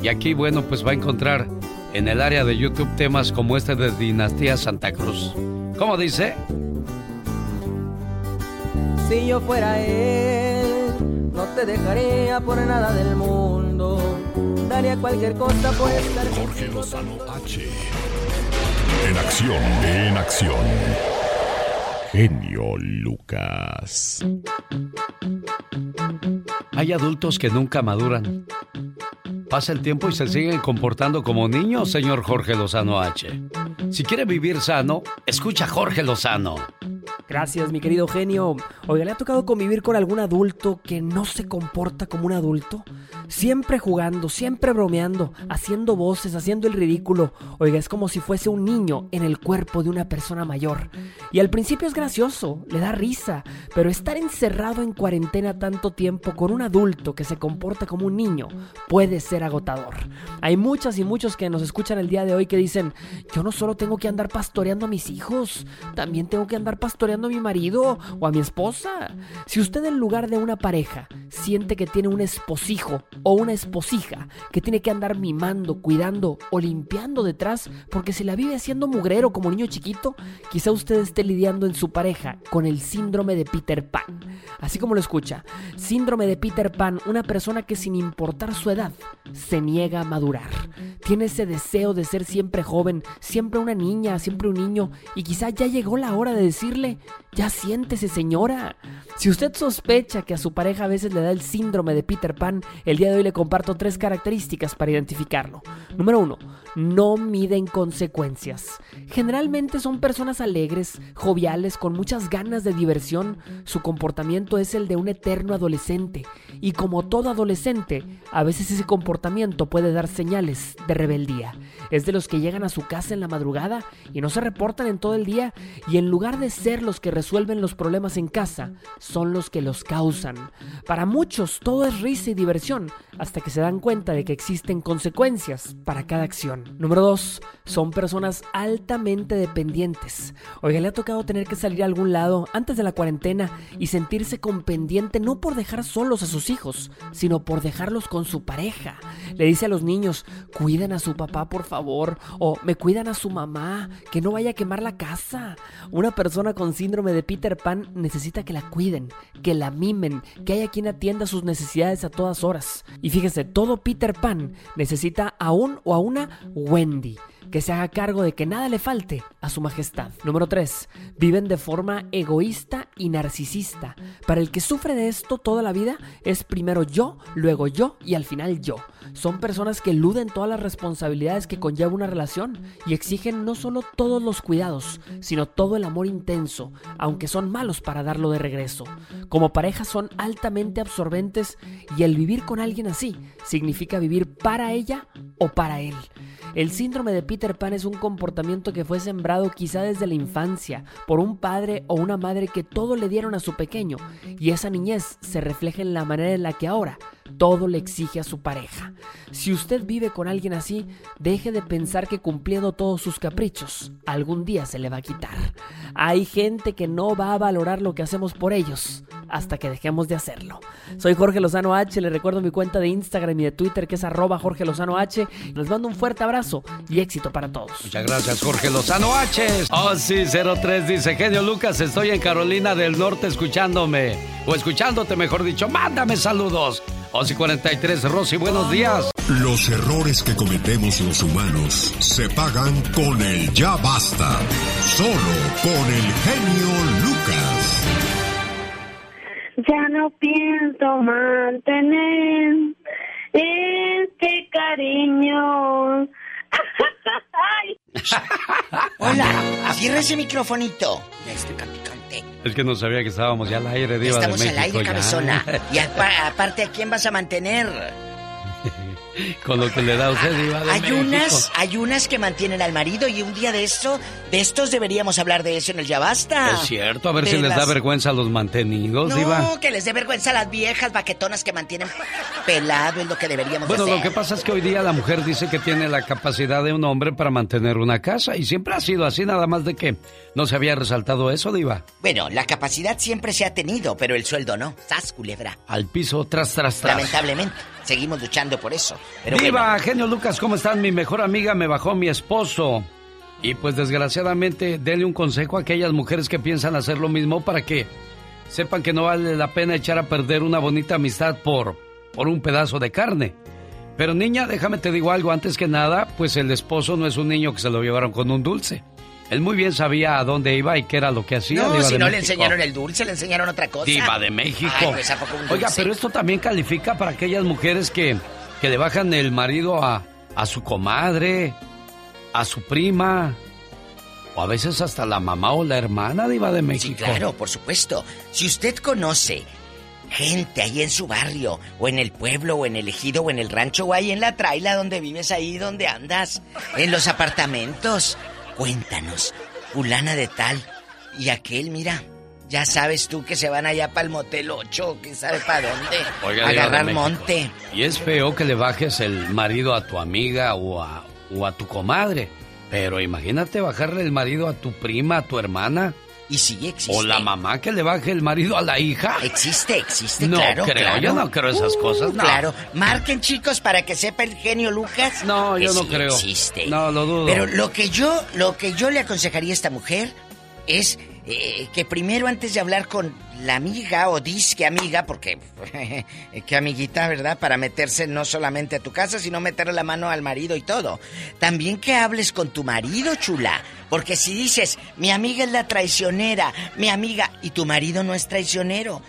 Y aquí, bueno, pues va a encontrar en el área de YouTube temas como este de Dinastía Santa Cruz. ¿Cómo dice? Si yo fuera él, no te dejaría por nada del mundo. Daría cualquier cosa por estar Jorge Lozano H. En acción, en acción. Genio Lucas. Hay adultos que nunca maduran. Pasa el tiempo y se siguen comportando como niños, señor Jorge Lozano H. Si quiere vivir sano, escucha a Jorge Lozano. Gracias, mi querido genio. Oiga, ¿le ha tocado convivir con algún adulto que no se comporta como un adulto? Siempre jugando, siempre bromeando, haciendo voces, haciendo el ridículo. Oiga, es como si fuese un niño en el cuerpo de una persona mayor. Y al principio es gracioso, le da risa, pero estar encerrado en cuarentena tanto tiempo con un adulto que se comporta como un niño puede ser agotador. Hay muchas y muchos que nos escuchan el día de hoy que dicen, yo no solo tengo que andar pastoreando a mis hijos, también tengo que andar pastoreando a mi marido o a mi esposa. Si usted en lugar de una pareja siente que tiene un esposijo o una esposija que tiene que andar mimando, cuidando o limpiando detrás porque se la vive haciendo mugrero como niño chiquito, quizá usted esté lidiando en su pareja con el síndrome de Peter Pan. Así como lo escucha, síndrome de Peter Pan, una persona que sin importar su edad se niega a madurar. Tiene ese deseo de ser siempre joven, siempre una niña, siempre un niño y quizá ya llegó la hora de decirle, ya siéntese señora. Si usted sospecha que a su pareja a veces le da el síndrome de Peter Pan, el día de hoy le comparto tres características para identificarlo. Número uno, no miden consecuencias. Generalmente son personas alegres, joviales, con muchas ganas de diversión. Su comportamiento es el de un eterno adolescente. Y como todo adolescente, a veces ese comportamiento puede dar señales de rebeldía. Es de los que llegan a su casa en la madrugada y no se reportan en todo el día y en lugar de ser los que resuelven los problemas en casa, son los que los causan. Para muchos todo es risa y diversión hasta que se dan cuenta de que existen consecuencias para cada acción. Número 2. Son personas altamente dependientes. Oiga, le ha tocado tener que salir a algún lado antes de la cuarentena y sentirse con pendiente no por dejar solos a sus hijos, sino por dejarlos con su pareja. Le dice a los niños, cuiden a su papá por favor, o me cuidan a su mamá, que no vaya a quemar la casa. Una persona con síndrome de Peter Pan necesita que la cuiden, que la mimen, que haya quien atienda sus necesidades a todas horas. Y fíjese, todo Peter Pan necesita a un o a una Wendy que se haga cargo de que nada le falte a su majestad. Número 3. Viven de forma egoísta y narcisista. Para el que sufre de esto toda la vida es primero yo, luego yo y al final yo. Son personas que eluden todas las responsabilidades que conlleva una relación y exigen no solo todos los cuidados, sino todo el amor intenso, aunque son malos para darlo de regreso. Como pareja son altamente absorbentes y el vivir con alguien así significa vivir para ella o para él. El síndrome de Peter Pan es un comportamiento que fue sembrado quizá desde la infancia por un padre o una madre que todo le dieron a su pequeño y esa niñez se refleja en la manera en la que ahora todo le exige a su pareja. Si usted vive con alguien así, deje de pensar que cumpliendo todos sus caprichos, algún día se le va a quitar. Hay gente que no va a valorar lo que hacemos por ellos hasta que dejemos de hacerlo. Soy Jorge Lozano H, le recuerdo mi cuenta de Instagram y de Twitter que es arroba Jorge Lozano H. Les mando un fuerte abrazo y éxito para todos. Muchas gracias Jorge Lozano H. Oh sí, 03 dice, genio Lucas, estoy en Carolina del Norte escuchándome, o escuchándote mejor dicho, mándame saludos. Osi 43, Rosy, buenos días. Los errores que cometemos los humanos se pagan con el ya basta. Solo con el genio Lucas. Ya no pienso mantener este cariño. (laughs) Hola, cierra ese microfonito. Ya estoy Es que no sabía que estábamos ya al aire, Diva Estamos de México. al aire, ya. cabezona. Y (laughs) apa- aparte, ¿a quién vas a mantener? Con lo que le da a usted, Diva de Hay México. unas, hay unas que mantienen al marido y un día de esto, de estos deberíamos hablar de eso en el Ya Basta. Es cierto, a ver De si les da vergüenza a los mantenidos, No, Diva. que les dé vergüenza a las viejas baquetonas que mantienen pelado, es lo que deberíamos Bueno, de lo hacer. que pasa es que hoy día la mujer dice que tiene la capacidad de un hombre para mantener una casa y siempre ha sido así, nada más de que no se había resaltado eso, Diva. Bueno, la capacidad siempre se ha tenido, pero el sueldo no. ¡Sas, culebra! Al piso, tras, tras, tras. Lamentablemente, seguimos luchando por eso. Pero bueno, genio Lucas, ¿cómo están? Mi mejor amiga me bajó mi esposo. Y pues desgraciadamente, denle un consejo a aquellas mujeres que piensan hacer lo mismo para que sepan que no vale la pena echar a perder una bonita amistad por, por un pedazo de carne. Pero niña, déjame te digo algo, antes que nada, pues el esposo no es un niño que se lo llevaron con un dulce. Él muy bien sabía a dónde iba y qué era lo que hacía. no, si no le enseñaron el dulce, le enseñaron otra cosa. Diva de México. Ay, pues, ¿a poco un Oiga, pero esto también califica para aquellas mujeres que, que le bajan el marido a, a su comadre, a su prima, o a veces hasta la mamá o la hermana Diva de México. Sí, claro, por supuesto. Si usted conoce gente ahí en su barrio, o en el pueblo, o en el ejido, o en el rancho, o ahí en la traila donde vives, ahí donde andas, en los apartamentos, cuéntanos, fulana de tal, y aquel, mira, ya sabes tú que se van allá para el motel 8, que sabe para dónde, (laughs) Oiga, agarrar monte. Y es feo que le bajes el marido a tu amiga o a, o a tu comadre. Pero imagínate bajarle el marido a tu prima, a tu hermana. Y sí existe. O la mamá que le baje el marido a la hija. Existe, existe, No claro. creo, claro. yo no creo esas cosas, no. Claro. Marquen, chicos, para que sepa el genio Lucas. No, yo que no sí creo. Existe. No, lo dudo. Pero lo que yo, lo que yo le aconsejaría a esta mujer es eh, que primero antes de hablar con la amiga o disque amiga, porque (laughs) qué amiguita, ¿verdad? Para meterse no solamente a tu casa, sino meterle la mano al marido y todo. También que hables con tu marido, chula. Porque si dices, mi amiga es la traicionera, mi amiga, y tu marido no es traicionero,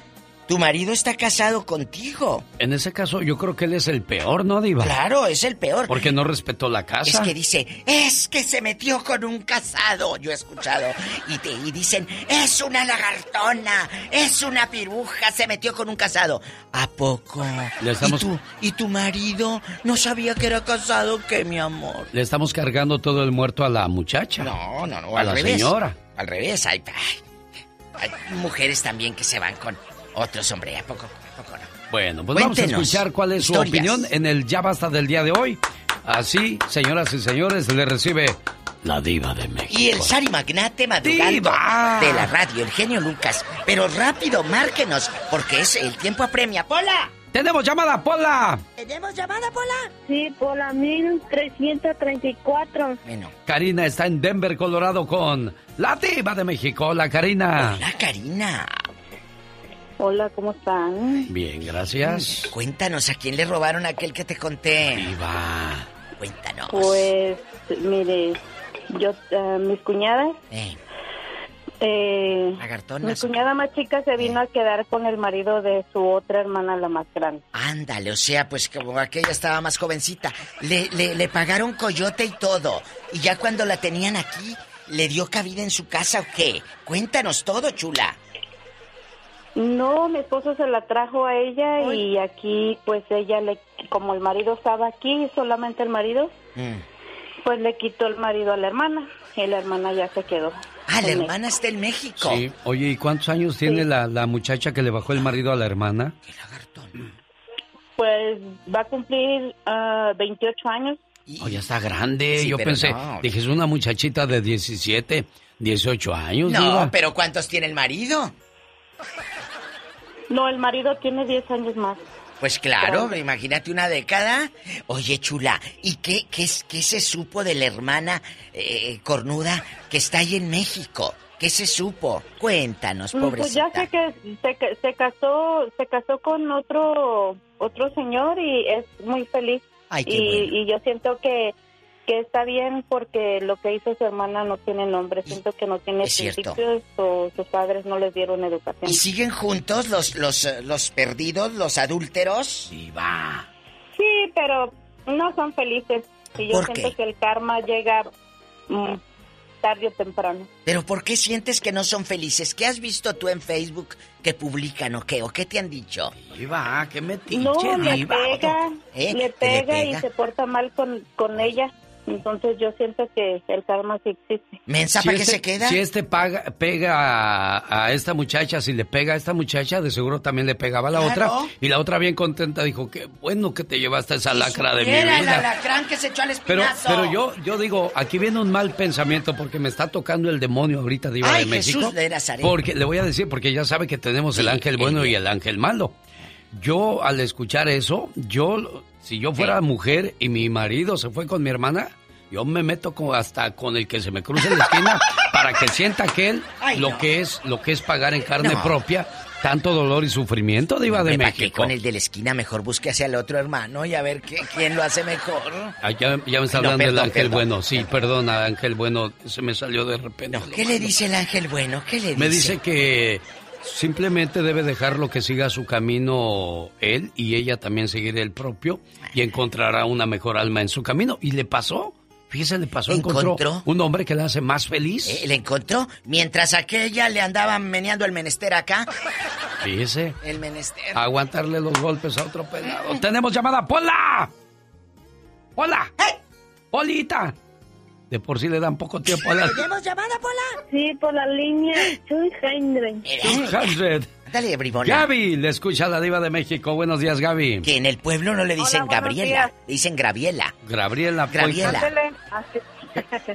tu marido está casado contigo. En ese caso, yo creo que él es el peor, ¿no, Diva? Claro, es el peor. Porque no respetó la casa. Es que dice, es que se metió con un casado, yo he escuchado. Y, te, y dicen, es una lagartona, es una piruja, se metió con un casado. ¿A poco? Le estamos- ¿Y, tu, ¿Y tu marido no sabía que era casado? ¿Qué, mi amor? Le estamos cargando todo el muerto a la muchacha. No, no, no, A al la revés. señora. Al revés, hay, ay, hay mujeres también que se van con otros, hombre, ¿a poco, a poco no? Bueno, pues vamos a escuchar cuál es su historias. opinión en el Ya Basta del día de hoy. Así, señoras y señores, le recibe la diva de México. Y el Sari Magnate madrugando ¡Diva! de la radio, el genio Lucas. Pero rápido, márquenos, porque es el tiempo apremia. ¡Pola! ¡Tenemos llamada, Pola! ¿Tenemos llamada, Pola? Sí, Pola 1334. Bueno. Karina está en Denver, Colorado con la diva de México, la Karina. Hola, Karina. Hola, ¿cómo están? Bien, gracias. Cuéntanos, ¿a quién le robaron aquel que te conté? Diva. Cuéntanos. Pues, mire, yo, eh, mis cuñadas, Eh, eh, mi cuñada más chica se vino a quedar con el marido de su otra hermana, la más grande. Ándale, o sea, pues como aquella estaba más jovencita. Le, le, le pagaron coyote y todo. Y ya cuando la tenían aquí, ¿le dio cabida en su casa o qué? Cuéntanos todo, chula. No, mi esposo se la trajo a ella y aquí, pues ella le, como el marido estaba aquí, solamente el marido, Mm. pues le quitó el marido a la hermana y la hermana ya se quedó. Ah, la hermana está en México. Sí, oye, ¿y cuántos años tiene la, la muchacha que le bajó el marido a la hermana? Pues va a cumplir ah, 28 años. Oh, ya está grande. Sí, Yo pensé, no. dije, es una muchachita de 17, 18 años, No, diva. pero ¿cuántos tiene el marido? No, el marido tiene 10 años más. Pues claro, imagínate una década. Oye, chula, ¿y qué, qué, qué se supo de la hermana eh, cornuda que está ahí en México? ¿Qué se supo? Cuéntanos, Mm, Pues ya pobrecita. sé que se, se casó, se casó con otro otro señor y es muy feliz. Ay, qué y, bueno. y yo siento que que está bien porque lo que hizo su hermana no tiene nombre. Siento que no tiene Es cierto. principios o sus padres no les dieron educación. ¿Y siguen juntos los, los, eh, los perdidos, los adúlteros? Diva. Sí, pero no son felices. Y yo ¿Por siento qué? que el karma llega mm, tarde o temprano. ¿Pero por qué sientes que no son felices? ¿Qué has visto tú en Facebook que publican o qué? ¿O qué te han dicho? Diva, ¿qué me No, le pega, ¿Eh? le ¿Que le pega y pega? se porta mal con, con ella. Entonces yo siento que el karma sí existe. ¿Mensa para qué se queda? Si este paga, pega a, a esta muchacha, si le pega a esta muchacha, de seguro también le pegaba a la Claro. otra. Y la otra bien contenta dijo, qué bueno que te llevaste esa lacra de mi Era el vida. alacrán que se echó al espinazo. pero yo, yo digo, aquí viene un mal pensamiento porque me está tocando el demonio ahorita, Diva Ay, de México. Jesús de Nazaret. Porque le voy a decir, porque ya sabe que tenemos el ángel el bueno y el ángel malo. Yo, al escuchar eso, yo, si yo fuera mujer y mi marido se fue con mi hermana, yo me meto con- hasta con el que se me cruce en la esquina (laughs) para que sienta aquel Ay, lo no. que es, lo que es pagar en carne No. propia tanto dolor y sufrimiento, Diva de ¿pa' qué México. con el de la esquina mejor busque hacia el otro hermano y a ver qué, quién lo hace mejor. Ah, ya, ya me está No, hablando el perdón, ángel perdón. bueno. Sí, perdona, ángel bueno, se me salió de repente. ¿Qué le dice el ángel bueno? ¿Qué le dice? Me dice que simplemente debe dejarlo que siga su camino él y ella también seguir el propio y encontrará una mejor alma en su camino. ¿Y le pasó? Fíjese, le pasó, encontró, ¿Encontró? un hombre que le hace más feliz. Eh, ¿Le encontró? Mientras aquella le andaba meneando el menester acá. Fíjese, El menester. aguantarle los golpes a otro pelado. ¡Tenemos llamada! ¡Pola! ¡Pola! ¡Polita! De por sí le dan poco tiempo a la... ¿Tenemos llamada, Pola? Sí, por la línea (gasps) 200. 200. Dale, bribona. Gaby, le escucha a la diva de México. Buenos días, Gaby. Que en el pueblo no le dicen Hola, Gabriela, días. le dicen Graviela. Gabriela. pues, Graviela. Así.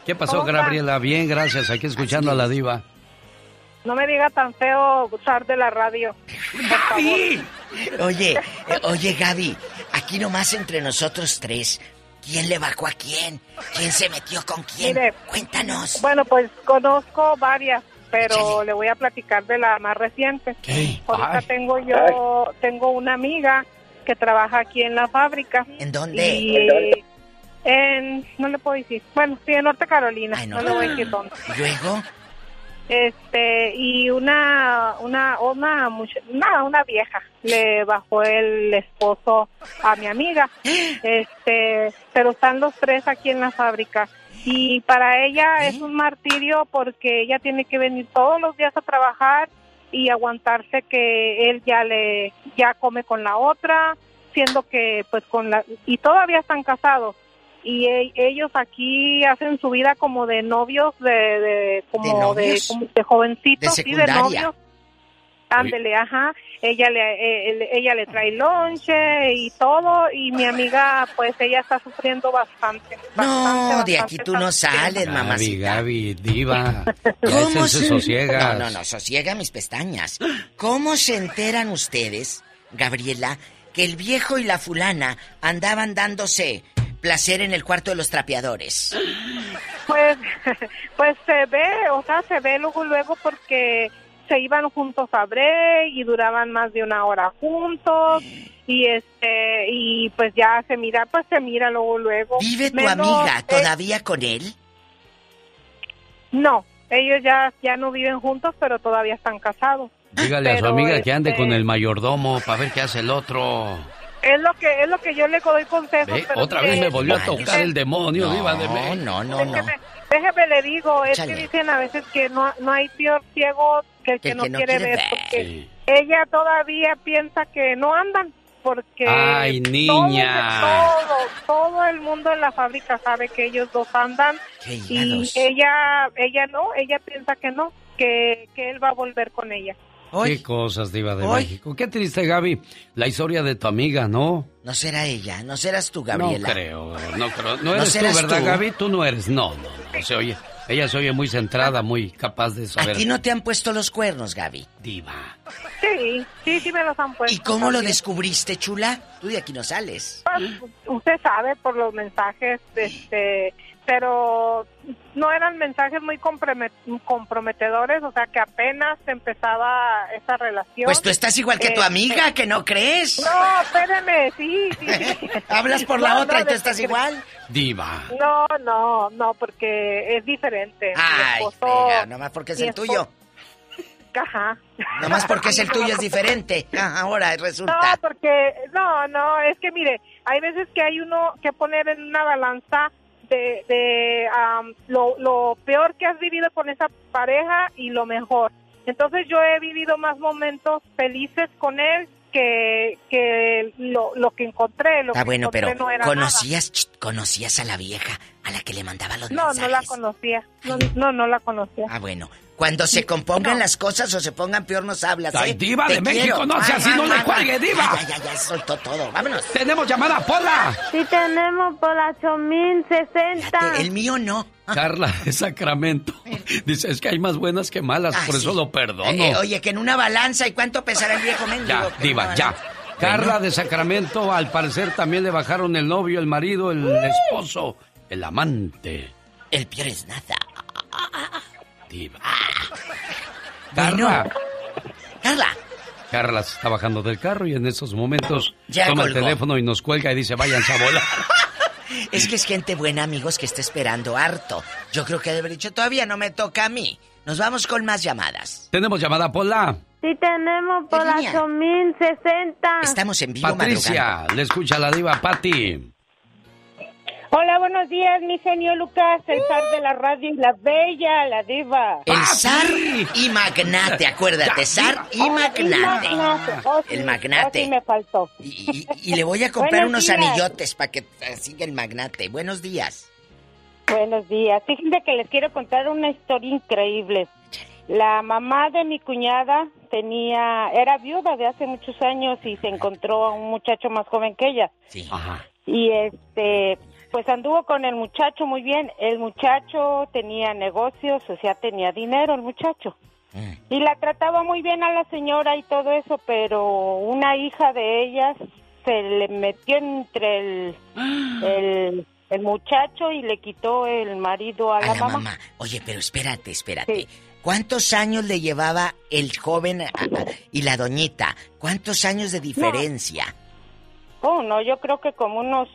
¿Qué pasó. Gabriela? Bien, gracias. Aquí escuchando a la diva. No me diga tan feo usar de la radio. ¡Gaby! Oye, (laughs) eh, oye, Gaby, aquí nomás entre nosotros tres, ¿quién le bajó a quién? ¿Quién se metió con quién? Mire, Cuéntanos. Bueno, pues conozco varias, pero le voy a platicar de la más reciente. Ahorita Ay. tengo yo, tengo una amiga que trabaja aquí en la fábrica. ¿En dónde? Y, ¿En dónde? en- no le puedo decir. Bueno, sí, en Norte Carolina. Ay, no. no. le voy a decir dónde. ¿Y luego? Este, y una, una, una, una, una vieja le bajó el esposo a mi amiga. (gasps) Este, pero están los tres aquí en la fábrica. Y para ella es un martirio porque ella tiene que venir todos los días a trabajar y aguantarse que él ya le, ya come con la otra, siendo que pues con la, y todavía están casados. Y e- ellos aquí hacen su vida como de novios de, de como de, novios? como de jovencitos De sí de novios ándele ajá ella le eh, ella le trae lonche y todo y mi amiga pues ella está sufriendo bastante, No, de bastante, aquí tú no sales, Gaby, mamacita. Gaby, diva. ¿Cómo se sosiegas. No, no, no, sosiega mis pestañas. ¿Cómo se enteran ustedes, Gabriela, que el viejo y la fulana andaban dándose placer en el cuarto de los trapeadores? Pues, (laughs) pues se ve, o sea, se ve luego, luego porque se iban juntos a break y duraban más de una hora juntos y este y pues ya se mira, pues se mira luego, luego. ¿Vive tu Menos, amiga eh, todavía con él? no, ellos ya ya no viven juntos, pero todavía están casados. Dígale a su Pero, amiga que ande este, con el mayordomo para ver qué hace el otro. Es lo que es lo que yo le doy consejos. Ve, pero Otra vez me volvió a tocar el demonio, No, diva de México. no, no, no. Déjeme, déjeme le digo, es que dicen a veces que no, no hay peor ciego que el que, el no, que no quiere, quiere ver, ver. porque Sí. ella todavía piensa que no andan, porque Ay, niña. Todo, todo, todo el mundo en la fábrica sabe que ellos dos andan y ella, ella no, ella piensa que no, que, que él va a volver con ella. Qué cosas, diva de Hoy. México. Qué triste, Gaby. La historia de tu amiga, ¿no? No será ella, no serás tú, Gabriela. No creo, no creo. No (laughs) ¿No eres tú, serás ¿verdad, tú? Gaby? Tú no eres. No, no, no. Se oye. Ella se oye muy centrada, muy capaz de ¿A saber. ti no te han puesto los cuernos, Gaby? Diva. Sí, sí, sí me los han puesto. ¿Y cómo lo descubriste, chula? Tú de aquí no sales. Pues, usted sabe por los mensajes, este, pero no eran mensajes muy comprome- comprometedores, o sea que apenas empezaba esa relación. Pues tú estás igual que tu Eh, amiga, ¿que no crees? No, espéreme, sí, sí. sí. (laughs) Hablas por la No, otra no, y tú estás igual. Diva. No, no, no, porque es diferente. Ay, esposo- frega, nomás porque es el tuyo. (laughs) Ajá. Nomás porque es el tuyo es diferente. (laughs) Ah, Ahora No, resulta. porque, no, no, es que mire, hay veces que hay uno que poner en una balanza de, lo, lo peor que has vivido con esa pareja y lo mejor. Entonces yo he vivido más momentos felices con él que, que lo, lo que encontré. Lo Ah, que bueno, pero encontré no era conocías, ch, conocías a la vieja a la que le mandaba los nada. No, no la mensajes. conocía. No, no, no la conocía. Ah, bueno. Cuando se compongan las cosas o se pongan peor nos hablas, Ay, ¿eh? diva Te de México, no sea así, no le cuelgue, diva. Ya, ya, ya, soltó todo. Vámonos. Tenemos llamada, Pola. Sí tenemos por la 8060. El mío no. Carla de Sacramento. Dice, es que hay más buenas que malas, Ah, por eso sí. lo perdono. Eh, oye, que en una balanza, ¿y cuánto pesará el viejo mendigo? Ya, diva, ya. balanza. Carla de Sacramento, al parecer también le bajaron el novio, el marido, el esposo, el amante. El peor es nada. Diva. Bueno. Carla. Carla. Carla se está bajando del carro y en esos momentos Ya toma el teléfono y nos cuelga y dice, váyanse a volar. (laughs) Es que es gente buena, amigos, que está esperando harto. Yo creo que debe haber dicho, todavía no me toca a mí. Nos vamos con más llamadas. Tenemos llamada, Pola. Sí tenemos por la línea? 8060. Estamos en vivo Patricia, madrugando. le escucha la diva Patti. Hola, buenos días, mi genio Lucas, el zar de la radio y la bella, la diva. El zar y magnate, acuérdate, zar y magnate. Oh, sí, El magnate. oh, sí me faltó. Y, y- y le voy a comprar unos días. anillotes para que siga el magnate. Buenos días. Buenos días. Fíjense que les quiero contar una historia increíble. La mamá de mi cuñada tenía, era viuda de hace muchos años y se encontró a un muchacho más joven que ella. Sí. Ajá. Y este, pues anduvo con el muchacho muy bien. El muchacho tenía negocios, o sea, tenía dinero el muchacho. Y la trataba muy bien a la señora y todo eso, pero una hija de ellas se le metió entre el, (gasps) el, el muchacho y le quitó el marido a, la, mamá. Oye, pero espérate, espérate. ¿Cuántos años le llevaba el joven a- a- y la doñita? ¿Cuántos años de diferencia? Oh, no, yo creo que como unos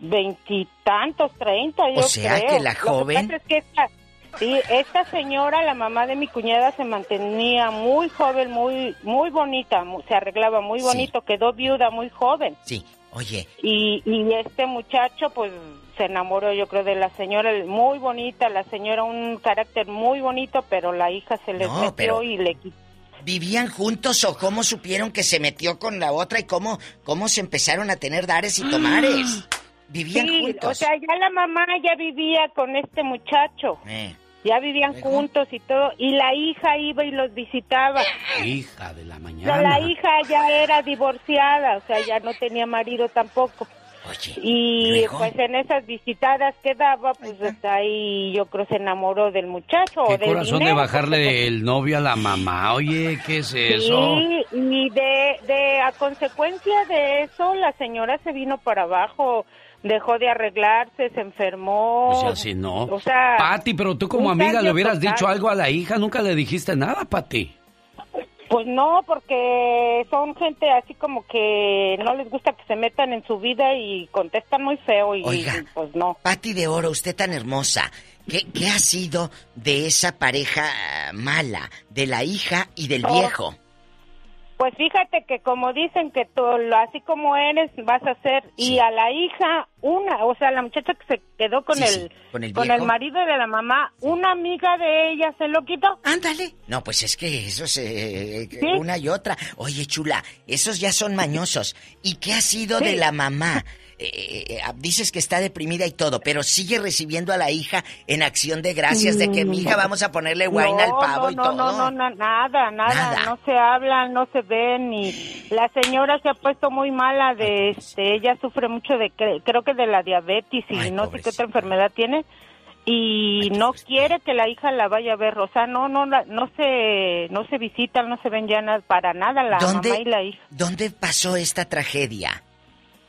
veintitantos, treinta, yo O sea, creo. que la Lo joven- pasa es que esta, sí, esta señora, la mamá de mi cuñada, se mantenía muy joven, muy muy bonita, se arreglaba muy bonito, quedó viuda muy joven. Sí, oye. Y, y este muchacho, pues, se enamoró, yo creo, de la señora, muy bonita, la señora, un carácter muy bonito, pero la hija se le No, metió pero- y le quitó. ¿Vivían juntos o cómo supieron que se metió con la otra y cómo, cómo se empezaron a tener dares y tomares? (gasps) (laughs) Vivían Sí, juntos. o sea, ya la mamá ya vivía con este muchacho. Eh, Ya vivían juntos y todo, y la hija iba y los visitaba. Hija de la mañana. la hija ya era divorciada, o sea, ya no tenía marido tampoco. y pues en esas visitadas que daba, pues hasta ahí yo creo se enamoró del muchacho o Qué del corazón de bajarle el novio a la mamá. Oye, ¿qué es eso? Sí, y de, de a consecuencia de eso la señora se vino para abajo, dejó de arreglarse, se enfermó. Pues ya si no. O sea, Pati, pero tú como amiga le hubieras total. dicho algo a la hija, nunca le dijiste nada, Pati. Pues no, porque son gente así como que no les gusta que se metan en su vida y contestan muy feo y Oiga. pues no. Pati de Oro, usted tan hermosa. ¿Qué, qué ha sido de esa pareja mala? De la hija y del Oh. viejo. Pues fíjate que como dicen que tú, lo- así como eres, vas a ser, y a la hija, una, o sea, la muchacha que se quedó con Sí, el, sí, con el con el marido de la mamá, una amiga de ella se lo quitó. Ándale. No, pues es que eso se... Sí. Una y otra. Oye, chula, esos ya son mañosos. ¿Y qué ha sido de la mamá? (laughs) Eh, eh, dices que está deprimida y todo, pero sigue recibiendo a la hija en acción de gracias de que mi hija vamos a ponerle wine al No, pavo no, y no, todo. No, no, no, nada, nada, Nada. no se hablan, no se ven y la señora se ha puesto muy mala de este, ella sufre mucho de cre- creo que de la diabetes y no sé qué otra enfermedad tiene y no quiere que la hija la vaya a ver, o sea, no no la- no se no se visitan, no se ven ya nada, para nada la ¿Dónde? mamá y la hija ¿Dónde pasó esta tragedia?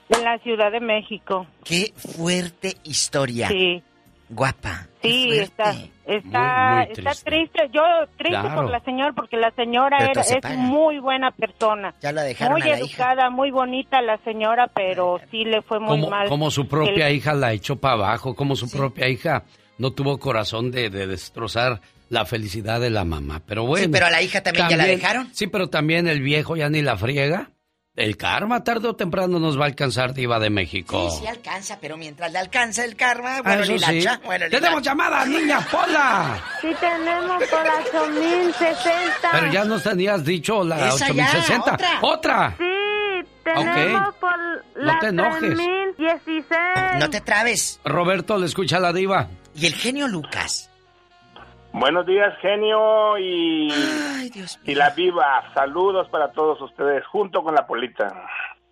En la Ciudad de México. Qué fuerte historia. Sí. Guapa. Sí, está, está, Muy, muy está triste. triste. Yo triste Claro. por la señora porque la señora era, se es paga. muy buena persona. Ya la dejaron muy a la hija. educada, muy bonita la señora, pero sí le fue muy Como, mal. como su propia El- hija la echó para abajo, como su propia hija no tuvo corazón de, de destrozar la felicidad de la mamá. Pero bueno. pero a la hija también ya la dejaron. Sí, pero también el viejo ya ni la friega. El karma tarde o temprano nos va a alcanzar, Diva de México. Sí, sí alcanza, pero mientras le alcanza el karma, Ah, bueno, eso sí. cha- bueno, ¡Tenemos la- llamada, niña Pola! Sí tenemos por la 8060. Pero ya nos tenías dicho la Esa ya, 8060. otra. ¡Otra! Sí, tenemos por la No te enojes. 3016. No te trabes. Roberto, le escucha a la Diva. Y el genio Lucas. Buenos días, genio y, y la viva. Saludos para todos ustedes, junto con la Polita.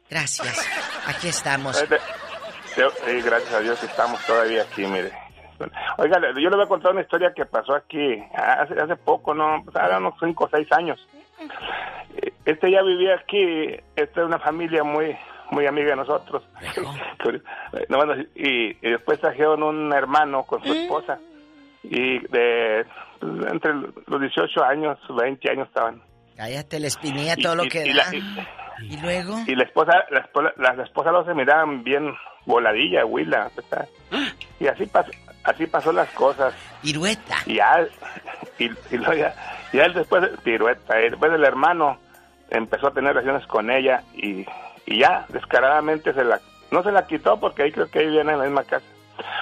Gracias. Aquí estamos. Eh, eh, gracias a Dios estamos todavía aquí, mire. Oiga, yo le voy a contar una historia que pasó aquí hace, hace poco, ¿no? Pues, ahora unos 5 o 6 años. Eh, Este ya vivía aquí, esta es una familia muy muy amiga de nosotros. (laughs) No, bueno, y, y después trajeron un hermano con su esposa. Y de entre los 18 años, 20 años estaban. Cállate, la espinilla todo lo Y- que y da. la- Y luego. Y la esposa, la esposa, la, la esposa los se miraban bien voladilla, huila. (gasps) Y así pasó, así pasó las cosas. Pirueta. Y ya, y, luego ya, ya él después, pirueta, y después el hermano empezó a tener relaciones con ella y, y ya, descaradamente se la, no se la quitó porque ahí creo que ahí viene en la misma casa.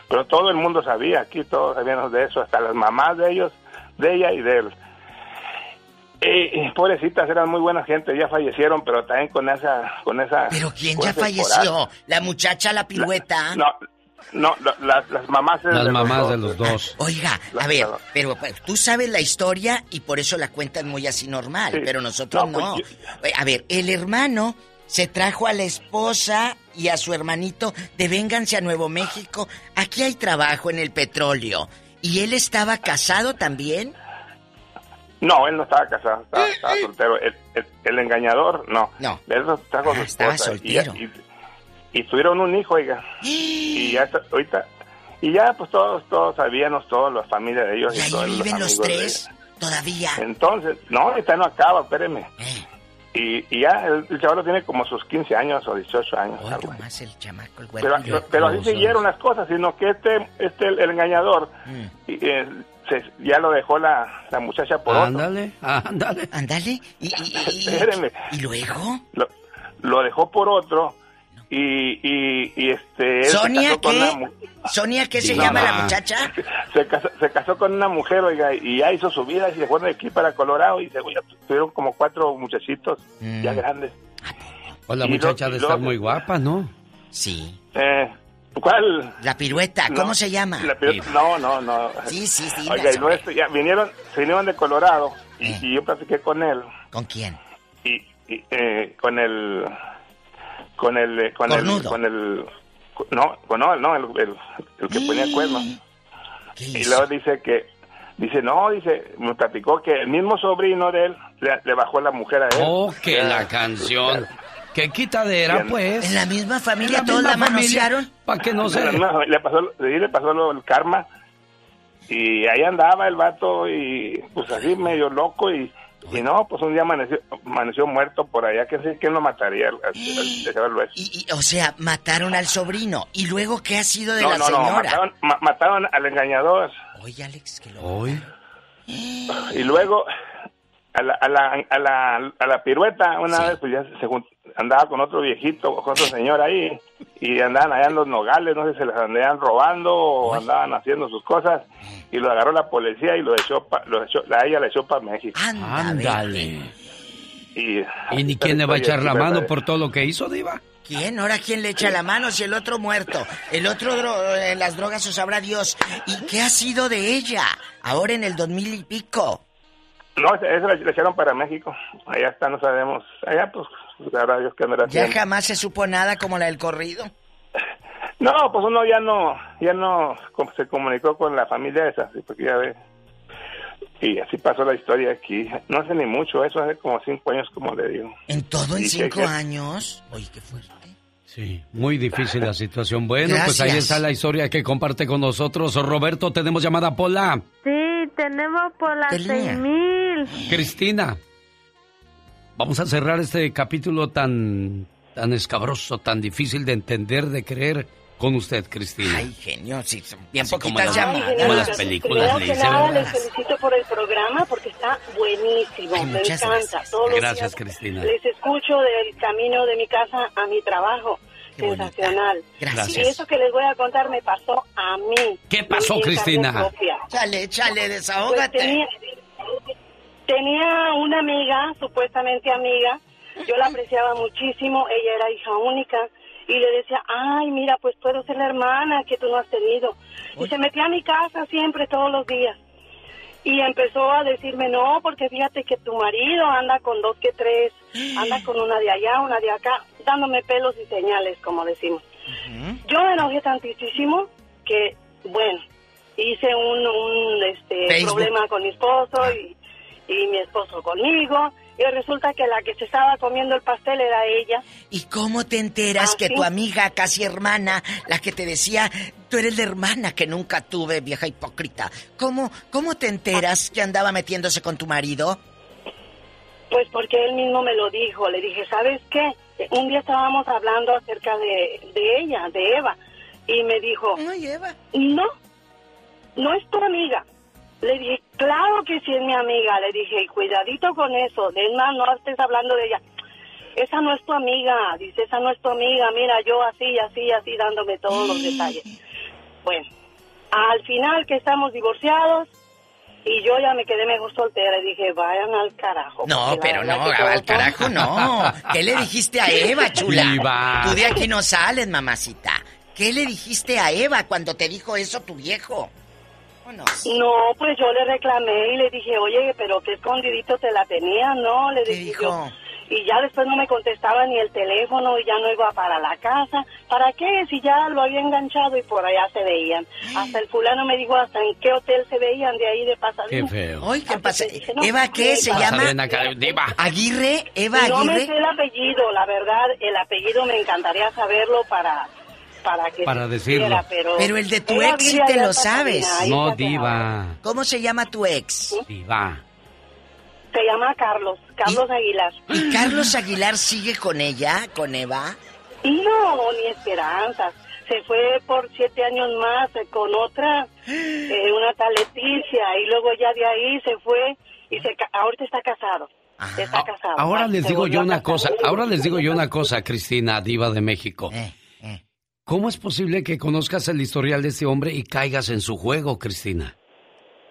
Pero todo el mundo sabía, aquí todos sabíamos de eso, hasta las mamás de ellos, de ella y de él. Eh, pobrecitas, eran muy buena gente, ya fallecieron, pero también con esa, con esa. ¿Pero quién ya falleció? coraje. ¿La muchacha, la pirueta? No, no, la- las, las mamás de Las los mamás dos. de los dos. Oiga, a ver, pero pues, tú sabes la historia y por eso la cuentan muy así normal, Sí. pero nosotros No, no. pues, A ver, el hermano se trajo a la esposa y a su hermanito de Vénganse a Nuevo México. Aquí hay trabajo en el petróleo. ¿Y él estaba casado también? No, él no estaba casado, estaba, estaba soltero. El, el- el engañador, no. No. Él está con su Ah, estaba esposa. Y, soltero. y, y tuvieron un hijo, oiga. (gasps) Y ya está- ahorita... Y ya, pues todos, todos sabíamos, todos, la familia de ellos. ¿Y ahí todos viven los de tres? ¿Todavía? Entonces, no, ahorita no acaba, espéreme. Eh. Y, y ya, el, el chaval tiene como sus 15 años o 18 años. algo así. Más el chamaco, el Pero, güero. pero, pero así siguieron las cosas, sino que este, este el, el engañador, Mm. y, eh, se- ya lo dejó la, la muchacha por otro. Ándale, ándale. Ándale. ¿Y, y. ¿Y (laughs) luego? Lo, lo dejó por otro y, y, y este... ¿Sonia casó con qué? ¿Sonia qué se No, llama no. la muchacha? (laughs) Se casó, se casó con una mujer, oiga, y ya hizo su vida y se fueron de aquí para Colorado y se, tuvieron como cuatro muchachitos Mm. ya grandes. Pues la Y muchacha de estar muy guapa, ¿no? Sí. Eh, ¿Cuál? La pirueta, ¿cómo No, se llama? la pirueta- no, no, no. Sí, sí, sí. Oiga, y este, ya vinieron, se vinieron de Colorado y, Eh. y yo platiqué con él. ¿Con quién? Y, y, eh, con el, con el, eh, con el, con el, no, con no, no, el, el, el que ponía cuernos. Y luego dice que, dice, no, dice, me platicó que el mismo sobrino de él le, le bajó la mujer a él. Oh, que la canción. Qué quitadera, Bien. pues. ¿En la misma familia todos la misma manosearon? Para que no se... No, le pasó, le pasó lo, el karma. Y ahí andaba el vato y pues así medio loco y, y no, pues un día amaneció, amaneció muerto por allá, que sé quién lo mataría al, al- eso. Y, o sea, mataron al sobrino. ¿Y luego qué ha sido de No, la no, no, señora? mataron, ma- mataron al engañador. Oye, Alex, que lo... Hoy. Y luego a la, a la, a la, a la pirueta, una vez pues ya se andaba con otro viejito, con otro señor ahí, y andaban allá en los nogales, no sé si se les andaban robando o andaban haciendo sus cosas, y lo agarró la policía y lo echó, pa- lo echó a ella le echó para México. Ándale. Y, ¿Y ni quién le va a echar la mano por todo lo que hizo, Diva? ¿Quién? ¿Ahora quién le echa la mano si el otro muerto? El otro dro- en las drogas o sabrá Dios. ¿Y qué ha sido de ella? Ahora en el dos mil y pico. No, eso le echaron para México. Allá está, no sabemos. Allá, pues, la Dios que andará. ¿Ya jamás se supo nada como la del corrido? No, pues uno ya no, ya no se comunicó con la familia esa, porque ya ve. Y así pasó la historia aquí. No hace ni mucho, eso hace como cinco años, como le digo. ¿En todo en cinco años? Oye, qué fuerte. Sí, muy difícil la situación. Bueno, pues ahí está la historia que comparte con nosotros. Roberto, ¿tenemos llamada Pola? Sí, tenemos Pola 6000. Cristina. Vamos a cerrar este capítulo tan, tan escabroso, tan difícil de entender, de creer con usted, Cristina. Ay, genio, sí, son bien Así como poquitas las- llamadas. como las películas Primero le que dicen. nada, les felicito por el programa porque está buenísimo. Ay, Me encanta. gracias. Todos los Gracias, días Cristina. Les escucho del camino de mi casa a mi trabajo. Sensacional. Gracias. Y eso que les voy a contar me pasó a mí. ¿Qué pasó, Cristina? Chale, chale, Pues desahógate. tenía, tenía una amiga, supuestamente amiga, yo la apreciaba muchísimo, ella era hija única, y le decía, ay, mira, pues puedo ser la hermana que tú no has tenido. Y se metía a mi casa siempre, todos los días. Y empezó a decirme, no, porque fíjate que tu marido anda con dos que tres, anda con una de allá, una de acá, dándome pelos y señales, como decimos. Yo me enojé tantísimo que, bueno, hice un, un este, Facebook. problema con mi esposo y, y mi esposo conmigo. Y resulta que la que se estaba comiendo el pastel era ella. ¿Y cómo te enteras ¿Ah, que sí? tu amiga, casi hermana, la que te decía, tú eres la hermana que nunca tuve, vieja hipócrita? ¿Cómo, cómo te enteras que andaba metiéndose con tu marido? Pues porque él mismo me lo dijo. Le dije, ¿sabes qué? Un día estábamos hablando acerca de, de ella, de Eva. Y me dijo, Ay, Eva. no, no es tu amiga. Le dije, claro que sí es mi amiga. Le dije, cuidadito con eso. De más, no estés hablando de ella. Esa no es tu amiga. Dice, esa no es tu amiga. Mira, yo así, así, así, dándome todos los detalles. Bueno, al final que estamos divorciados y yo ya me quedé mejor soltera y dije, vayan al carajo. No, pero no, al carajo no. ¿Qué le dijiste a Eva, chula? Tú de aquí no sales, mamacita. ¿Qué le dijiste a Eva cuando te dijo eso tu viejo? No, pues yo le reclamé y le dije, oye, pero qué escondidito te la tenía, ¿no? Le dije yo. y ya después no me contestaba ni el teléfono y ya no iba para la casa. ¿Para qué? Si ya lo había enganchado y por allá se veían. Hasta el fulano me dijo hasta en qué hotel se veían de ahí de Pasadena. Qué feo. Ay, ¿qué pasa? Dije, no, ¿Eva qué? ¿Se llama? Pasadena, ca- diva. ¿Aguirre? ¿Eva No me Aguirre? sé el apellido, la verdad, el apellido me encantaría saberlo para para que Para decirlo. pero, Pero el de tu ex sí te lo sabes. No, diva. ¿Cómo se llama tu ex? Diva. Se llama Carlos, Carlos Aguilar. ¿Y Carlos Aguilar sigue con ella, con Eva? No, ni esperanzas. Se fue por siete años más eh, con otra, eh, una tal Leticia, y luego ya de ahí se fue y se ahorita está casado. Está casado. Ahora les Se digo yo una cosa, ahora les digo yo una cosa, Cristina, diva de México. Eh, ¿Cómo es posible que conozcas el historial de este hombre y caigas en su juego, Cristina?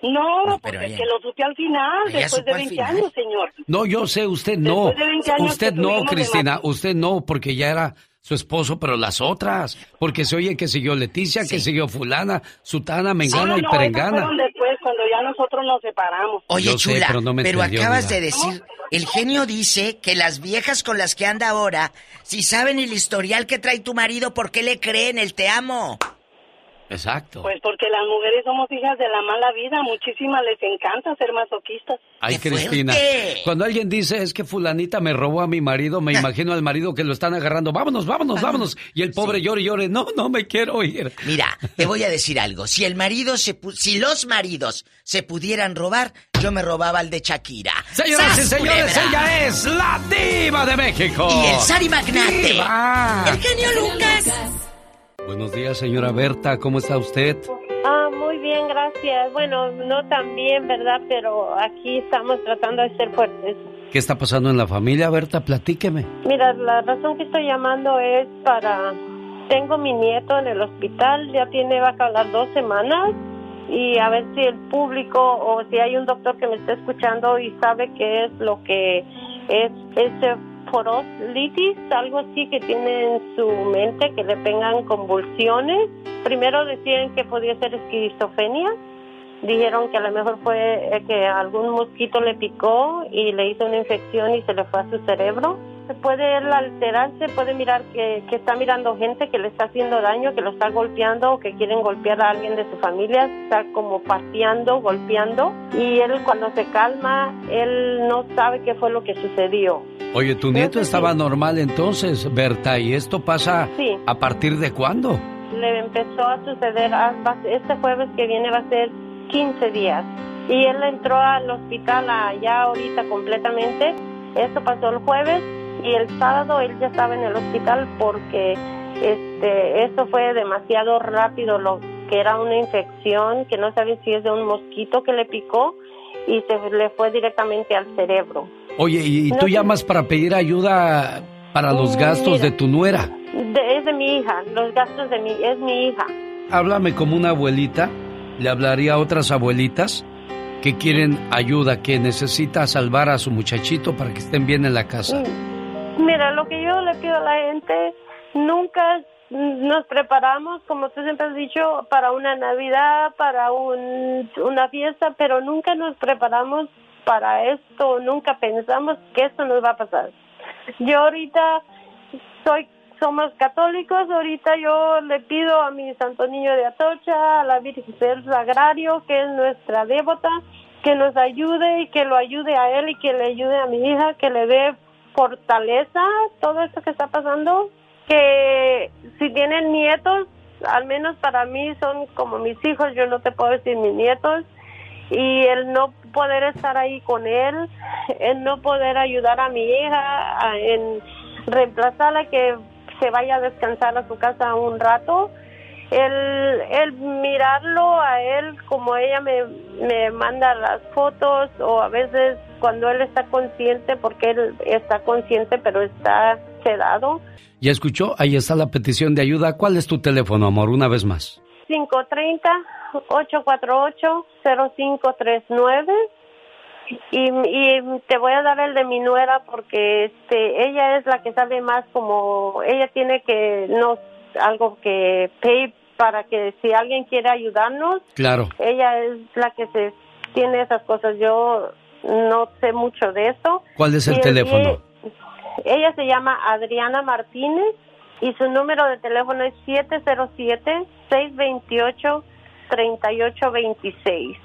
No, pero porque ella- que lo supe al final, después de al 20 final. años, señor. No, yo sé, usted no. Después de 20 años Usted no, Cristina, usted no, porque ya era su esposo, pero las otras. Porque se oye que siguió Leticia, que siguió fulana, sutana, mengana Ah, y no, esas perengana. fueron después, cuando ya nosotros nos separamos. Oye, Yo sé, chula, pero no me entendió, acabas de decir, el genio dice que las viejas con las que anda ahora, si saben el historial que trae tu marido, ¿por qué le creen el te amo? Exacto. Pues porque las mujeres somos hijas de la mala vida, muchísimas les encanta ser masoquistas. Ay, Cristina. fuerte! Cuando alguien dice es que fulanita me robó a mi marido, me imagino al marido que lo están agarrando. Vámonos, vámonos, vámonos. Y el pobre llore y llore. No, no me quiero ir. Mira, te voy a decir algo. Si el marido se pu- si los maridos se pudieran robar, yo me robaba al de Shakira. Señoras y ¡Sas, señores, culebra! ella es la diva de México. Y el Sari Magnate. Diva. El genio Lucas. Buenos días, señora Berta. ¿Cómo está usted? Ah, muy bien, gracias. Bueno, no tan bien, ¿verdad? Pero aquí estamos tratando de ser fuertes. ¿Qué está pasando en la familia, Berta? Platíqueme. Mira, la razón que estoy llamando es para... Tengo mi nieto en el hospital, ya tiene, va a acabar dos semanas y a ver si el público o si hay un doctor que me está escuchando y sabe qué es lo que es ese forolitis, algo así que tiene en su mente, que le pegan convulsiones. Primero decían que podía ser esquizofrenia, dijeron que a lo mejor fue eh, que algún mosquito le picó y le hizo una infección y se le fue a su cerebro. Puede él alterarse, puede mirar que, que está mirando gente que le está haciendo daño, que lo está golpeando o que quieren golpear a alguien de su familia, está como pateando, golpeando y él cuando se calma, él no sabe qué fue lo que sucedió. Oye, tu nieto estaba normal entonces, Berta, ¿y esto pasa Sí. a partir de cuándo? le empezó a suceder, ah, este jueves que viene va a ser 15 días. Y él entró al hospital allá ahorita completamente. Esto pasó el jueves y el sábado él ya estaba en el hospital porque este esto fue demasiado rápido, lo que era una infección, que no saben si es de un mosquito que le picó y se le fue directamente al cerebro. Oye, ¿y, No tú llamas para pedir ayuda para los Mm, gastos mira. de tu nuera? De- es de mi hija, los gastos de mi, es mi hija. Háblame como una abuelita, le hablaría a otras abuelitas que quieren ayuda, que necesita salvar a su muchachito para que estén bien en la casa. Mira, lo que yo le pido a la gente, nunca nos preparamos, como tú siempre has dicho, para una Navidad, para un, una fiesta, pero nunca nos preparamos para esto, nunca pensamos que esto nos va a pasar. Yo ahorita soy somos católicos, ahorita yo le pido a mi Santo Niño de Atocha, a la Virgen del Sagrario, que es nuestra devota, que nos ayude y que lo ayude a él y que le ayude a mi hija, que le dé fortaleza todo esto que está pasando, que si tienen nietos, al menos para mí son como mis hijos, yo no te puedo decir mis nietos, y el no poder estar ahí con él, el no poder ayudar a mi hija en reemplazarla que se vaya a descansar a su casa un rato, el, el mirarlo a él como ella me, me manda las fotos o a veces cuando él está consciente, porque él está consciente pero está sedado, ¿Ya escuchó? Ahí está la petición de ayuda. ¿Cuál es tu teléfono, amor? Una vez más. 530-848-0539 y, y te voy a dar el de mi nuera porque este ella es la que sabe más como ella tiene que no algo que pay para que si alguien quiere ayudarnos Claro. ella es la que se tiene esas cosas yo no sé mucho de eso ¿Cuál es el Y teléfono? ella se llama Adriana Martínez y su número de teléfono es 707-628-3826.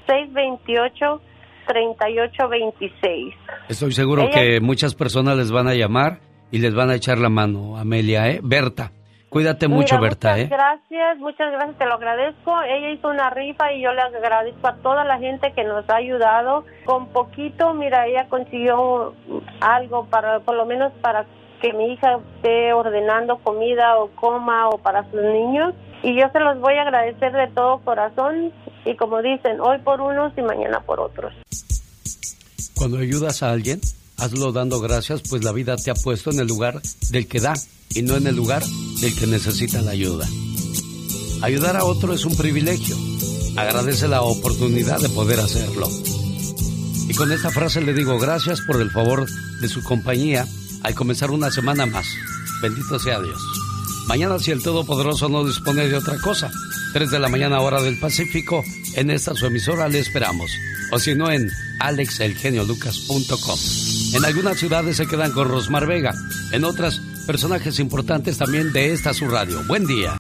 628-3826. Estoy seguro Ella- que muchas personas les van a llamar y les van a echar la mano, Amelia, ¿eh? Berta, cuídate mucho, Mira, Berta, muchas ¿eh? gracias, muchas gracias, te lo agradezco. Ella hizo una rifa y yo le agradezco a toda la gente que nos ha ayudado. Con poquito, mira, ella consiguió algo para, por lo menos para que mi hija esté ordenando comida o coma o para sus niños. Y yo se los voy a agradecer de todo corazón. Y como dicen, hoy por unos y mañana por otros. Cuando ayudas a alguien, hazlo dando gracias, pues la vida te ha puesto en el lugar del que da y no en el lugar del que necesita la ayuda. Ayudar a otro es un privilegio. Agradece la oportunidad de poder hacerlo. Y con esta frase le digo gracias por el favor de su compañía al comenzar una semana más. Bendito sea Dios. Mañana, si el Todopoderoso no dispone de otra cosa, 3 de la mañana hora del Pacífico, en esta su emisora le esperamos. O si no, en alexelgeniolucas.com. En algunas ciudades se quedan con Rosmar Vega, en otras, personajes importantes también de esta su radio. Buen día.